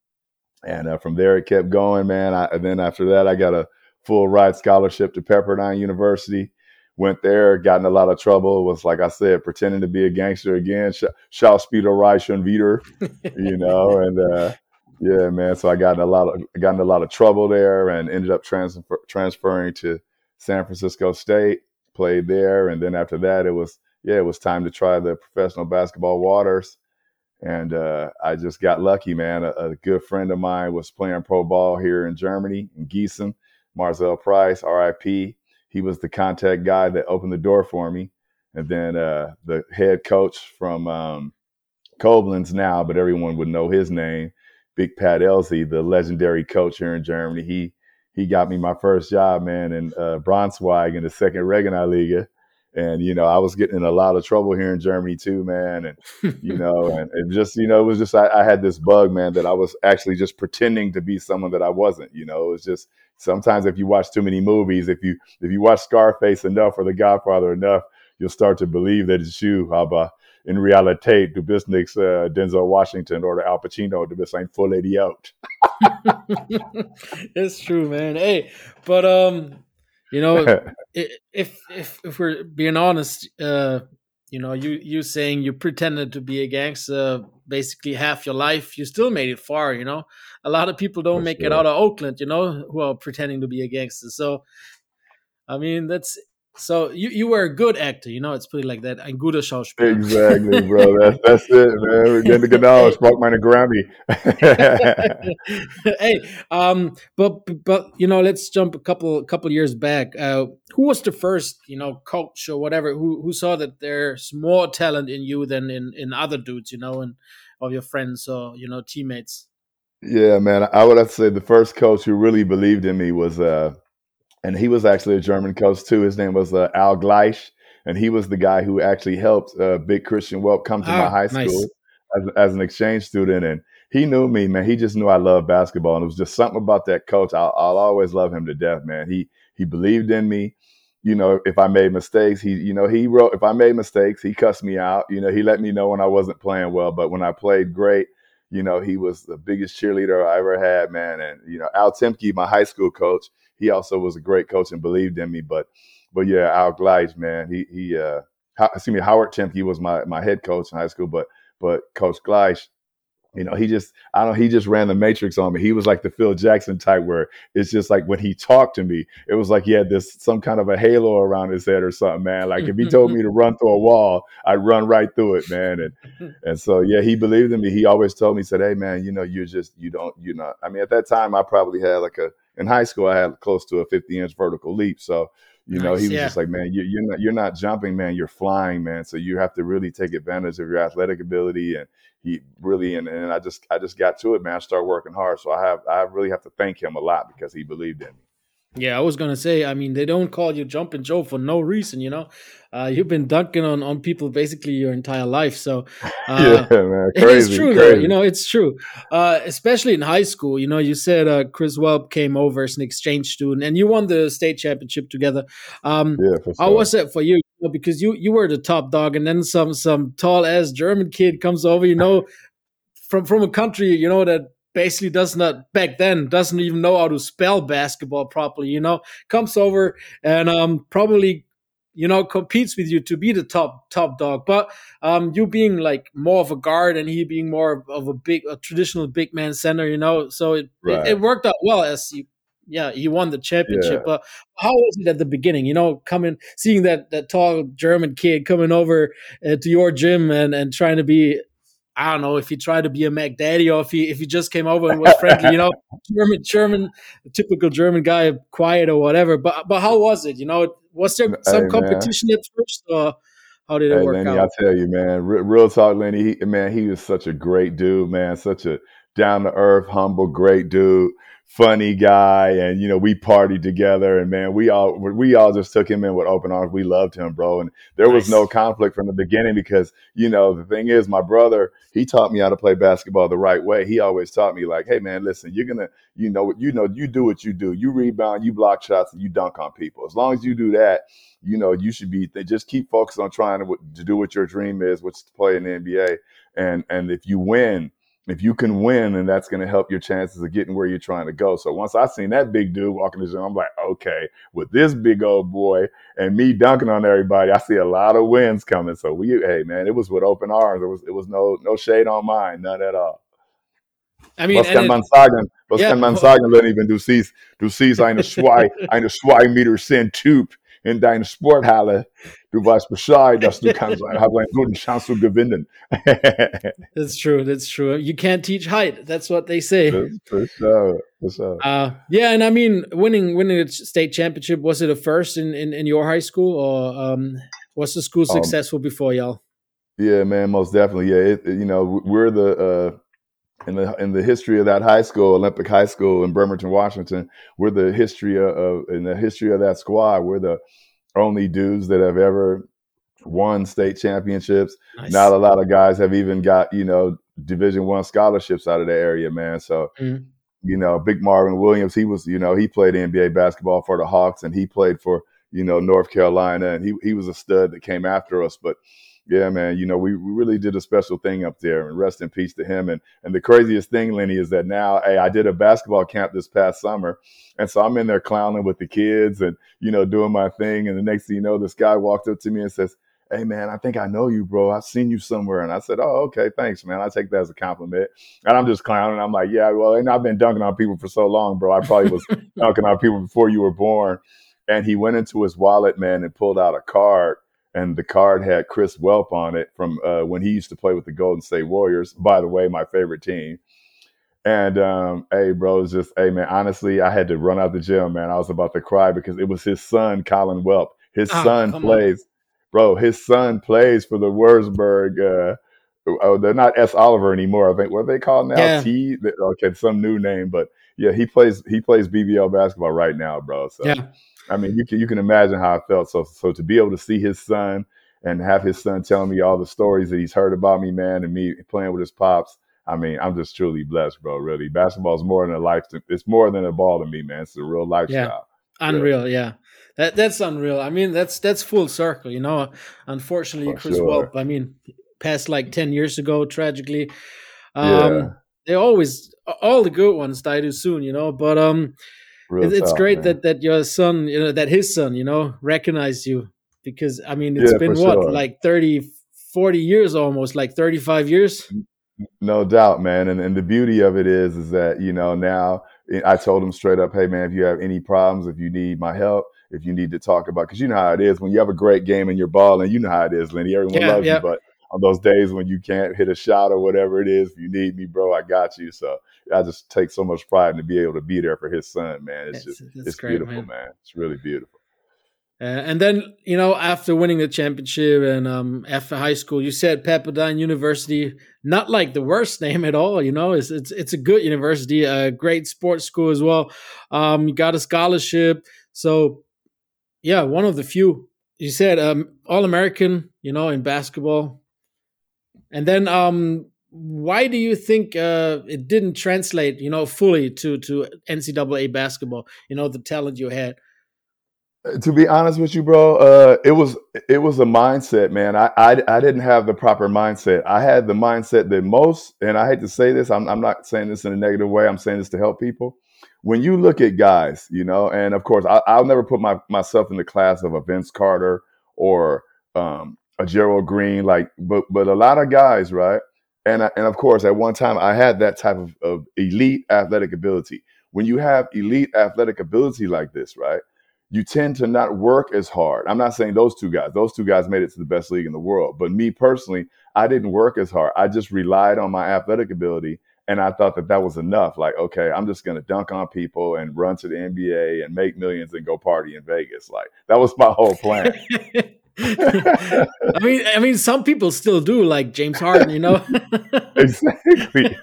and uh, from there it kept going, man. I, and then after that, I got a full ride scholarship to Pepperdine University went there, got in a lot of trouble. Was like I said, pretending to be a gangster again. Sh- Schauspieler Reichen wieder, (laughs) you know, and uh, yeah, man. So I got in a lot of got in a lot of trouble there, and ended up transfer, transferring to San Francisco State. Played there, and then after that, it was yeah, it was time to try the professional basketball waters. And uh, I just got lucky, man. A, a, good friend of mine was playing pro ball here in Germany, in Gießen. Marcel Price, RIP he was the contact guy that opened the door for me. And then uh, the head coach from um, Koblenz now, but everyone would know his name, Big Pat Elsey, the legendary coach here in Germany. He he got me my first job, man, in uh, Braunschweig in the second Regionalliga. Liga and you know, I was getting in a lot of trouble here in Germany too, man. And you (laughs) know, and, and just you know, it was just I, I had this bug, man, that I was actually just pretending to be someone that I wasn't. You know, it was just sometimes if you watch too many movies, if you if you watch Scarface enough or The Godfather enough, you'll start to believe that it's you. Aber in Realität, du bist nicht uh, Denzel Washington or Al Pacino, du bist ein Idiot. it's true, man. Hey, but um, you know, (laughs) if if if we're being honest, uh, you know, you you saying you pretended to be a gangster basically half your life, you still made it far. You know, a lot of people don't For make sure. it out of Oakland. You know, who are pretending to be a gangster. So, I mean, that's so you, you were a good actor, you know, it's pretty like that. Ein guter Schauspieler. Exactly, bro. (laughs) That's that's it, man. We're getting genau, ich brauche meine Grammy. (laughs) hey, um, but but you know, let's jump a couple couple years back. Uh, who was the first, you know, coach or whatever who who saw that there's more talent in you than in in other dudes, you know, and of your friends or you know teammates? Yeah, man. I would have to say the first coach who really believed in me was uh and he was actually a German coach too. His name was uh, Al Gleisch, and he was the guy who actually helped uh, Big Christian Welp come to my ah, high school nice. as, as, an exchange student. And he knew me, man. He just knew I loved basketball, and it was just something about that coach. I'll, I'll always love him to death, man. He he believed in me. You know, if I made mistakes, he you know he wrote. If I made mistakes, he cussed me out. You know, he let me know when I wasn't playing well. But when I played great, you know, he was the biggest cheerleader I ever had, man. And you know, Al Timke, my high school coach he also was a great coach and believed in me. But but yeah, Al Gleich, man, he he uh excuse me, Howard Timke was my my head coach in high school, but but Coach Gleich, you know, he just I don't know, he just ran the matrix on me. He was like the Phil Jackson type where it's just like when he talked to me, it was like he had this some kind of a halo around his head or something, man. Like if he told me to (laughs) run through a wall, I'd run right through it, man. And and so yeah, he believed in me. He always told me, said, Hey man, you know, you're just you don't you're not I mean at that time I probably had like a in high school, I had close to a 50 inch vertical leap. So, you nice, know, he was yeah. just like, man, you, are not you're not jumping, man. You're flying, man. So you have to really take advantage of your athletic ability. And he really and, and I just I just got to it, man. I started working hard. So I have I really have to thank him a lot because he believed in me. Yeah, I was gonna say. I mean, they don't call you Jumping Joe for no reason, you know. Uh, you've been dunking on, on people basically your entire life, so (laughs) uh, yeah, man, (laughs) crazy, it's true. Though, you know, it's true. Uh, especially in high school, you know, you said uh, Chris Welp came over as an exchange student, and you won the state championship together. Um, yeah, sure. how was it for you? you know, because you you were the top dog, and then some some tall ass German kid comes over, you know, from from a country you know that basically does not back then doesn't even know how to spell basketball properly you know comes over and um probably you know competes with you to be the top top dog but um you being like more of a guard and he being more of a big a traditional big man center you know so it right. it, it, worked out well as you yeah he won the championship yeah. but how was it at the beginning you know coming seeing that that tall german kid coming over uh, to your gym and and trying to be I don't know if he tried to be a Mac Daddy or if he if he just came over and was friendly, you know, (laughs) German German typical German guy, quiet or whatever. But but how was it? You know, was there some hey, competition at first, or how did it hey, work Lenny, out? I tell you, man, real talk, Lenny. He, man, he was such a great dude, man. Such a down to earth, humble, great dude, funny guy, and you know we partied together, and man, we all we all just took him in with open arms. We loved him, bro, and there was no conflict from the beginning because you know the thing is, my brother he taught me how to play basketball the right way. He always taught me like, hey man, listen, you're gonna you know you know you do what you do, you rebound, you block shots, and you dunk on people. As long as you do that, you know you should be They just keep focused on trying to, to do what your dream is, which is to play in the NBA, and and if you win if you can win, then that's going to help your chances of getting where you're trying to go. So once I seen that big dude walking the gym, I'm like, okay, with this big old boy and me dunking on everybody, I see a lot of wins coming. So we, hey man, it was with open arms. It was, it was no, no shade on mine, none at all. I mean, was kan man sagen, was yeah. kan man sagen, wenn ich, wenn du siehst, du siehst eine zwei, eine zwei Meter sind Typ in deiner Sporthalle, du weißt Bescheid, dass du kannst, hast eine gute Chance zu gewinnen. (laughs) that's true. That's true. You can't teach height. That's what they say. For sure. For sure. Uh, yeah, and I mean, winning winning a state championship was it a first in in, in your high school, or um, was the school um, successful um, before y'all? Yeah, man, most definitely. Yeah, it, you know, we're the uh, in the in the history of that high school, Olympic High School in Bremerton, Washington, we're the history of, in the history of that squad. We're the only dudes that have ever won state championships. Nice. Not a lot of guys have even got you know Division One scholarships out of the area, man. So. Mm. You know, Big Marvin Williams, he was, you know, he played NBA basketball for the Hawks and he played for, you know, North Carolina and he, he was a stud that came after us. But yeah, man, you know, we, we really did a special thing up there and rest in peace to him. And and the craziest thing, Lenny, is that now, hey, I did a basketball camp this past summer. And so I'm in there clowning with the kids and, you know, doing my thing. And the next thing you know, this guy walked up to me and says, Hey man, I think I know you, bro. I've seen you somewhere. And I said, Oh, okay, thanks, man. I take that as a compliment. And I'm just clowning. I'm like, Yeah, well, and I've been dunking on people for so long, bro. I probably was (laughs) dunking on people before you were born. And he went into his wallet, man, and pulled out a card and the card had Chris Welp on it from uh, when he used to play with the Golden State Warriors. By the way, my favorite team. And um, hey, bro, it's just hey man. Honestly, I had to run out the gym, man. I was about to cry because it was his son, Colin Welp. His oh, son plays, on. bro. His son plays for the Wurzburg. Uh, oh, they're not S. Oliver anymore. I think what they call now yeah. T. Okay, some new name, but yeah, he plays he plays BBL basketball right now, bro. So yeah. I mean, you can you can imagine how I felt. So so to be able to see his son and have his son telling me all the stories that he's heard about me, man, and me playing with his pops. I mean, I'm just truly blessed, bro. Really, basketball is more than a life. It's more than a ball to me, man. It's a real lifestyle. Yeah. Unreal, yeah. yeah. That that's unreal. I mean, that's that's full circle, you know. Unfortunately, For Chris sure. Welp, I mean, passed like ten years ago, tragically. Um, yeah. They always all the good ones die too soon, you know. But um, Real it's tough, great man. that that your son, you know, that his son, you know, recognized you because I mean, it's yeah, been what sure. like 30, 40 years almost, like 35 years. No doubt, man. And and the beauty of it is is that, you know, now eh, I told him straight up, hey man, if you have any problems, if you need my help, if you need to talk about because you know how it is when you have a great game and you're balling, you know how it is, Lenny. Everyone yeah, loves yeah. you, but on those days when you can't hit a shot or whatever it is, if you need me, bro, I got you. So I just take so much pride to be able to be there for his son, man. It's just it's great, beautiful, man. man. It's really beautiful. Uh, and then you know, after winning the championship and um, after high school, you said Pepperdine University, not like the worst (laughs) name at all. You know, it's it's it's a good university, a great sports school as well. Um, you got a scholarship, so yeah, one of the few. You said um, All American, you know, in basketball, and then um, why do you think uh, it didn't translate, you know, fully to to NCAA basketball? You know, the talent you had. Uh, to be honest with you, bro, uh, it was it was a mindset, man. I, I, I didn't have the proper mindset. I had the mindset that most, and I hate to say this, I'm I'm not saying this in a negative way. I'm saying this to help people. When you look at guys, you know, and of course, I, will never put my myself in the class of a Vince Carter or um, a Gerald Green, like, but but a lot of guys, right? And I, and of course, at one time, I had that type of, of elite athletic ability. When you have elite athletic ability like this, right, you tend to not work as hard. I'm not saying those two guys; those two guys made it to the best league in the world. But me personally, I didn't work as hard. I just relied on my athletic ability, and I thought that that was enough. Like, okay, I'm just going to dunk on people and run to the NBA and make millions and go party in Vegas. Like that was my whole plan. (laughs) (laughs) I mean, I mean, some people still do, like James Harden, you know. (laughs) exactly,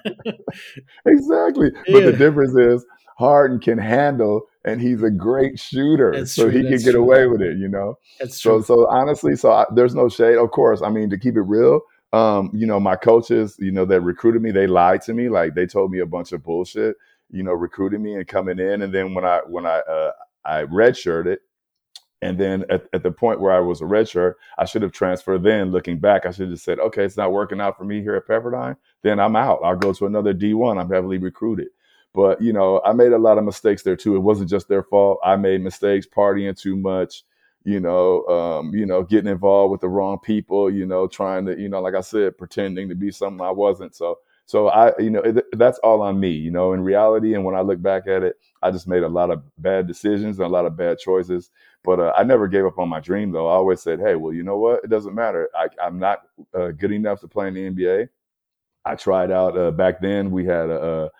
exactly. Yeah. But the difference is Harden can handle, and he's a great shooter, That's so true. he That's can get true. away with it. You know. That's true. So, so honestly, so I, there's no shade. Of course, I mean to keep it real. Um, you know, my coaches, you know, that recruited me, they lied to me. Like they told me a bunch of bullshit. You know, recruiting me and coming in, and then when I when I uh, I redshirted, and then at, at the point where I was a redshirt, I should have transferred then. Looking back, I should have said, okay, it's not working out for me here at Pepperdine. Then I'm out. I'll go to another D1. I'm heavily recruited. But, you know, I made a lot of mistakes there too. It wasn't just their fault. I made mistakes partying too much, you know, um, you know, getting involved with the wrong people, you know, trying to, you know, like I said, pretending to be something I wasn't. So, so I, you know, it, that's all on me, you know, in reality. And when I look back at it, I just made a lot of bad decisions and a lot of bad choices. But uh, I never gave up on my dream, though. I always said, hey, well, you know what? It doesn't matter. I, am not uh, good enough to play in the NBA. I tried out uh, back then. We had a,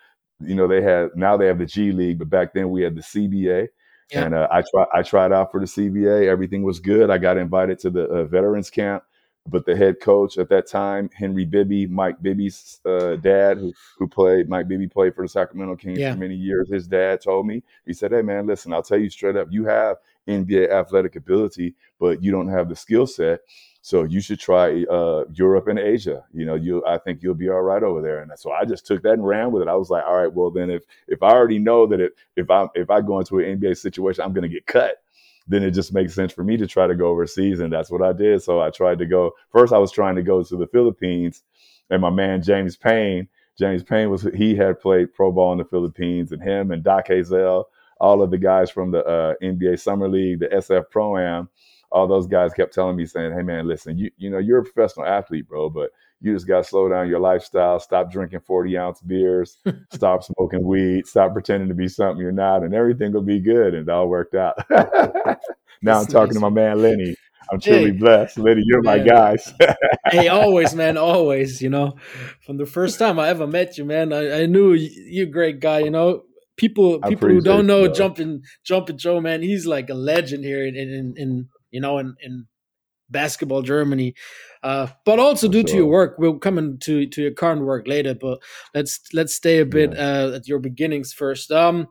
you know, they had now they have the G League, but back then we had the CBA. Yeah. And uh, I tried I tried out for the CBA. Everything was good. I got invited to the uh, veterans camp but the head coach at that time, Henry Bibby, Mike Bibby's uh, dad, who who played Mike Bibby played for the Sacramento Kings yeah. for many years. His dad told me, he said, "Hey man, listen, I'll tell you straight up, you have NBA athletic ability, but you don't have the skill set. So you should try uh, Europe and Asia. You know, you I think you'll be all right over there. And so I just took that and ran with it. I was like, all right, well then if if I already know that it, if I if I go into an NBA situation, I'm going to get cut then it just makes sense for me to try to go overseas. And that's what I did. So I tried to go. First, I was trying to go to the Philippines, and my man James Payne. James Payne was he had played pro ball in the Philippines, and him and Doc Hazel, all of the guys from the uh, NBA Summer League, the SF Pro Am, all those guys kept telling me saying, "Hey man, listen, you you know you're a professional athlete, bro, but you just got to slow down your lifestyle, stop drinking 40 ounce beers, (laughs) stop smoking weed, stop pretending to be something you're not, and everything will be good. And it all worked out. (laughs) now I'm talking to my man, Lenny. I'm truly hey, blessed. Lenny, you're man. my guys. (laughs) hey, always, man, always. You know, from the first time I ever met you, man, I, I knew you're a great guy. You know, people people who don't know jumping jumping Joe, man, he's like a legend here in in, in you know in in basketball Germany. Uh, but also due to your work, we'll come into to your current work later. But let's let's stay a bit yeah. uh, at your beginnings first. Um,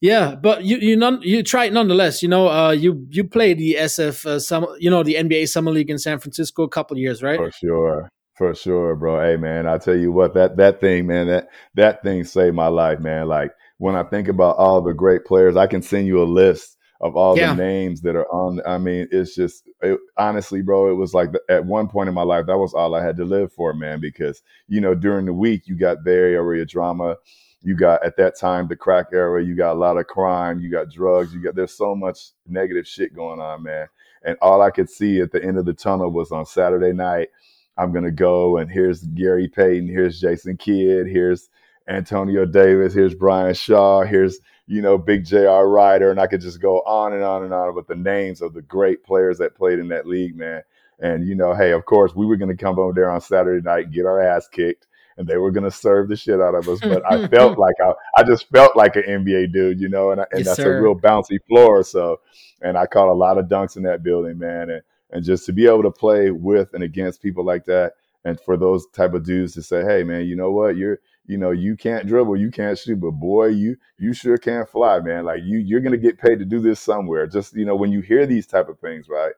yeah, but you you non, you tried nonetheless. You know, uh, you you played the SF uh, some you know the NBA Summer League in San Francisco a couple years, right? For sure. For sure, bro. Hey man, I tell you what, that that thing, man, that that thing saved my life, man. Like when I think about all the great players, I can send you a list of all yeah. the names that are on. I mean, it's just it, honestly, bro, it was like the, at one point in my life, that was all I had to live for, man. Because you know, during the week, you got Bay Area drama. You got at that time the crack era. You got a lot of crime. You got drugs. You got there's so much negative shit going on, man. And all I could see at the end of the tunnel was on Saturday night. I'm gonna go and here's Gary Payton, here's Jason Kidd, here's Antonio Davis, here's Brian Shaw, here's you know, Big J.R. Ryder. and I could just go on and on and on with the names of the great players that played in that league, man. And you know, hey, of course, we were going to come over there on Saturday night and get our ass kicked, and they were going to serve the shit out of us. But I (laughs) felt like I, I just felt like an NBA dude, you know, and, I, and yes, that's sir. a real bouncy floor. So, and I caught a lot of dunks in that building, man, and and just to be able to play with and against people like that, and for those type of dudes to say, hey, man, you know what, you're you know, you can't dribble, you can't shoot, but boy, you you sure can't fly, man. Like you you're gonna get paid to do this somewhere. Just you know, when you hear these type of things, right?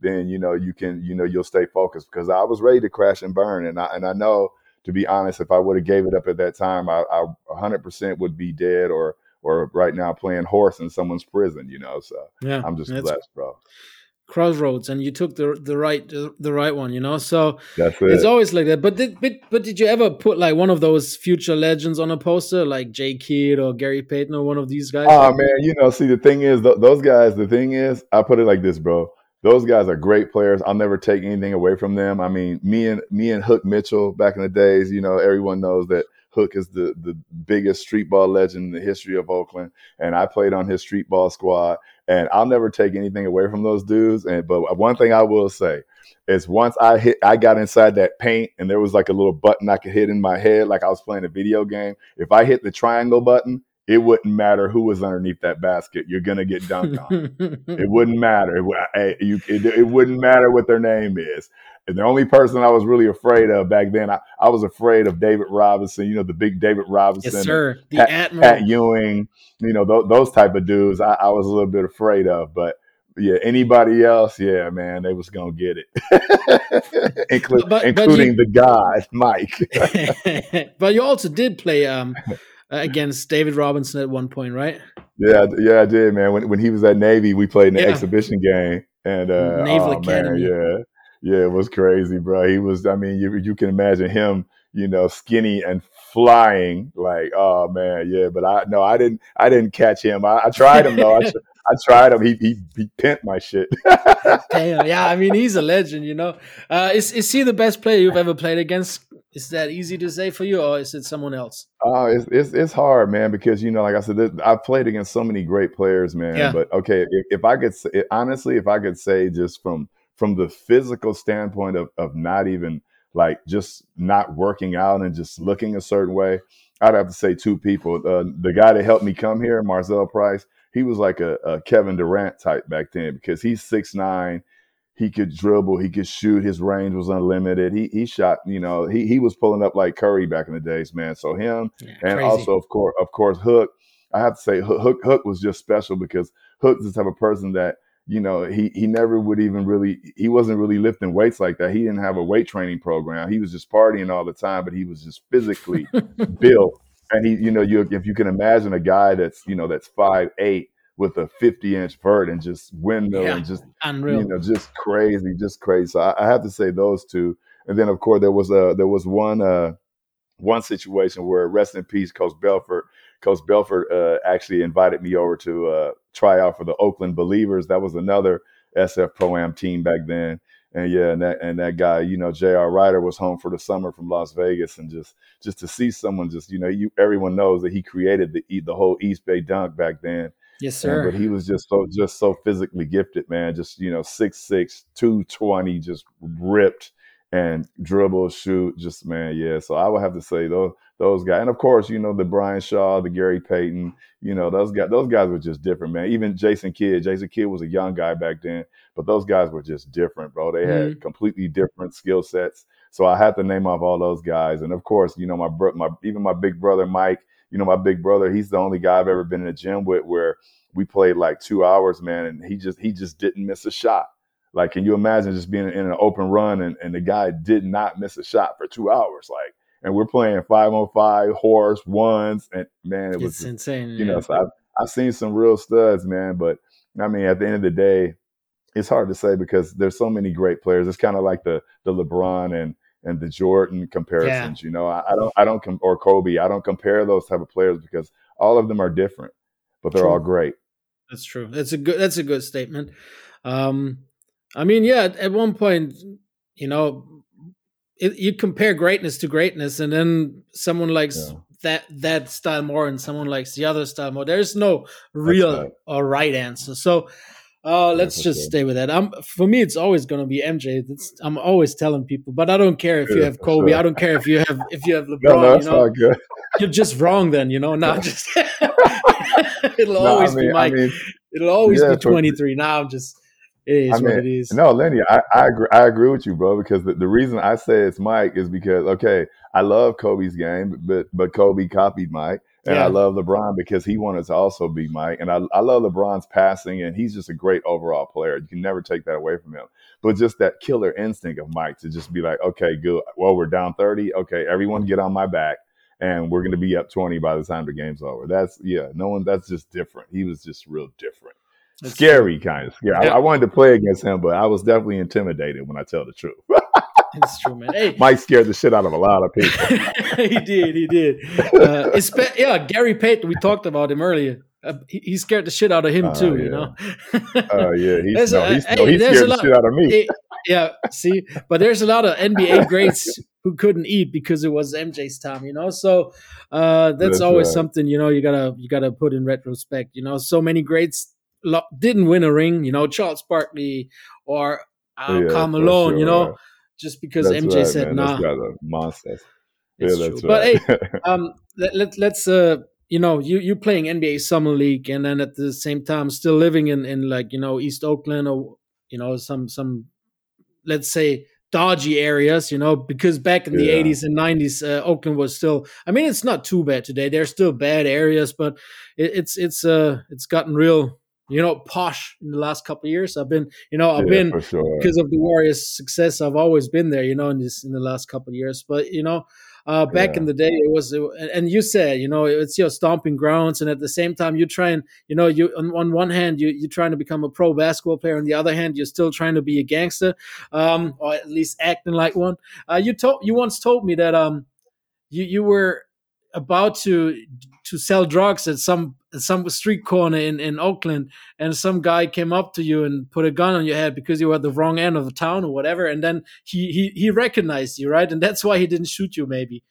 Then you know you can you know you'll stay focused because I was ready to crash and burn, and I and I know to be honest, if I would have gave it up at that time, I, I 100% would be dead or or right now playing horse in someone's prison, you know. So yeah, I'm just blessed, bro crossroads and you took the the right the right one you know? So That's it. it's always like that. But did but, but did you ever put like one of those future legends on a poster like Jay Kidd or Gary Payton or one of these guys? Oh man you know see the thing is th- those guys the thing is I put it like this bro. Those guys are great players. I'll never take anything away from them. I mean me and me and Hook Mitchell back in the days you know everyone knows that Hook is the the biggest street ball legend in the history of Oakland, and I played on his street ball squad. And I'll never take anything away from those dudes. And but one thing I will say is once I hit, I got inside that paint, and there was like a little button I could hit in my head, like I was playing a video game. If I hit the triangle button, it wouldn't matter who was underneath that basket. You're gonna get dunked on. (laughs) it wouldn't matter. It, it, it wouldn't matter what their name is. And the only person I was really afraid of back then, I, I was afraid of David Robinson. You know, the big David Robinson, yes, sir. The Pat, Admiral. Pat Ewing. You know, th- those type of dudes. I, I was a little bit afraid of, but. Yeah, anybody else? Yeah, man, they was gonna get it, (laughs) Inclu- But- but including you- the god Mike. (laughs) but you also did play um against David Robinson at one point, right? Yeah, yeah, I did, man. When when he was at Navy, we played in the Yeah. exhibition game, and uh, Naval oh, Academy. Man, yeah, yeah, it was crazy, bro. He was. I mean, you you can imagine him, you know, skinny and flying. Like, oh man, yeah. But I no, I didn't. I didn't catch him. I, I tried him though. I, (laughs) I tried him. He he he pimped my shit. (laughs) Damn, yeah. I mean, he's a legend, you know. Uh, is is he the best player you've ever played against? Is that easy to say for you, or is it someone else? Oh, it's, it's it's hard, man, because you know, like I said, this, I've played against so many great players, man. Yeah. But okay, if, if I could honestly, if I could say just from from the physical standpoint of of not even like just not working out and just looking a certain way, I'd have to say two people. Uh, the guy that helped me come here, Marcel Price, he was like a, a Kevin Durant type back then because he's six nine. He could dribble, he could shoot, his range was unlimited. He he shot, you know, he he was pulling up like Curry back in the days, man. So him Yeah, and crazy. also of course of course Hook. I have to say Hook Hook, Hook was just special because Hook is the type of person that you know he he never would even really he wasn't really lifting weights like that. He didn't have a weight training program. He was just partying all the time, but he was just physically (laughs) built. And he, you know, you if you can imagine a guy that's you know that's five eight with a fifty inch vert and just windmill Yeah, and just unreal. you know, just crazy, just crazy. So I, I have to say those two. And then of course there was a there was one uh one situation where rest in peace, Coach Belford. Coach Belford uh, actually invited me over to uh, try out for the Oakland Believers. That was another SF Pro Am team back then. And yeah, and that and that guy, you know, J.R. Ryder was home for the summer from Las Vegas, and just just to see someone, just you know, you everyone knows that he created the the whole East Bay dunk back then. yes, And, sir. but he was just so just so physically gifted, man. Just you know, 6'6", 220, just ripped and dribble, shoot, just man, yeah. So I would have to say those those guys, and of course, you know the Brian Shaw, the Gary Payton, you know those guys. Those guys were just different, man. Even Jason Kidd, Jason Kidd was a young guy back then, but those guys were just different, bro. They had mm-hmm. completely different skill sets. So I had to name off all those guys, and of course, you know my bro- my even my big brother Mike. You know my big brother. He's the only guy I've ever been in a gym with where we played like two hours, man, and he just he just didn't miss a shot. Like, can you imagine just being in an open run and, and the guy did not miss a shot for two hours? Like, and we're playing five on five horse ones, and man, it was It's insane. you know. So I've I've seen some real studs, man. But I mean, at the end of the day, it's hard to say because there's so many great players. It's kind of like the the LeBron and and the Jordan comparisons. You know, I, I don't I don't com- or Kobe. I don't compare those type of players because all of them are different, but they're all great. That's true. That's a good. That's a good statement. Um, I mean, yeah. At, at one point, you know, it, you compare greatness to greatness, and then someone likes Yeah. that that style more, and someone likes the other style more. There's no real right. or right answer. So. Uh, let's just stay with that. I'm for me, it's always going to be MJ. It's, I'm always telling people, but I don't care if you have Kobe. sure. I don't care if you have if you have (laughs) LeBron. No, no, you know, you're just wrong. Then you know, not just. (laughs) (laughs) It'll No, I always be I Mike. mean, It'll always yeah, be 23. Now I'm just, it is I what it is. no, Lenny, I, I agree. I agree with you, bro. Because the, the reason I say it's Mike is because okay, I love Kobe's game, but but Kobe copied Mike, and Yeah. I love LeBron because he wanted to also be Mike, and I I love LeBron's passing, and he's just a great overall player. You can never take that away from him. But just that killer instinct of Mike to just be like, okay, good. Well, we're down thirty. Okay, everyone get on my back. And we're going to be up 20 by the time the game's over. That's, yeah, no one, that's just different. He was just real different That's scary kind of scary. Yeah. I, I wanted to play against him, but I was definitely intimidated when I tell the truth. (laughs) It's true, man. Hey, (laughs) Mike scared the shit out of a lot of people. (laughs) he did, he did. Uh, espe- yeah, Gary Payton. We talked about him earlier. Uh, he, he scared the shit out of him Oh, too. You yeah. know. Oh yeah, he's no, a- he's, hey, no, he scared the shit out of me. Eh, yeah, see, but there's a lot of NBA greats who couldn't eat because it was MJ's time, you know. So uh, that's, That's always right. something you know you gotta you gotta put in retrospect. You know, so many greats didn't win a ring. You know, Charles Barkley or uh, Yeah, Karl Malone. You know, just because That's MJ right, said man. nah. Monsters. Yeah, It's that's true. But right. hey, (laughs) um, let, let let's uh you know, you you playing NBA summer league, and then at the same time still living in in like you know East Oakland or you know some some let's say dodgy areas, you know, because back in the Yeah. 80s and 90s, uh, Oakland was still. I mean, it's not too bad today. There's still bad areas, but it, it's it's uh it's gotten real, you know, posh in the last couple of years. I've been, you know, I've Yeah, been sure. because of the Warriors' success. I've always been there, you know, in this in the last couple of years. But you know, uh, back Yeah. in the day, it was, and- and you said, you know, it's your stomping grounds, and at the same time, you try and, you know, you on, on one hand, you you're trying to become a pro basketball player, on the other hand, you're still trying to be a gangster, um, or at least acting like one. Uh, you told you once told me that um, you you were about to to sell drugs at some some street corner in, in Oakland, and some guy came up to you and put a gun on your head because you were at the wrong end of the town or whatever, and then he he he recognized you, right? And that's why he didn't shoot you, maybe.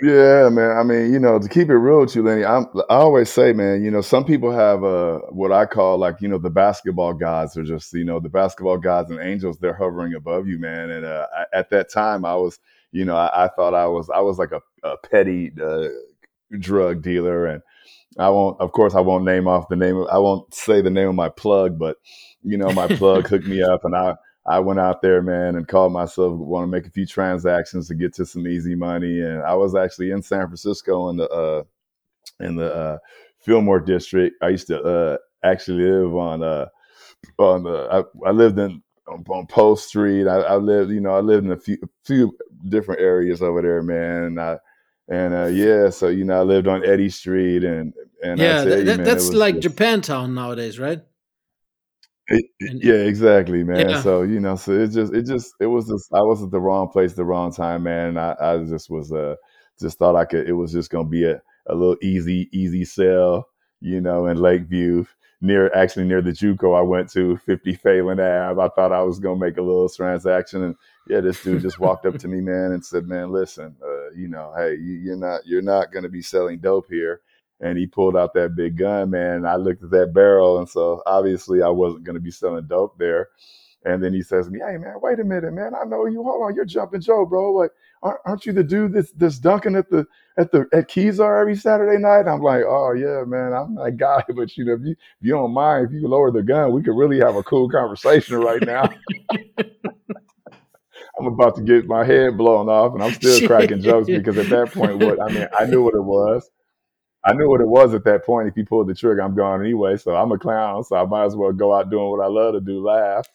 Yeah, man. I mean, you know, to keep it real with you, Lenny, I'm, I always say, man, you know, some people have uh, what I call like, you know, the basketball gods are just, you know, the basketball gods and angels, they're hovering above you, man. And uh, at that time, I was, you know, I, I thought I was, I was like a, a petty uh, drug dealer. And I won't, of course, I won't name off the name of, I won't say the name of my plug, but, you know, my plug (laughs) hooked me up and I, I went out there, man, and called myself want to make a few transactions to get to some easy money. And I was actually in San Francisco in the uh, in the uh, Fillmore district. I used to uh, actually live on uh, on the. I, I lived in on, on Post Street. I, I lived, you know, I lived in a few a few different areas over there, man. And I and uh, yeah, so you know, I lived on Eddy Street, and and yeah, that, you, man, that's was like just- Japantown nowadays, right? It- yeah, exactly, man. Yeah. So you know, so it just, it just, it was just, I was at the wrong place, at the wrong time, man. And I, I just was, uh, just thought I could. It was just gonna be a, a little easy, easy sell, you know, in Lakeview, near, actually near the JUCO I went to, 50 Phelan Ave. I thought I was gonna make a little transaction, and yeah, this dude just walked up to me, man, and said, "Man, listen, uh, you know, hey, you, you're not, you're not gonna be selling dope here." and he pulled out that big gun, man. I looked at that barrel, and so obviously I wasn't going to be selling dope there. And then he says to me, "Hey, man, wait a minute, man. I know you. Hold on, you're jumping Joe, bro. Like, aren't, you the dude that's that's dunking at the at the at Kezar every Saturday night?" I'm like, "Oh yeah, man. I'm that guy. (laughs) But you know, if you if you don't mind, if you lower the gun, we could really have a cool conversation right now." (laughs) I'm about to get my head blown off, and I'm still (laughs) cracking jokes because at that point, what I mean, I knew what it was. I knew what it was at that point. If he pulled the trigger, I'm gone anyway. So I'm a clown, so I might as well go out doing what I love to do, laugh.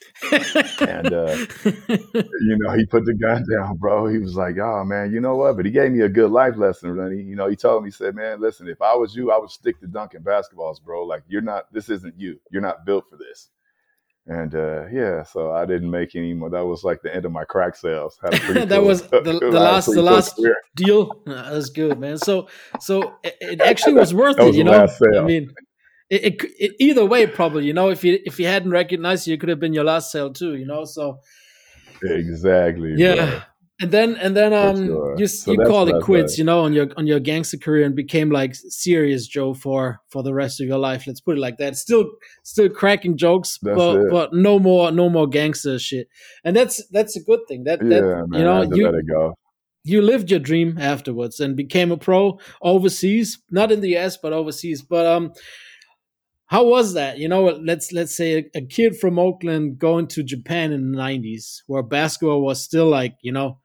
and uh, (laughs) you know, he put the gun down, bro. He was like, "Oh man, you know what?" But he gave me a good life lesson. And you know, he told me, he said, "Man, listen, if I was you, I would stick to dunking basketballs, bro. Like you're not. This isn't you. You're not built for this." And uh, yeah, so I didn't make any more. That was like the end of my crack sales. (laughs) That cool- was (laughs) the, the last the cool last career. deal. Uh, That's good, man. So so it, it actually was worth (laughs) it, was you know. I mean, it, it, it either way probably, you know. If you if you hadn't recognized you, it could have been your last sale too, you know. So Exactly. yeah. bro. And then and then um sure. you So you called it quits, said. you know, on your on your gangster career and became like serious Joe for for the rest of your life. Let's put it like that. Still still cracking jokes, That's but it. but no more no more gangster shit. And that's that's a good thing. That Yeah, that man. you know I had to you let it go. you lived your dream afterwards and became a pro overseas, not in the US but overseas. But um, how was that? You know, let's let's say a, a kid from Oakland going to Japan in the '90s, where basketball was still like you know,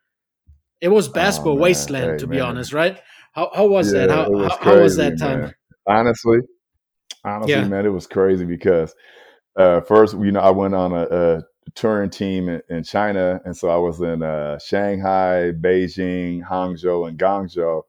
it was basketball Oh, wasteland Hey, to be man. honest, right? How how was that? How was how, how was that time? man. Honestly, honestly, Yeah. man, it was crazy because uh, first, you know, I went on a, a touring team in, in China, and so I was in uh, Shanghai, Beijing, Hangzhou, and Guangzhou.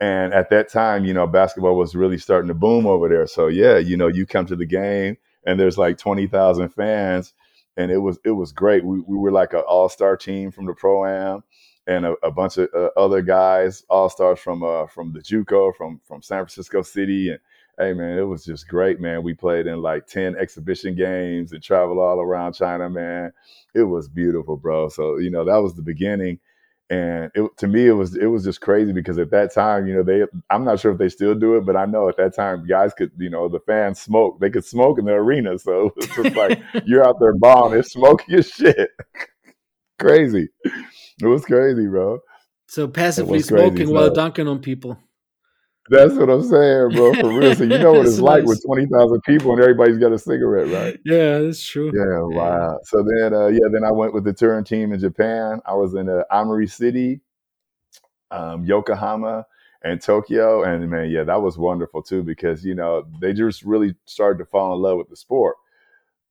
And at that time, you know, basketball was really starting to boom over there. So yeah, you know, you come to the game, and there's like twenty thousand fans, and it was it was great. We we were like an all star team from the pro am and a, a bunch of uh, other guys, all stars from uh, from the JUCO, from from San Francisco City, and hey man, it was just great, man. We played in like ten exhibition games and traveled all around China, man. It was beautiful, bro. So you know that was the beginning, and it, to me it was it was just crazy because at that time, you know, they I'm not sure if they still do it, but I know at that time guys could, you know, the fans smoke, they could smoke in the arena, so it was just like (laughs) you're out there balling, they're smoking your shit, crazy. It was crazy, bro. So passively crazy, smoking while dunking on people. That's what I'm saying, bro. For real. So you know what (laughs) it's like nice. with twenty thousand people and everybody's got a cigarette, right? Yeah, that's true. Yeah, wow. So then, uh, yeah, then I went with the touring team in Japan. I was in uh, Amari City, um, Yokohama, and Tokyo, and man, yeah, that was wonderful too because you know they just really started to fall in love with the sport.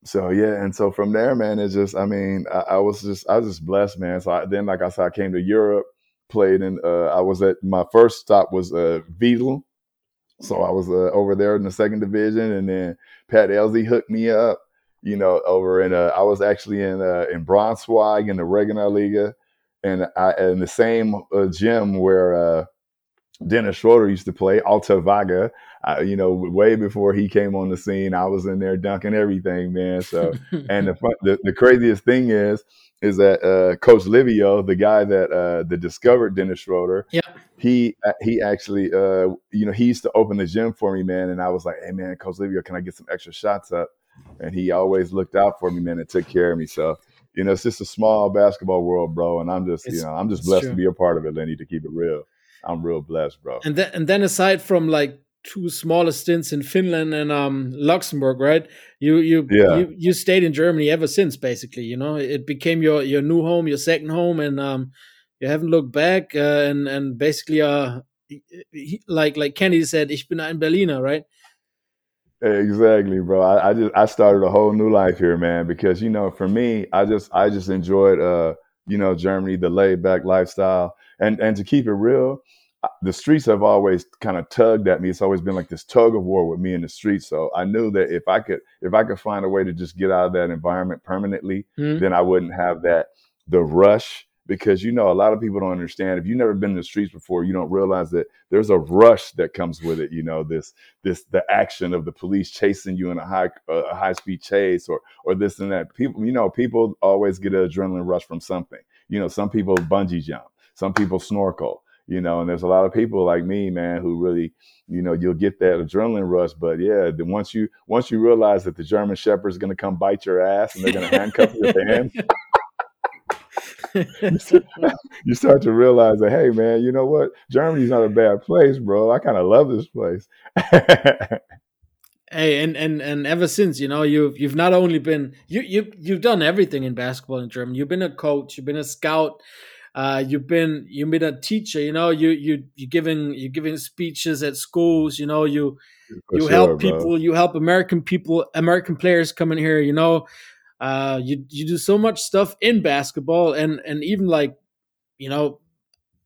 So yeah, and so from there, man, it's just, I mean, I, I was just, I was just blessed, man. So I, then, like I said, I came to Europe, played in, uh, I was at my first stop was uh, Vedel. So I was uh, over there in the second division, and then Pat Elsie hooked me up. You know, over in uh, I was actually in uh, in Braunschweig in the Regionalliga, and I in the same uh, gym where uh, Dennis Schroeder used to play Alta Vaga. I, you know, way before he came on the scene, I was in there dunking everything, man. So, (laughs) and the fun, the, the craziest thing is, is that uh, Coach Livio, the guy that uh, that discovered Dennis Schroeder, Yeah. he uh, he actually, uh, you know, he used to open the gym for me, man. And I was like, hey, man, Coach Livio, can I get some extra shots up? And he always looked out for me, man, and took care of me. So, you know, it's just a small basketball world, bro. And I'm just, you know, I'm just blessed true. to be a part of it, Lenny. To keep it real, I'm real blessed, bro. And then and then aside from like two smaller stints in Finland and um Luxembourg, right? You you Yeah. you you stayed in Germany ever since, basically. You know, it became your your new home, your second home, and um you haven't looked back. Uh, and and basically, uh, he- like like Kennedy said, ich bin ein Berliner, right? Exactly, bro. I, I just I started a whole new life here, man. Because you know, for me, I just I just enjoyed uh, you know, Germany, the laid back lifestyle, and and to keep it real, the streets have always kind of tugged at me. It's always been like this tug of war with me in the streets. So I knew that if I could if I could find a way to just get out of that environment permanently, Mhm. then I wouldn't have that the rush. Because you know, a lot of people don't understand. If you've never been in the streets before, you don't realize that there's a rush that comes with it. You know, this this the action of the police chasing you in a high uh, a high speed chase or or this and that. People, you know, people always get an adrenaline rush from something. You know, some people bungee jump, some people snorkel. You know, and there's a lot of people like me, man, who really, you know, you'll get that adrenaline rush. But yeah, then once you once you realize that the German Shepherd is going to come bite your ass and they're going to handcuff your end, (laughs) you start to realize that hey, man, you know what? Germany's not a bad place, bro. I kind of love this place. (laughs) Hey, and and and ever since, you know, you've you've not only been you you you've done everything in basketball in Germany. You've been a coach, you've been a scout, uh, you've been you've been a teacher. You know, you you you giving you giving speeches at schools. You know, you For you sure, help bro. people, you help American people, American players come in here. You know, uh, you you do so much stuff in basketball, and and even like, you know,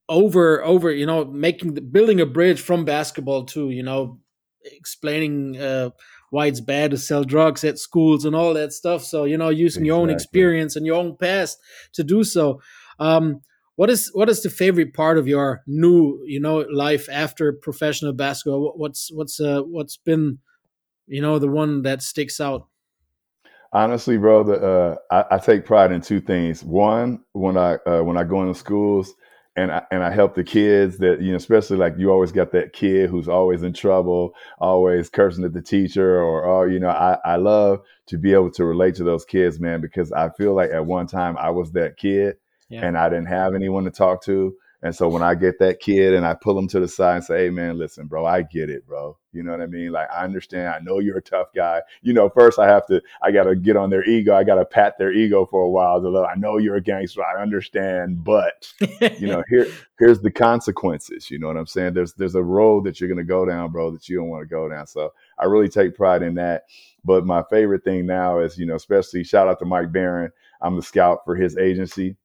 over over you know making the building a bridge from basketball to you know explaining uh, why it's bad to sell drugs at schools and all that stuff. So you know, using your own experience and your own past to do so. Um, what is what is the favorite part of your new you know life after professional basketball? What's what's uh, what's been you know the one that sticks out? Honestly, bro, the, uh, I, I take pride in two things. One, when I uh, when I go into schools and I, and I help the kids that you know, especially like you always got that kid who's always in trouble, always cursing at the teacher, or oh, you know, I I love to be able to relate to those kids, man, because I feel like at one time I was that kid Yeah. and I didn't have anyone to talk to. And so when I get that kid and I pull him to the side and say, "Hey, man, listen, bro, I get it, bro. You know what I mean? Like I understand. I know you're a tough guy. You know, first I have to, I got to get on their ego. I got to pat their ego for a while. To let, I know you're a gangster. I understand, but you know, (laughs) here, here's the consequences. You know what I'm saying? There's, there's a road that you're gonna go down, bro, that you don't want to go down. So I really take pride in that. But my favorite thing now is, you know, especially shout out to Mike Barron. I'm the scout for his agency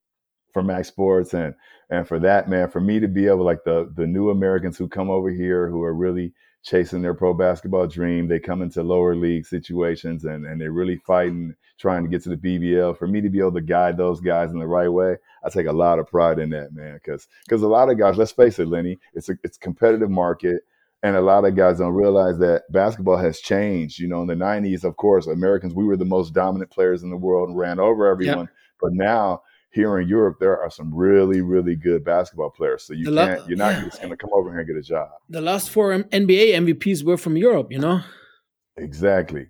for Max Sports and and for that man for me to be able like the the new Americans who come over here who are really chasing their pro basketball dream they come into lower league situations and and they're really fighting trying to get to the BBL for me to be able to guide those guys in the right way I take a lot of pride in that man cuz cuz a lot of guys let's face it Lenny it's a it's a competitive market and a lot of guys don't realize that basketball has changed. You know, in the 90s, of course, Americans, we were the most dominant players in the world and ran over everyone. But now, here in Europe, there are some really, really good basketball players. So you The can't, you're not yeah. just going to come over here and get a job. The last four NBA MVPs were from Europe. You know. Exactly.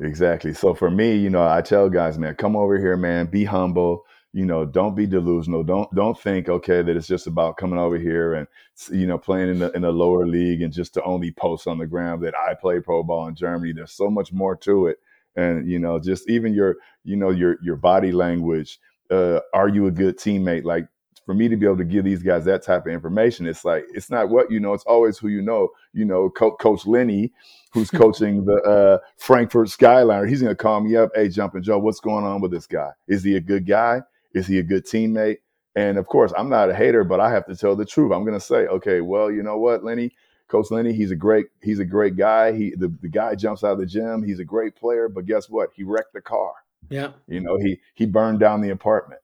Exactly. So for me, you know, I tell guys, man, come over here, man, be humble, you know, don't be delusional. Don't don't think okay that it's just about coming over here and you know playing in the in the lower league and just to only post on the ground that I play pro ball in Germany. There's so much more to it, and you know, just even your you know your your body language. Uh, are you a good teammate? Like for me to be able to give these guys that type of information, it's like it's not what you know, it's always who you know. You know, Co- Coach Lenny, who's (laughs) coaching the uh, Frankfurt Skyliner, he's going to call me up. Hey, Jumping Joe, what's going on with this guy? Is he a good guy? Is he a good teammate? And of course, I'm not a hater, but I have to tell the truth. I'm going to say, okay, well, you know what, Lenny, Coach Lenny, he's a great he's a great guy. He the, the guy jumps out of the gym. He's a great player, but guess what? He wrecked the car. Yeah. You know, he he burned down the apartment.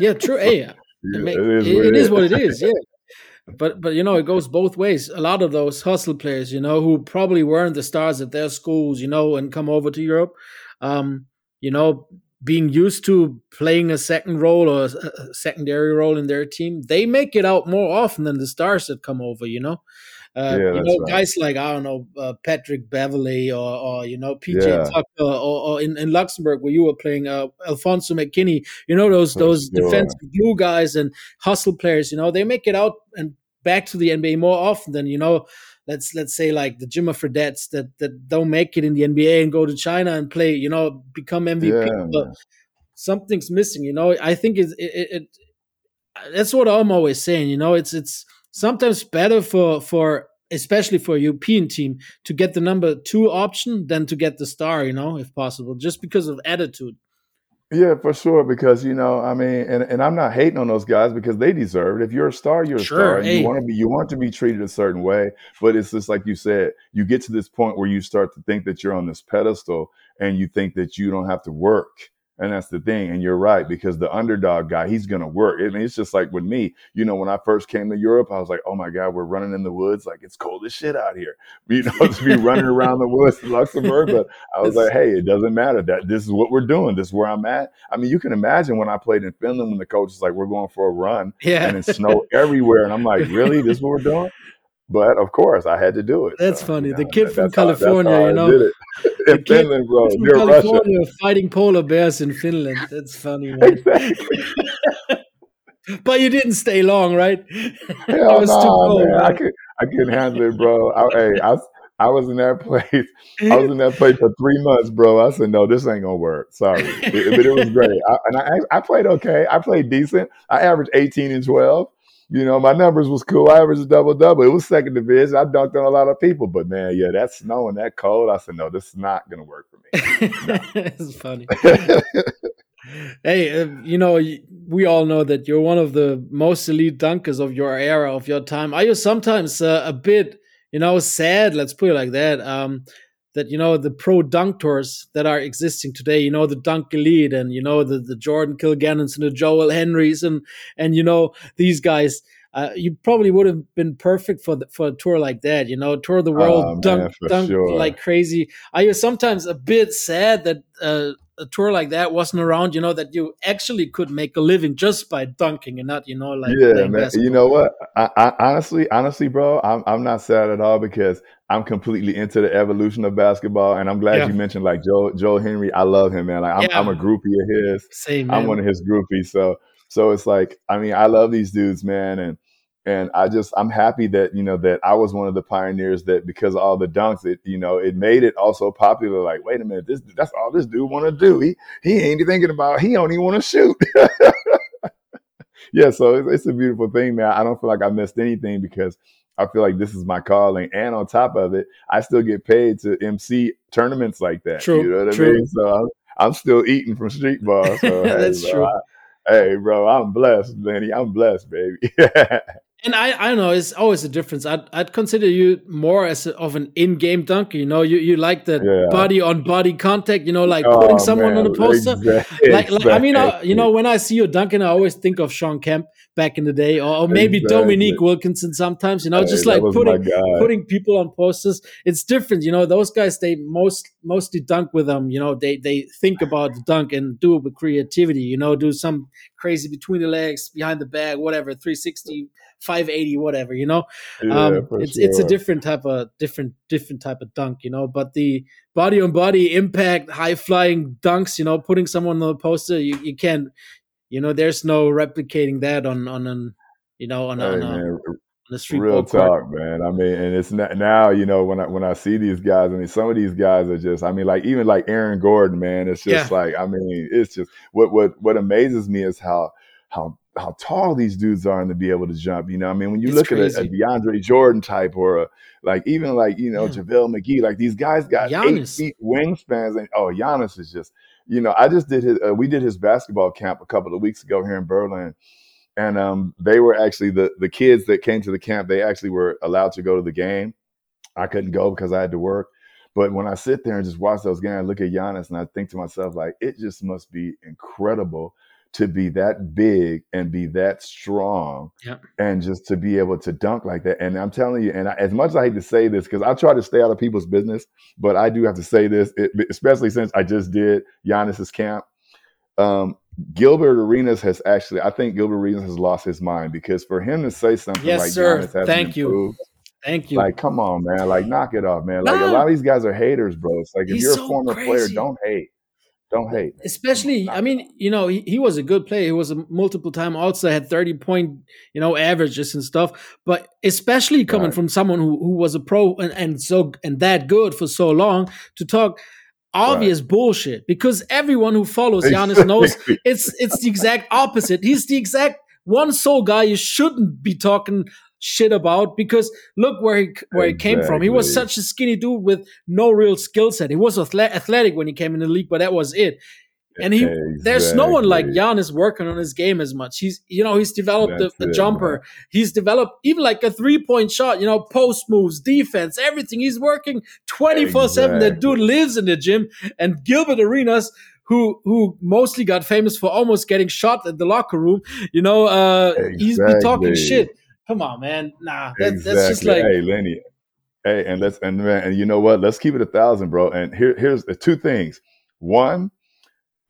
Yeah, true. Hey, (laughs) mean, it, is, it, it is what it is. Yeah. But but you know it goes both ways. A lot of those hustle players, you know, who probably weren't the stars at their schools, you know, and come over to Europe, um, you know, being used to playing a second role or a secondary role in their team, they make it out more often than the stars that come over. You know, uh, yeah, you know, right. guys like I don't know uh, Patrick Beverly or, or you know PJ yeah. Tucker or, or, in, in Luxembourg where you were playing uh, Alfonso McKinnie. You know those those defensive glue guys and hustle players. You know they make it out and back to the NBA more often than you know. Let's let's say like the Jimmer Fredettes that that don't make it in the NBA and go to China and play. You know, become MVP. Yeah, something's missing. You know, I think it, it, it that's what I'm always saying. You know, it's it's sometimes better for for especially for a European team to get the number two option than to get the star, you know, if possible, just because of attitude. Yeah, for sure. Because you know, I mean, and, and I'm not hating on those guys because they deserve it. If you're a star, you're a sure, star. And hey. You want to be you want to be treated a certain way. But it's just like you said, you get to this point where you start to think that you're on this pedestal and you think that you don't have to work and that's the thing. And you're right, because the underdog guy, he's going to work. I mean, it's just like with me, you know, when I first came to Europe, I was like, oh my God, we're running in the woods. Like it's cold as shit out here, (laughs) you know, to be running around the woods in Luxembourg. But I was like, (laughs) hey, it doesn't matter that this is what we're doing. This is where I'm at. I mean, you can imagine when I played in Finland, when the coach is like, we're going for a run yeah. and it's snow everywhere. And I'm like, really? This is what we're doing? (laughs) But of course, I had to do it. That's so, funny. You know, the kid from California, how, you know, in Finland, bro, from California Russia. fighting polar bears in Finland. That's funny. Exactly. (laughs) but you didn't stay long, right? (laughs) Hell no, cold, man. I could, I couldn't handle it, bro. I, hey, I, I was in that place. I was in that place for three months, bro. I said, no, this ain't gonna work. Sorry, it, but it was great. I, and I, I played okay. I played decent. I averaged eighteen and twelve you know, my numbers was cool. I averaged a double double. It was second division. I dunked on a lot of people, but man, yeah, that snow and that cold. I said, no, this is not going to work for me. (laughs) it's funny. (laughs) hey, uh, you know, we all know that you're one of the most elite dunkers of your era, of your time. Are you sometimes uh, a bit, you know, sad? Let's put it like that. Um, that you know the pro dunk tours that are existing today you know the dunk elite and you know the, the jordan kilgannons and the joel henrys and and you know these guys uh, you probably would have been perfect for the, for a tour like that you know tour the world oh, dunk man, dunk sure. like crazy are you sometimes a bit sad that uh, a tour like that wasn't around, you know, that you actually could make a living just by dunking and not, you know, like yeah, man. You know what? I, I, honestly, honestly, bro, I'm I'm not sad at all because I'm completely into the evolution of basketball, and I'm glad yeah. you mentioned like Joe Joe Henry. I love him, man. Like I'm, yeah. I'm a groupie of his. Same. Man. I'm one of his groupies. So so it's like I mean I love these dudes, man, and and I just I'm happy that you know that I was one of the pioneers that because of all the dunks, it you know it made it also popular. Like wait a minute, this that's all this dude want to do. He he ain't thinking about he don't even want to shoot. (laughs) yeah, so it's, it's a beautiful thing, man. I don't feel like I missed anything because I feel like this is my calling. And on top of it, I still get paid to MC tournaments like that. True. You know what true. I mean? So I'm, I'm still eating from street ball. So (laughs) That's hey, true. I, hey, bro, I'm blessed, Lenny. I'm blessed, baby. (laughs) and I, I don't know, it's always a difference. I'd, I'd consider you more as a, of an in-game dunker. You know, you, you like the yeah. body on body contact. You know, like oh, putting someone man. on the poster. Exactly. Like, like, I mean, I, you know, when I see you dunking, I always think of Sean Kemp back in the day, or, or maybe exactly. Dominique Wilkinson sometimes, you know, hey, just like putting putting people on posters. It's different, you know. Those guys they most mostly dunk with them, you know. They they think about the dunk and do it with creativity, you know, do some crazy between the legs, behind the back, whatever, 360, 580, whatever, you know. Yeah, um, it's sure. it's a different type of different different type of dunk, you know. But the body on body impact, high flying dunks, you know, putting someone on the poster, you, you can't you know, there's no replicating that on on an you know on, Hey, on, a, man, a street real court. talk, man. I mean, and it's not, now, you know, when I when I see these guys, I mean, some of these guys are just, I mean, like even like Aaron Gordon, man. It's just Yeah. like, I mean, it's just what what what amazes me is how how how tall these dudes are and to be able to jump. You know, I mean, when you It's look at a, a. DeAndre Jordan type or a like even like you know Yeah. JaVale McGee, like these guys got eight feet wingspans, and oh, Giannis is just, you know, I just did his, uh, we did his basketball camp a couple of weeks ago here in Berlin, and um, they were actually the the kids that came to the camp. They actually were allowed to go to the game. I couldn't go because I had to work. But when I sit there and just watch those games, I look at Giannis and I think to myself, like, it just must be incredible to be that big and be that strong Yeah. and just to be able to dunk like that. And I'm telling you, and I, as much as I hate to say this, because I try to stay out of people's business, but I do have to say this, it, especially since I just did Giannis's camp. Um, Gilbert Arenas has actually, I think Gilbert Arenas has lost his mind because for him to say something Yes, like sir. Thank you. improved, Thank you. like, come on, man. Like, knock it off, man. Like, a lot of these guys are haters, bro. It's like, if you're a so former player, don't hate. Don't hate. especially i mean you know he, he was a good player. He was a multiple time also had 30 point you know averages and stuff. But especially coming Right. from someone who, who was a pro and, and so and that good for so long to talk obvious bullshit because everyone who follows Giannis (laughs) knows it's it's the exact opposite. He's the exact one soul guy you shouldn't be talking shit about because look where he where he came from he was such a skinny dude with no real skill set he was athletic when he came in the league but that was it and he there's no one like Exactly. Giannis working on his game as much. He's you know he's developed a, a it, jumper. He's developed even like a three point shot. You know post moves, defense, everything. He's working twenty four seven. That dude lives in the gym. And Gilbert Arenas. Who who mostly got famous for almost getting shot at the locker room? You know, uh, he's be talking shit. Come on, man. Nah, that, exactly. that's just like hey, Lenny. Hey, and let's and man, and you know what? Let's keep it a thousand, bro. And here, here's the two things. One,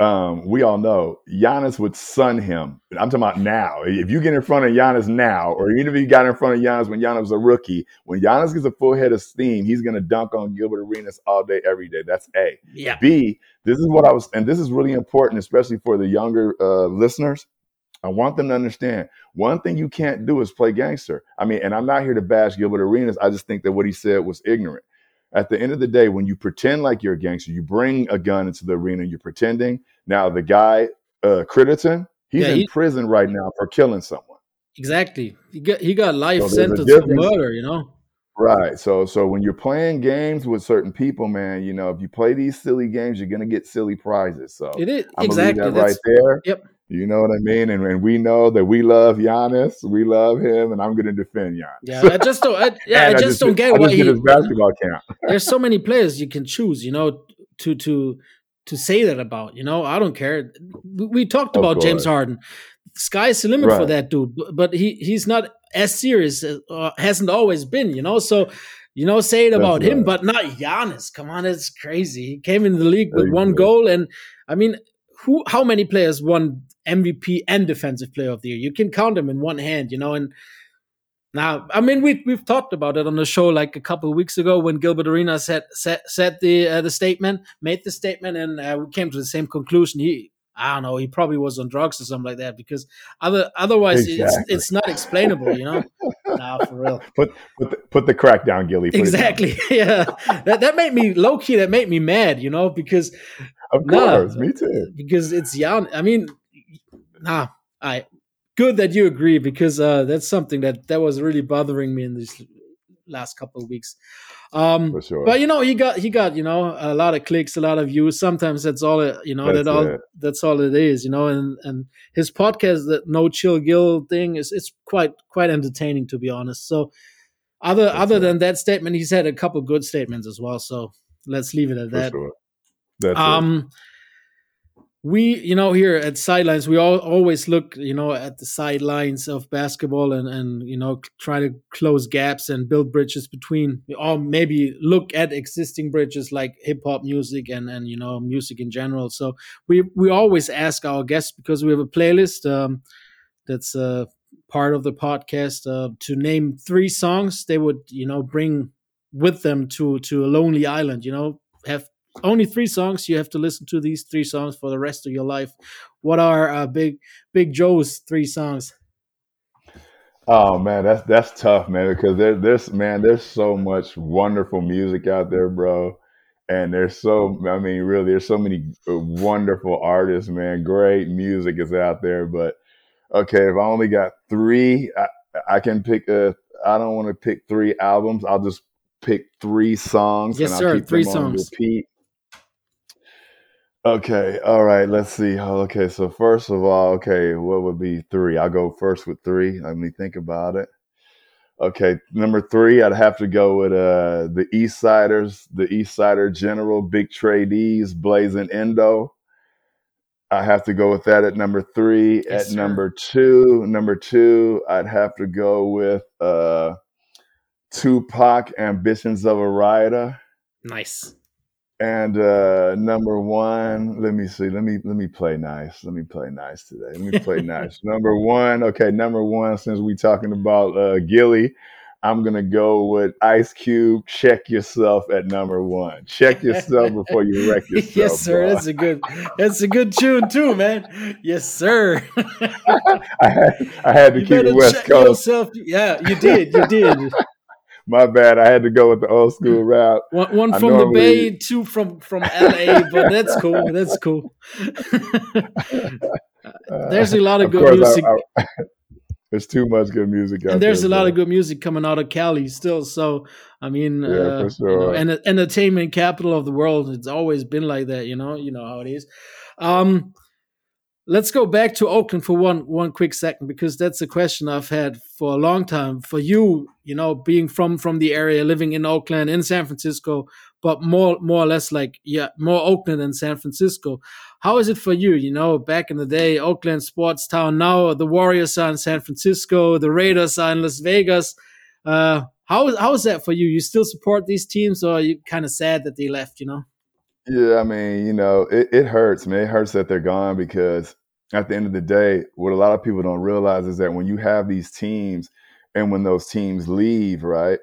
um, we all know Giannis would sun him. I'm talking about now. If you get in front of Giannis now, or even if you got in front of Giannis when Giannis was a rookie, when Giannis gets a full head of steam, he's gonna dunk on Gilbert Arenas all day, every day. That's A. yeah. B, this is what I was, and this is really important, especially for the younger uh, listeners. I want them to understand one thing you can't do is play gangster. I mean, and I'm not here to bash Gilbert Arenas. I just think that what he said was ignorant. At the end of the day, when you pretend like you're a gangster, you bring a gun into the arena, you're pretending. Now, the guy, uh, Critterton, he's Yeah, in he- prison right now for killing someone. Exactly. He got he got life So sentence for murder. You know. Right. So so when you're playing games with certain people, man, you know, if you play these silly games, you're gonna get silly prizes. So It is I'm exactly. that right there. yep. You know what I mean? And, and we know that we love Giannis, we love him, and I'm gonna defend Giannis. Yeah, I just don't. I, yeah, And I just don't get I just did he. basketball camp. (laughs) There's so many players you can choose. You know, to to to say that about. You know, I don't care. We, we talked Of about James. Harden. Sky's the limit for that dude, but, he he's not as serious. As, uh, hasn't always been. You know, so. You know, say it That's about him, but not Giannis. Come on, it's crazy. He came in the league with one goal, and I mean, who? How many players won MVP and Defensive Player of the Year? You can count them in one hand. You know, and now, I mean, we we've talked about it on the show like a couple of weeks ago when Gilbert Arenas said said, said the uh, the statement, made the statement, and uh, we came to the same conclusion. He, I don't know, he probably was on drugs or something like that because other otherwise Exactly. it's it's not explainable, you know. (laughs) nah, for real. Put put the, put the crack down, Gilly. Put. Exactly. (laughs) yeah, that that made me low key. That made me mad, you know, because Of Nah. course, me too. because it's Jan. I mean, nah, I good that you agree because uh, that's something that that was really bothering me in these last couple of weeks. Um, For sure. but you know, he got he got you know a lot of clicks, a lot of views. Sometimes that's all it, you know. That's that all it. that's all it is, you know. And and his podcast, that No Chill Gill thing, is it's quite quite entertaining to be honest. So other other it. than that statement, he's had a couple good statements as well. So let's leave it at For that. sure. That's it. We, you know, here at Sidelines, we all always look, you know, at the sidelines of basketball and and you know try to close gaps and build bridges between, or maybe look at existing bridges like hip hop music and and you know music in general. So we we always ask our guests because we have a playlist um, that's uh, part of the podcast uh, to name three songs they would you know bring with them to to a lonely island. You know, have only three songs. You have to listen to these three songs for the rest of your life. What are uh, Big Big Joe's three songs? Oh man, that's that's tough, man, because there, there's man, there's so much wonderful music out there, bro. And there's so I mean, really, there's so many uh, wonderful artists, man. Great music is out there, but okay, if I only got three, I, I can pick a. I don't want to pick three albums. I'll just pick three songs Yes, and I'll sir. keep Three them on songs. repeat. Okay, all right, let's see. Okay, so first of all, okay, what would be three? I'll go first with three. Let me think about it. Okay, number three, I'd have to go with uh the East Siders, the East Sider General, Big Tradees, Blazing Endo. I have to go with that at number three. Yes, At sir. number two, number two, I'd have to go with uh Tupac, Ambitions of a Rider. Nice. And uh number one, let me see. Let me let me play nice. Let me play nice today. Let me play (laughs) nice. Number one, okay, number one, since we talking about uh Gilly, I'm gonna go with Ice Cube. Check yourself at number one. Check yourself before you wreck (laughs) yourself. yes, sir. bro. That's a good. That's a good tune too, man. Yes, sir. (laughs) I had I had to you keep it better West Coast. yourself. Yeah, you did. You did. My bad. I had to go with the old school (laughs) rap. One, one from the Bay, two from from LA, but that's cool. That's cool. (laughs) there's a lot of of good music, I, I (laughs) there's too much good music out and there's there, a lot of good music coming out of Cali still. So I mean, Yeah, uh, for you know, and entertainment capital of the world. It's always been like that. You know, you know how it is. Um, let's go back to Oakland for one one quick second because that's a question I've had for a long time. For you, you know, being from from the area, living in Oakland, in San Francisco, but more more or less like yeah, more Oakland than San Francisco. How is it for you? You know, back in the day, Oakland sports town. Now the Warriors are in San Francisco, the Raiders are in Las Vegas. Uh, how is how is that for you? You still support these teams, or are you kind of sad that they left? You know. Yeah, I mean, you know, it, it hurts, man. It hurts that they're gone because at the end of the day, what a lot of people don't realize is that when you have these teams and when those teams leave, right?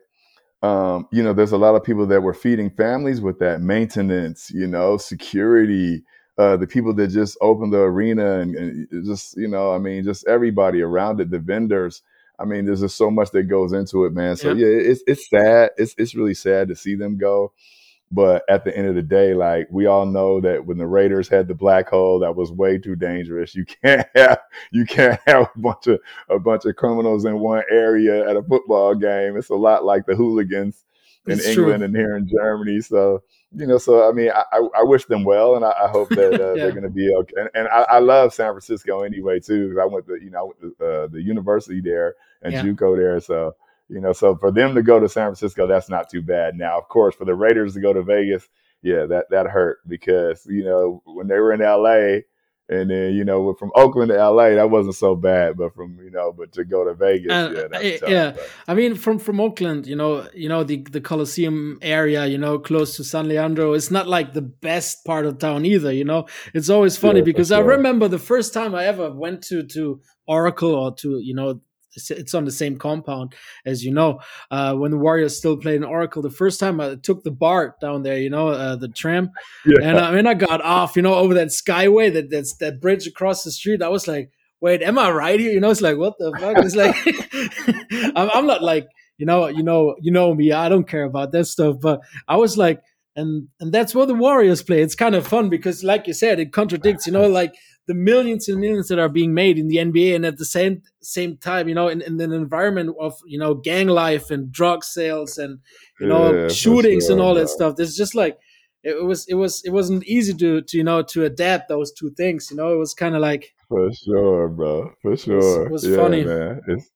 Um, you know, there's a lot of people that were feeding families with that maintenance, you know, security, uh, the people that just opened the arena and, and just, you know, I mean, just everybody around it, the vendors. I mean, there's just so much that goes into it, man. So Yeah. yeah, it's it's sad. It's it's really sad to see them go. But at the end of the day, like we all know that when the Raiders had the black hole, that was way too dangerous. You can't (laughs) have you can't (laughs) have a bunch of a bunch of criminals in one area at a football game. It's a lot like the hooligans in It's true. England and here in Germany. So you know, so I mean, I, I, I wish them well, and I, I hope that (laughs) uh, Yeah. they're going to be okay. And, and I, I love San Francisco anyway too, because I went to you know I went to uh, the university there and Yeah. JUCO there. So you know, so for them to go to San Francisco, that's not too bad. Now, of course, for the Raiders to go to Vegas, yeah, that that hurt because you know when they were in LA, and then you know from Oakland to LA, that wasn't so bad. But from you know, but to go to Vegas, Uh, yeah, tough. yeah, but- I mean, from from Oakland, you know, you know the the Coliseum area, you know, close to San Leandro. It's not like the best part of town either. You know, it's always funny Yeah, because I remember the first time I ever went to to Oracle or to you know. It's- on the same compound as you know. Uh, when the Warriors still played in Oracle, the first time I took the BART down there, you know, uh, the tram, Yeah. and I mean, I got off, you know, over that skyway, that that's that bridge across the street. I was like, wait, am I right here? You know, it's like, what the fuck? It's like, (laughs) I'm, I'm not like, you know, you know, you know me. I don't care about that stuff. But I was like, and and that's where the Warriors play. It's kind of fun because, like you said, it contradicts, you know, like the millions and millions that are being made in the NBA, and at the same same time, you know, in, in an environment of you know gang life and drug sales and you know Yeah, shootings and all that stuff. There's just like it was it was it wasn't easy to to you know to adapt those two things. You know, it was kind of like For sure, bro. For sure. It was yeah, funny. man. It's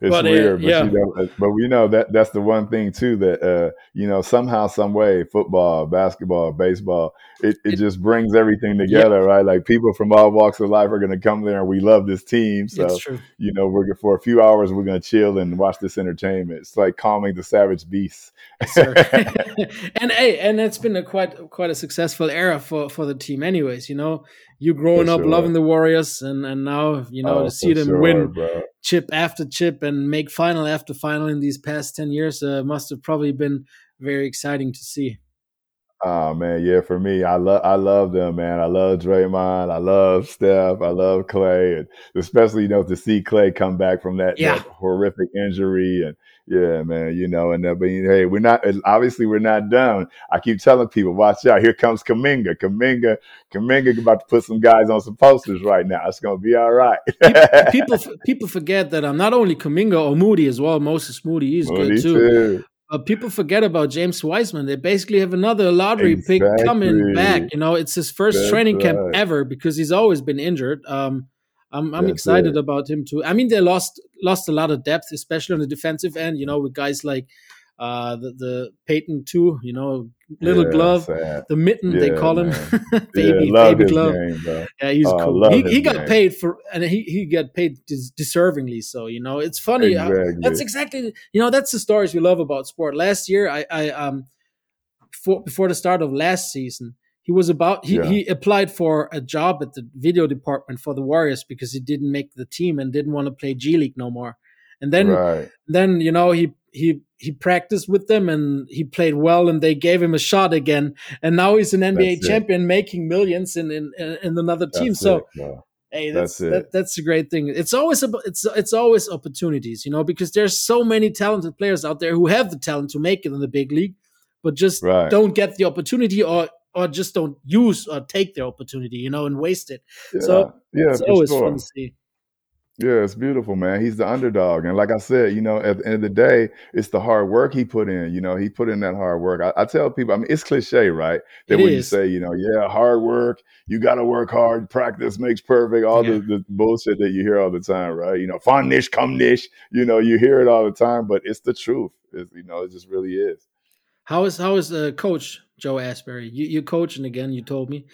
it's But, weird, but yeah. you know, uh, but we know that that's the one thing too that uh, you know, somehow, some way, football, basketball, baseball, it, it, It- just brings everything together, right? Like people from all walks of life are gonna come there and we love this team. So you know, we're for a few hours we're gonna chill and watch this entertainment. It's like calming the savage beasts. (laughs) (laughs) and hey, and it's been a quite quite a successful era for for the team, anyways. You know, you growing For up sure. loving the Warriors, and and now you know Oh, to see them sure, win bro. chip after chip and make final after final in these past ten years uh, must have probably been very exciting to see. Oh man, yeah. For me, I love I love them, man. I love Draymond. I love Steph. I love Clay, and especially you know to see Clay come back from that, Yeah. that horrific injury, and yeah, man, you know, and uh, but hey, we're not obviously we're not done. I keep telling people, watch out. Here comes Kaminga. Kaminga, Kaminga about to put some guys on some posters right now. It's gonna be all right. (laughs) People people forget that I'm um, not only Kaminga or Moody as well. Moses Moody is Moody good too. too. But people forget about James Wiseman. They basically have another lottery pick coming back. You know, it's his first That's training camp ever because he's always been injured. Um, I'm I'm That's excited it. about him too. I mean, they lost lost a lot of depth, especially on the defensive end. You know, with guys like uh the the Peyton too. You know, little Yeah, glove, sad. the mitten they Yeah, call him, (laughs) baby yeah, baby glove. game. Yeah, he's Oh, cool. He, he got game. paid for, and he, he got paid des- deservingly. So you know, it's funny. how- Exactly. that's exactly you know that's the stories we love about sport. Last year, I I um before before the start of last season, he was about he Yeah. he applied for a job at the video department for the Warriors because he didn't make the team and didn't want to play G League no more. And then right. then you know he he he practiced with them and he played well and they gave him a shot again and now he's an NBA That's it. champion making millions in in, in another team so it, hey that's That's it. that, that's a great thing it's always about it's it's always opportunities you know because there's so many talented players out there who have the talent to make it in the big league but just Right. don't get the opportunity or or just don't use or take their opportunity you know and waste it Yeah, so yeah, it's always sure. fun to see Yeah, it's beautiful, man. He's the underdog, and like I said, you know, at the end of the day, it's the hard work he put in. You know, he put in that hard work. I, I tell people, I mean, it's cliche, right? That It when you say, you know, yeah, hard work, you got to work hard. Practice makes perfect. All Yeah. the, the bullshit that you hear all the time, right? You know, fun niche, come niche. You know, you hear it all the time, but it's the truth. It's, you know, it just really is. how is how is uh, coach joe asbury you you coaching again you told me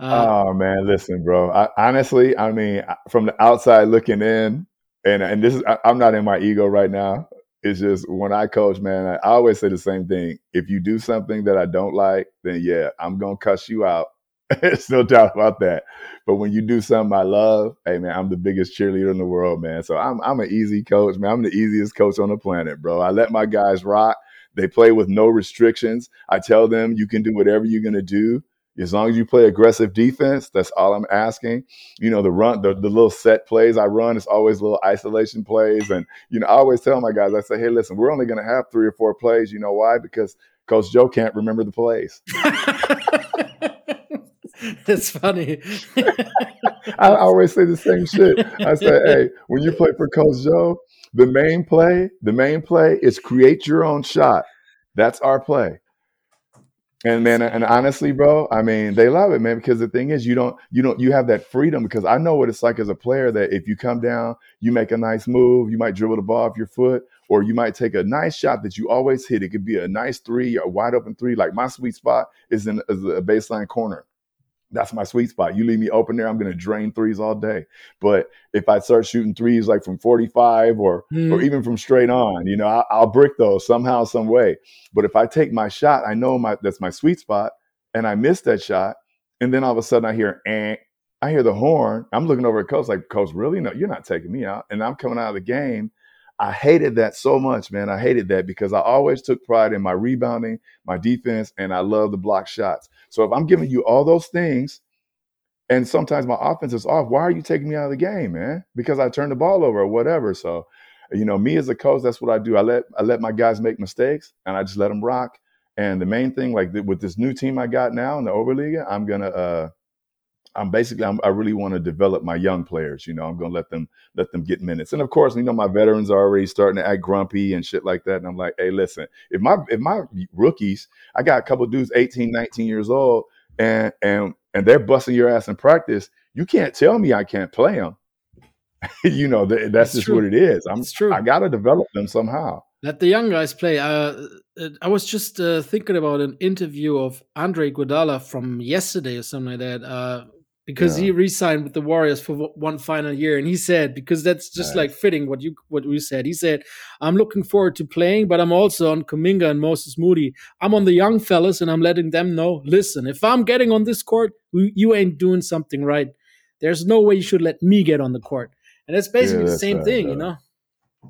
uh, Oh man, listen, bro. I, honestly, I mean, from the outside looking in, and and this is I, I'm not in my ego right now. It's just when I coach, man, I always say the same thing. If you do something that I don't like, then yeah, I'm gonna cuss you out. (laughs) There's no doubt about that. But when you do something I love, hey man, I'm the biggest cheerleader in the world, man. So I'm I'm an easy coach, man. I'm the easiest coach on the planet, bro. I let my guys rock. They play with no restrictions. I tell them you can do whatever you're gonna do. As long as you play aggressive defense, that's all I'm asking. You know, the run, the, the little set plays I run, it's always little isolation plays. And, you know, I always tell my guys, I say, hey, listen, we're only going to have three or four plays. You know why? Because Coach Joe can't remember the plays. (laughs) That's funny. (laughs) I always say the same shit. I say, (laughs) hey, when you play for Coach Joe, the main play, the main play is create your own shot. That's our play. And man, and honestly, bro, I mean, they love it, man, because the thing is, you don't, you don't, you have that freedom. Because I know what it's like as a player that if you come down, you make a nice move, you might dribble the ball off your foot, or you might take a nice shot that you always hit. It could be a nice three, a wide open three. Like my sweet spot is in is a baseline corner. That's my sweet spot. You leave me open there, I'm going to drain threes all day. But if I start shooting threes like from 45 or or Mhm. even from straight on, you know, I, I'll brick those somehow, some way. But if I take my shot, I know my that's my sweet spot, and I miss that shot, and then all of a sudden I hear, eh, I hear the horn. I'm looking over at coach like, coach, really? No, you're not taking me out. And I'm coming out of the game. I hated that so much, man. I hated that because I always took pride in my rebounding, my defense, and I love the block shots. So if I'm giving you all those things, and sometimes my offense is off, why are you taking me out of the game, man? Because I turned the ball over or whatever. So, you know, me as a coach, that's what I do. I let I let my guys make mistakes, and I just let them rock. And the main thing, like th- with this new team I got now in the Oberliga, I'm gonna uh, I'm basically I'm, I really want to develop my young players. You know, I'm gonna let them let them get minutes. And of course, you know, my veterans are already starting to act grumpy and shit like that. And I'm like, hey, listen, if my if my rookies, I got a couple dudes 18, 19 years old, and and and they're busting your ass in practice. You can't tell me I can't play them. (laughs) you know, th- that's It's just true. what it is. I'm It's true. I gotta develop them somehow. Let the young guys play. Uh, uh, I was just uh, thinking about an interview of Andre Iguodala from yesterday or something like that. Uh, because Yeah. he re-signed with the Warriors for one final year, and he said because that's just Nice. like fitting what you what we said. He said, "I'm looking forward to playing, but I'm also on Kuminga and Moses Moody. I'm on the young fellas, and I'm letting them know. Listen, if I'm getting on this court, you, ain't doing something right. There's no way you should let me get on the court." And that's basically the that's same right, thing, you know.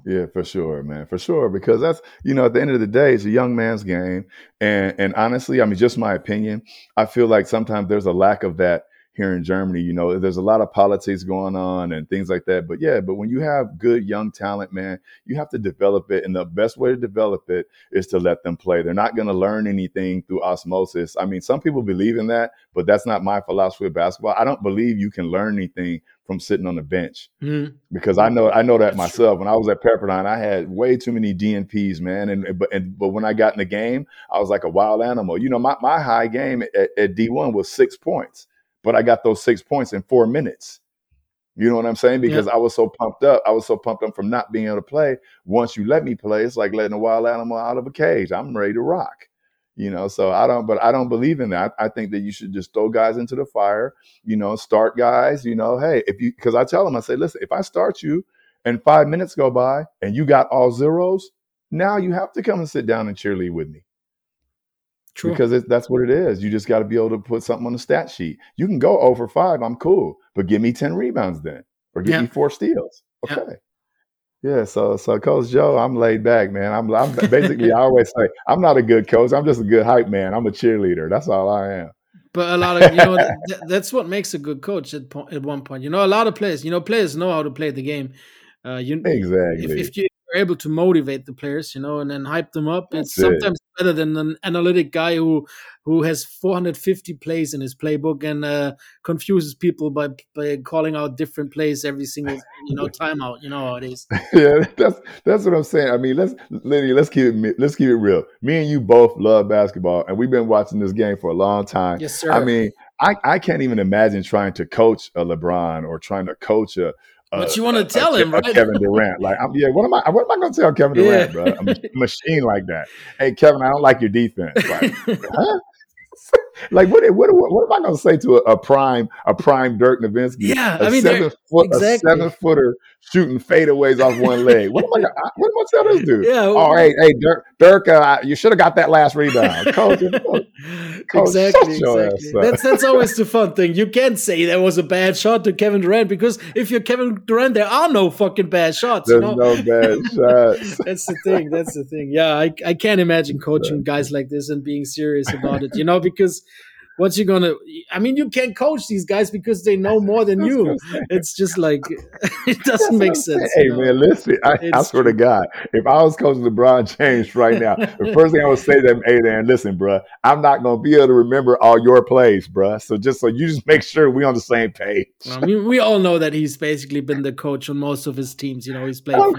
Yeah, for sure, man, for sure. Because that's you know, at the end of the day, it's a young man's game, and and honestly, I mean, just my opinion, I feel like sometimes there's a lack of that here in Germany. You know, there's a lot of politics going on and things like that. But yeah, but when you have good young talent, man, you have to develop it. And the best way to develop it is to let them play. They're not going to learn anything through osmosis. I mean, some people believe in that, but that's not my philosophy of basketball. I don't believe you can learn anything from sitting on the bench Mhm. because I know I know that That's true. myself. When I was at Pepperdine, I had way too many DNPs, man. And but and but when I got in the game, I was like a wild animal. You know, my, my high game at, at D1 was six points, but I got those six points in four minutes. You know what I'm saying? Yeah. Because I was so pumped up. I was so pumped up from not being able to play. Once you let me play, it's like letting a wild animal out of a cage. I'm ready to rock. You know, so I don't, but I don't believe in that. I think that you should just throw guys into the fire, you know, start guys, you know, hey, if you, because I tell them, I say, listen, if I start you and five minutes go by and you got all zeros, now you have to come and sit down and cheerlead with me True. because it, that's what it is. You just got to be able to put something on the stat sheet. You can go over five, I'm cool, but give me 10 rebounds then, or give Yeah. me four steals. Okay. Yeah, so so Coach Joe, I'm laid back, man. I'm I'm (laughs) basically I always say I'm not a good coach. I'm just a good hype man. I'm a cheerleader. That's all I am. But a lot of you know th- that's what makes a good coach at po- at one point. You know, a lot of players. You know, players know how to play the game. Uh, you if Exactly. if you're able to motivate the players, you know, and then hype them up, it's That's it. sometimes better than an analytic guy who who has 450 plays in his playbook and uh, confuses people by by calling out different plays every single you know (laughs) timeout. You know how it is. yeah, that's that's what I'm saying. I mean, let's Lenny, let's keep it let's keep it real. Me and you both love basketball, and we've been watching this game for a long time. Yes, sir. I mean, I, I can't even imagine trying to coach a LeBron or trying to coach a. Uh, what you want to uh, tell a, him, a uh, right? Kevin Durant. Like, I'm, yeah, what am I? What am I going to tell Kevin Yeah. Durant, bro? A machine like that. Hey, Kevin, I don't like your defense. Like, (laughs) huh? Like what? What? What, what am I going to say to a, a prime, a prime Dirk Nowitzki? Yeah, a I mean, seven foot, exactly. a seven footer shooting fadeaways off one leg. What am I? Gonna, what am I tell this dude? Yeah, Oh, hey, hey, Dirk, Dirk, uh, you should have got that last rebound, (laughs) coach. coach, exactly, exactly. That's that's always the fun thing. You can't say that was a bad shot to Kevin Durant because if you're Kevin Durant, there are no fucking bad shots. There's you know? no bad (laughs) shots. That's the thing. That's the thing. Yeah, I, I can't imagine coaching guys like this and being serious about it, you know, because what's you gonna I mean you can't coach these guys because they know more than you. It's just like (laughs) it doesn't make sense. Hey you know? man, listen. I, I swear to God, if I was coaching LeBron James right now, the first thing I would say to him, "Hey, man, listen, bruh, I'm not gonna be able to remember all your plays, bruh. So just so you just make sure we on the same page." I mean, we all know that he's basically been the coach on most of his teams. You know, he's played Of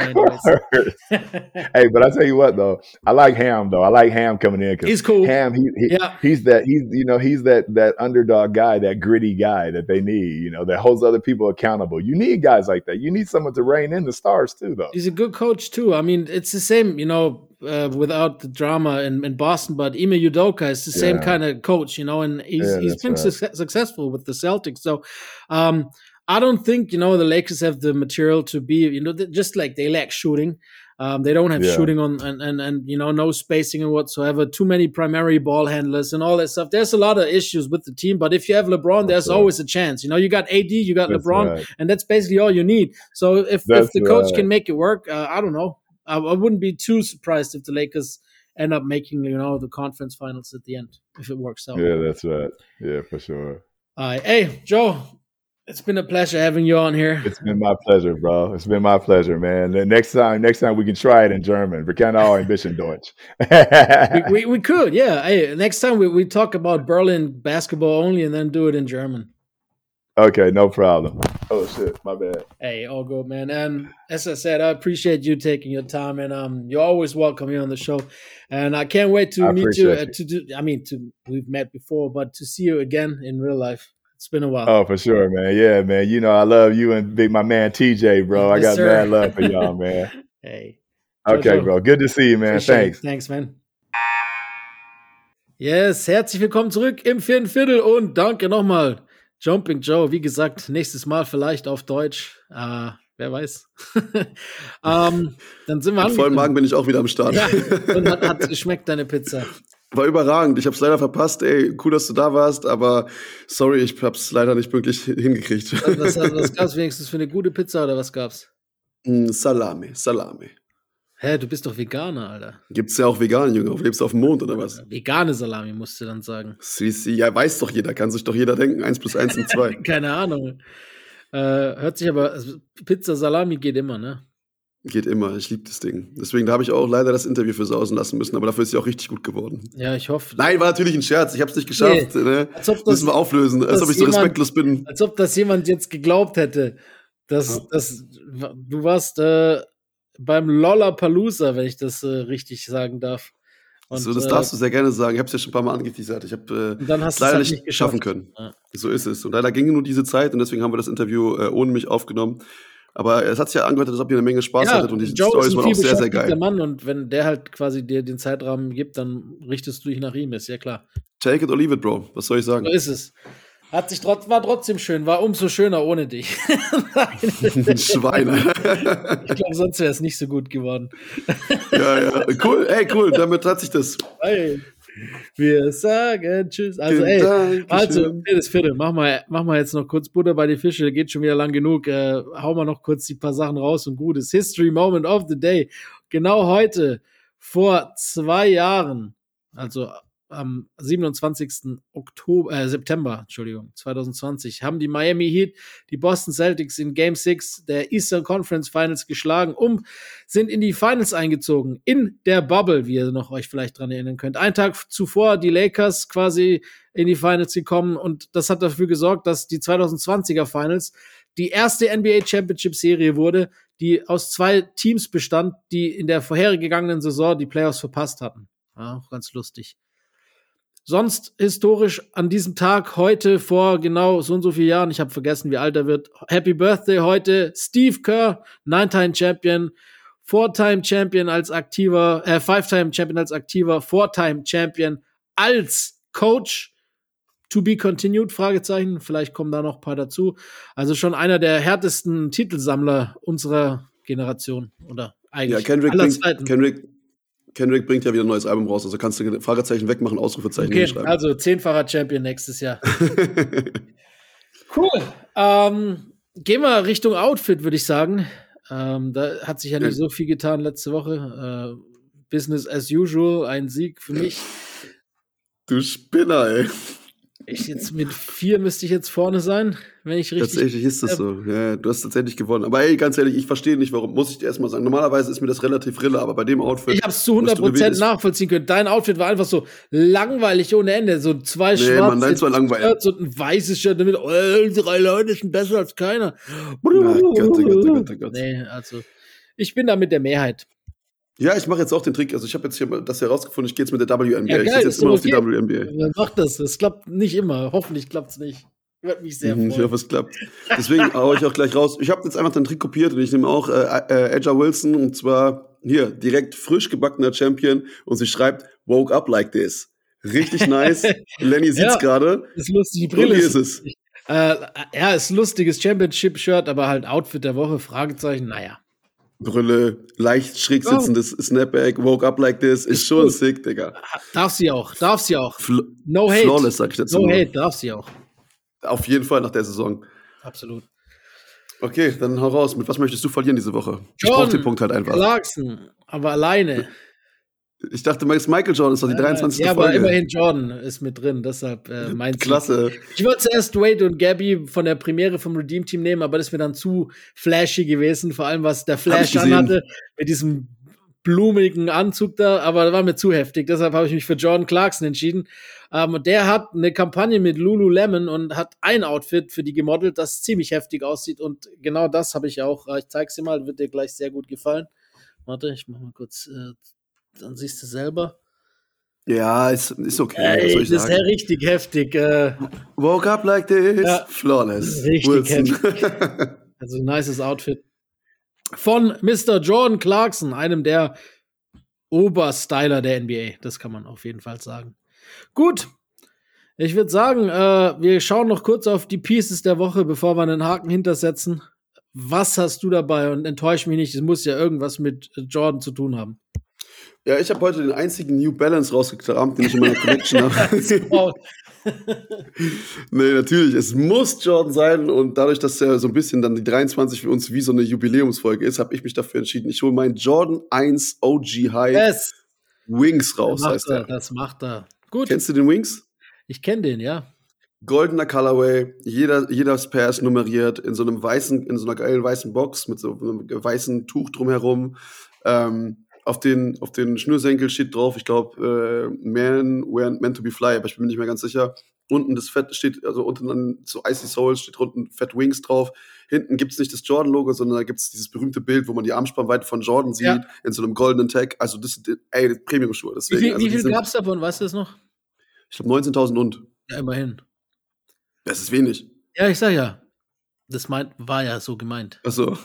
hey, but I tell you what though, I like Ham though. I like Ham coming in because He's cool. Ham, he, he Yeah. he's that he's you know he's that that underdog guy, that gritty guy that they need. You know that holds other people accountable. You need guys like that. You need someone to rein in the stars too, though. He's a good coach too. I mean, it's the same, you know, uh, without the drama in, in Boston, but Ime Udoka is the same kind of coach, you know, and he's Yeah, he's been right. suc successful with the Celtics. So, um, I don't think you know the Lakers have the material to be, you know, just like they lack shooting. Um, they don't have Yeah. shooting on and, and and you know no spacing and whatsoever. Too many primary ball handlers and all that stuff. There's a lot of issues with the team, but if you have LeBron, there's right. always a chance. You know, you got AD, you got That's LeBron, right. and that's basically all you need. So if, if the coach right. can make it work, uh, I don't know. I, I wouldn't be too surprised if the Lakers end up making you know the conference finals at the end if it works out. Yeah, that's right. Yeah, for sure. All right, hey Joe, it's been a pleasure having you on here. It's been my pleasure, bro. It's been my pleasure, man. The next time, next time we can try it in German. Wir können auch ein bisschen Deutsch. we, we, we could, yeah. Hey, next time we, we talk about Berlin basketball only and then do it in German. okay, no problem. Oh shit, my bad. Hey, all good, man. And as I said, I appreciate you taking your time, and um, you're always welcome here on the show. And I can't wait to I meet you. Uh, you. to do, I mean, to we've met before, but to see you again in real life, it's been a while. Oh, for sure, man. Yeah, man. You know I love you and big my man TJ, bro. I Yes, got sir. mad love for (laughs) y'all, man. Hey, Okay, Jojo. bro. Good to see you, man. Appreciate it. Thanks. Thanks, man. Yes, herzlich willkommen zurück im vierten Viertel und danke nochmal. Jumping Joe, wie gesagt, nächstes Mal vielleicht auf Deutsch. Äh, wer weiß. (laughs) ähm, dann sind wir Mit vollem. Magen bin ich auch wieder am Start. Ja, und hat, hat geschmeckt, deine Pizza. War überragend. Ich habe es leider verpasst. Ey, cool, dass du da warst, aber sorry, ich habe es leider nicht pünktlich hingekriegt. Was, was, was gab's wenigstens für eine gute Pizza oder was gab's? Mm, Salami, Salami. Hä, du bist doch Veganer, Alter. Gibt's ja auch vegan, Junge. Lebst du auf dem Mond oder was? Vegane Salami musst du dann sagen. Sie, sie, ja, weiß doch jeder, kann sich doch jeder denken. Eins plus eins sind zwei. (laughs) Keine Ahnung. Äh, hört sich aber, also Pizza Salami geht immer, ne? Geht immer, ich liebe das Ding. Deswegen, da habe ich auch leider das Interview versausen lassen müssen, aber dafür ist sie auch richtig gut geworden. Ja, ich hoffe. Nein, war natürlich ein Scherz, ich habe es nicht geschafft. Nee, ne? als ob das- Müssen wir auflösen, als ob ich so jemand- respektlos bin. Als ob das jemand jetzt geglaubt hätte, dass, Ja. dass du warst äh, beim Lollapalooza, wenn ich das äh, richtig sagen darf. Und, so, das äh, darfst du sehr gerne sagen. Ich habe es ja schon ein paar Mal angeteasert. Ich habe äh, leider halt nicht nicht geschafft. schaffen können. Ja. So ist es. Und leider ging nur diese Zeit und deswegen haben wir das Interview äh, ohne mich aufgenommen. Aber es hat sich ja angehört, als ob ihr eine Menge Spaß hattet und die Joe ein waren auch sehr, sehr geil. Mann und wenn der halt quasi dir den Zeitrahmen gibt, dann richtest du dich nach ihm, ist ja klar. Take it or leave it, Bro. Was soll ich sagen? So ist es. Hat sich trotz, war trotzdem schön, war umso schöner ohne dich. (laughs) Schweine. ich glaube, sonst wäre es nicht so gut geworden. ja, ja. Cool, ey, cool. Damit hat sich das. Hey, wir sagen Tschüss. Also, ey, Dank, also, viertes Viertel. Mach mal, mach mal jetzt noch kurz Butter bei die Fische. Geht schon wieder lang genug. Äh, hau mal noch kurz die paar Sachen raus und gutes. History Moment of the Day. Genau heute, vor zwei Jahren, also am 27. Oktober, äh, September, Entschuldigung, 2020, haben die Miami Heat die Boston Celtics in Game 6 der Eastern Conference Finals geschlagen, um, sind in die Finals eingezogen, in der Bubble, wie ihr noch euch vielleicht dran erinnern könnt. Ein Tag zuvor die Lakers quasi in die Finals gekommen und das hat dafür gesorgt, dass die 2020er Finals die erste NBA Championship Serie wurde, die aus zwei Teams bestand, die in der vorhergegangenen Saison die Playoffs verpasst hatten. Ja, auch ganz lustig. Sonst historisch an diesem Tag heute vor genau so und so vielen Jahren, ich habe vergessen, wie alt er wird. Happy Birthday heute, Steve Kerr, Nine-Time Champion, Four-Time Champion als aktiver, äh, Five-Time Champion als aktiver, Four-Time Champion als Coach. To be continued, Fragezeichen. Vielleicht kommen da noch ein paar dazu. Also schon einer der härtesten Titelsammler unserer Generation. Oder Ja, eigentlich Kendrick aller Zeiten. Kendrick, Kendrick bringt ja wieder ein neues Album raus. Also kannst du Fragezeichen wegmachen, Ausrufezeichen Okay, hinschreiben. also zehnfacher Champion nächstes Jahr. (laughs) cool. Ähm, gehen wir Richtung Outfit, würde ich sagen. Ähm, da hat sich ja nicht so viel getan letzte Woche. Äh, Business as usual, ein Sieg für mich. du Spinner, ey. Ich jetzt mit vier müsste ich jetzt vorne sein, wenn ich richtig. Tatsächlich ist das so. Ja, du hast tatsächlich gewonnen. Aber ey, ganz ehrlich, ich verstehe nicht, warum. Muss ich dir erstmal sagen. Normalerweise ist mir das relativ rille, aber bei dem Outfit. Ich habe es zu was du 100% gewählt hast- nachvollziehen können. Dein Outfit war einfach so langweilig ohne Ende. So zwei Nee, Mann, deins war schwarze langweilig. Shirts und ein weißes Shirt damit. Oh, drei Leute sind besser als keiner. Gott, oh Gott, oh Gott, oh Gott. Nee, also ich bin da mit der Mehrheit. Ja, ich mache jetzt auch den Trick. Also ich habe jetzt hier das herausgefunden. Ich gehe jetzt mit der WNBA. Ja, ich geil, setze ist jetzt immer auf die. WNBA. Wer macht das? Es klappt nicht immer. Hoffentlich klappt es nicht. Würde mich sehr Mhm, Ich freuen. hoffe, es klappt. Deswegen haue ich auch gleich raus. Ich habe jetzt einfach den Trick kopiert und ich nehme auch äh, äh, Edger Wilson und zwar hier direkt frisch gebackener Champion und sie schreibt Woke up like this. Richtig nice. (laughs) Lenny sieht's Ja. gerade. Ist lustig, die Brille ist ist es? Äh, ja, ist ein lustiges Championship-Shirt, aber halt Outfit der Woche, Fragezeichen, naja. Brille, leicht schräg Ja. sitzendes Snapback, woke up like this, ist, Ist schon gut. sick, Digga. Darf sie auch, darf sie auch. Fl No hate. Flawless, sag ich dazu. No hate, darf sie auch. Auf jeden Fall nach der Saison. Absolut. Okay, dann hau raus. Mit was möchtest du verlieren diese Woche? ich brauch den Punkt halt einfach. Clarkson, aber alleine. Ich dachte, Michael Jordan ist doch die 23. Ja, aber Folge. immerhin Jordan ist mit drin, deshalb äh, (laughs) mein Sieg. Klasse. Ich wollte zuerst Wade und Gabby von der Premiere vom Redeem Team nehmen, aber das ist mir dann zu flashy gewesen, vor allem was der Flash ich anhatte, mit diesem blumigen Anzug da, aber das war mir zu heftig. Deshalb habe ich mich für Jordan Clarkson entschieden. Ähm, der hat eine Kampagne mit Lululemon und hat ein Outfit für die gemodelt, das ziemlich heftig aussieht. Und genau das habe ich auch. Äh, Ich zeig's dir mal, wird dir gleich sehr gut gefallen. Warte, ich mach mal kurz, äh, dann siehst du selber. Ja, ist, ist okay. Ey, das ich ist sagen? ja richtig heftig. Äh, Woke up like this. Ja. Flawless. Richtig Wilson. (laughs) Also ein nices Outfit. Von Mr. Jordan Clarkson, einem der Oberstyler der NBA. Das kann man auf jeden Fall sagen. Gut. Ich würde sagen, äh, wir schauen noch kurz auf die Pieces der Woche, bevor wir einen Haken hintersetzen. Was hast du dabei? Und enttäusch mich nicht, es muss ja irgendwas mit Jordan zu tun haben. Ja, ich habe heute den einzigen New Balance rausgekramt, den ich in meiner Collection habe. (laughs) (laughs) Nee, natürlich. Es muss Jordan sein. Und dadurch, dass er so ein bisschen dann die 23 für uns wie so eine Jubiläumsfolge ist, habe ich mich dafür entschieden. Ich hole meinen Jordan 1 OG High Yes. Wings raus, Das macht heißt er, er. das macht er. Gut, Kennst du den Wings? ich kenne den, ja. Goldener Colorway, jeder, jeder Pair ist nummeriert in so einem weißen, in so einer geilen weißen Box mit so einem weißen Tuch drumherum. Ähm, auf den, auf den Schnürsenkel steht drauf, ich glaube, äh, Man weren't meant to be fly, aber ich bin mir nicht mehr ganz sicher. Unten das Fett steht, also unten an so Icy Souls steht unten Fat Wings drauf. Hinten gibt's nicht das Jordan-Logo, sondern da gibt's dieses berühmte Bild, wo man die Armspannweite von Jordan sieht, Ja. in so einem goldenen Tag. Also das sind, ey, Premium-Schuhe. Wie viel, also wie viel sind- gab's davon? Weißt du das noch? Ich glaube 19.000 und. Ja, immerhin. Das ist wenig. Ja, ich sag ja. Das meint, war ja so gemeint. Achso.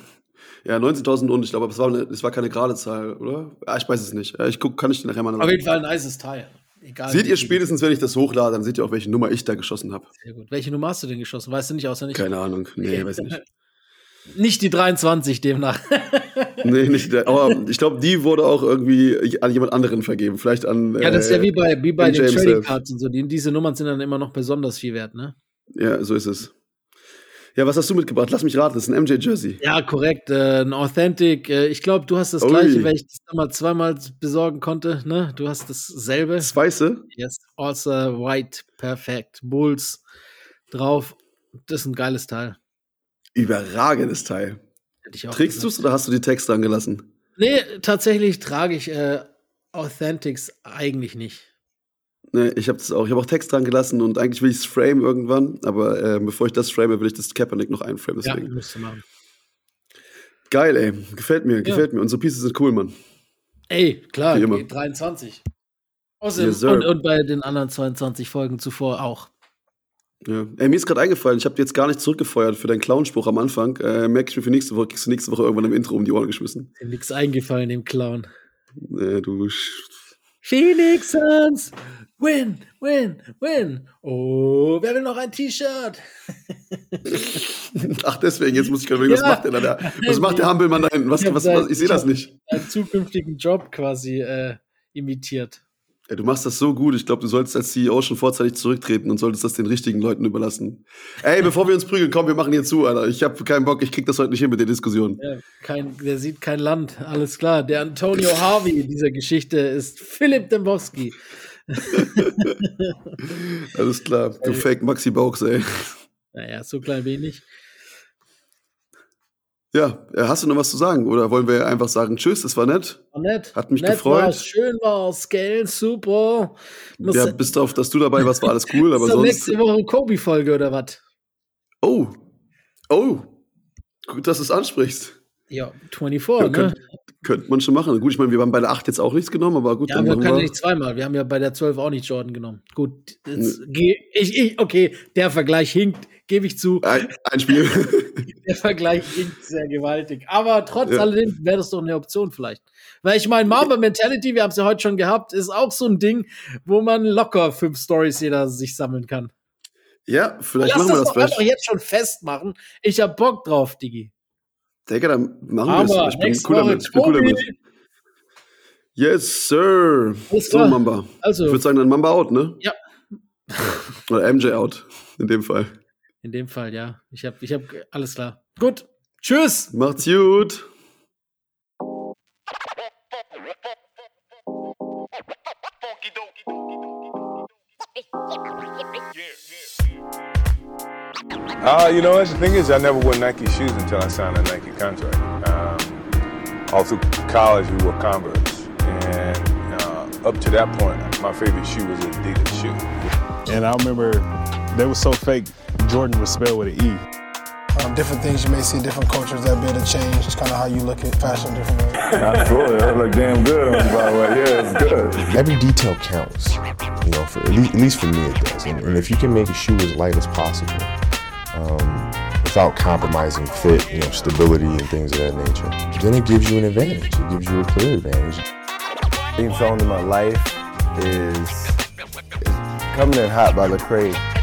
Ja, 19.000 und ich glaube, es war, eine- es war keine gerade Zahl, oder? Ja, ich weiß es nicht. Ja, ich guck, kann ich dir nachher mal Auf jeden Fall ein nices Teil. Egal. Seht ihr spätestens, wenn ich das hochlade, dann seht ihr auch, welche Nummer ich da geschossen habe. Sehr gut. Welche Nummer hast du denn geschossen? Weißt du nicht auswendig? Keine Ahnung. Nee, weiß ich nicht. (laughs) Nicht die 23 demnach. (laughs) Nee, nicht der. Aber ich glaube, die wurde auch irgendwie an jemand anderen vergeben. Vielleicht an. ja, das ist ja äh, wie bei, wie bei den James Trading. Cards und so. Die, diese Nummern sind dann immer noch besonders viel wert, ne? Ja, so ist es. Ja, was hast du mitgebracht? Lass mich raten, das ist ein MJ-Jersey. Ja, korrekt. Äh, ein Authentic. Äh, ich glaube, du hast das Ui. gleiche, weil ich das damals zweimal besorgen konnte. Ne? Du hast dasselbe. Das Weiße? Yes. Also White, perfekt. Bulls drauf. Das ist ein geiles Teil. Überragendes Teil. Hätte ich auch Trägst du es oder hast du die Texte angelassen? Nee, tatsächlich trage ich äh, Authentics eigentlich nicht. Nee, ich habe das auch. Ich habe auch Text dran gelassen und eigentlich will ich es frame irgendwann, aber äh, bevor ich das frame, will ich das Kaepernick noch einframen. Ja, Deswegen. müsste machen. Geil, ey. Gefällt mir, gefällt mir. Unsere Pieces sind cool, Mann. Ey, klar, Wie immer. die 23. Außerdem, Yes, und, und bei den anderen 22 Folgen zuvor auch. Ja. Ey, mir ist gerade eingefallen, ich habe jetzt gar nicht zurückgefeuert für deinen Clownspruch am Anfang. Äh, Merke ich mir für nächste Woche, kriegst du nächste Woche irgendwann im Intro um die Ohren geschmissen. Dem nichts eingefallen, dem Clown. Äh, du. Phoenix Suns! Win, win, win! Oh, wer will noch ein T-Shirt? (laughs) Ach, deswegen, jetzt muss ich gerade überlegen, was Ja. macht der da? Was macht der Hampelmann da hinten? Was, was, was, ich sehe das nicht. Einen zukünftigen Job quasi äh, imitiert. Ey, du machst das so gut. Ich glaube, du solltest als CEO schon vorzeitig zurücktreten und solltest das den richtigen Leuten überlassen. Ey, bevor wir uns prügeln, komm, wir machen hier zu, Alter. Ich habe keinen Bock, ich krieg das heute nicht hin mit der Diskussion. Ja, kein, der sieht kein Land, alles klar. Der Antonio Harvey dieser Geschichte ist Philipp Dembowski. (laughs) Alles klar. Du Fake Maxi Bauchs, ey. Naja, so klein wenig. Ja, äh, hast du noch was zu sagen? Oder wollen wir einfach sagen, tschüss, das war nett? War nett. Hat mich nett gefreut. War's, schön war's, gell, super. Muss Ja, bis darauf, dass du dabei warst, war alles cool, aber ist sonst. nächste Woche Kobe-Folge oder was? Oh. Oh. Gut, dass du es ansprichst. Ja, 24, Ja, ne? könnt, könnte man schon machen. Gut, ich meine, wir haben bei der 8 jetzt auch nichts genommen, aber gut, Ja, dann wir können wir. nicht zweimal. Wir haben ja bei der 12 auch nicht Jordan genommen. Gut, jetzt geh, ich, ich, okay, der Vergleich hinkt, gebe ich zu. Ein, ein Spiel. (laughs) Der Vergleich hinkt sehr gewaltig. Aber trotz Ja. alledem wäre das doch eine Option vielleicht. Weil ich meine, Mamba Mentality, wir haben es ja heute schon gehabt, ist auch so ein Ding, wo man locker fünf Stories jeder sich sammeln kann. ja, vielleicht Lass machen wir das das vielleicht. jetzt schon festmachen. Ich hab Bock drauf, Digi. Digga, dann machen wir es. Ich bin cool damit. Ich bin cool damit. Yes, sir. So. Mamba. Also- Ich würde sagen, dann Mamba out, ne? Ja. (laughs) Oder MJ out, in dem Fall. In dem Fall, ja. Ich hab, ich hab, alles klar. Gut. Tschüss. Macht's gut. Uh, you know, that's the thing is, I never wore Nike shoes until I signed a Nike contract. Um, all through college, we wore Converse, and uh, up to that point, my favorite shoe was an Adidas shoe. And I remember they were so fake. Jordan was spelled with an E. Um, different things you may see, in different cultures that be able to change. It's kind of how you look at fashion different ways. Absolutely. That look damn good on you, by the way. Yeah, it's good. Every detail counts, you know, for at least, at least for me it does. And, and if you can make a shoe as light as possible, um, without compromising fit, you know, stability and things of that nature, then it gives you an advantage. It gives you a clear advantage. Theme song in my life is, is Coming in Hot by the Lecrae.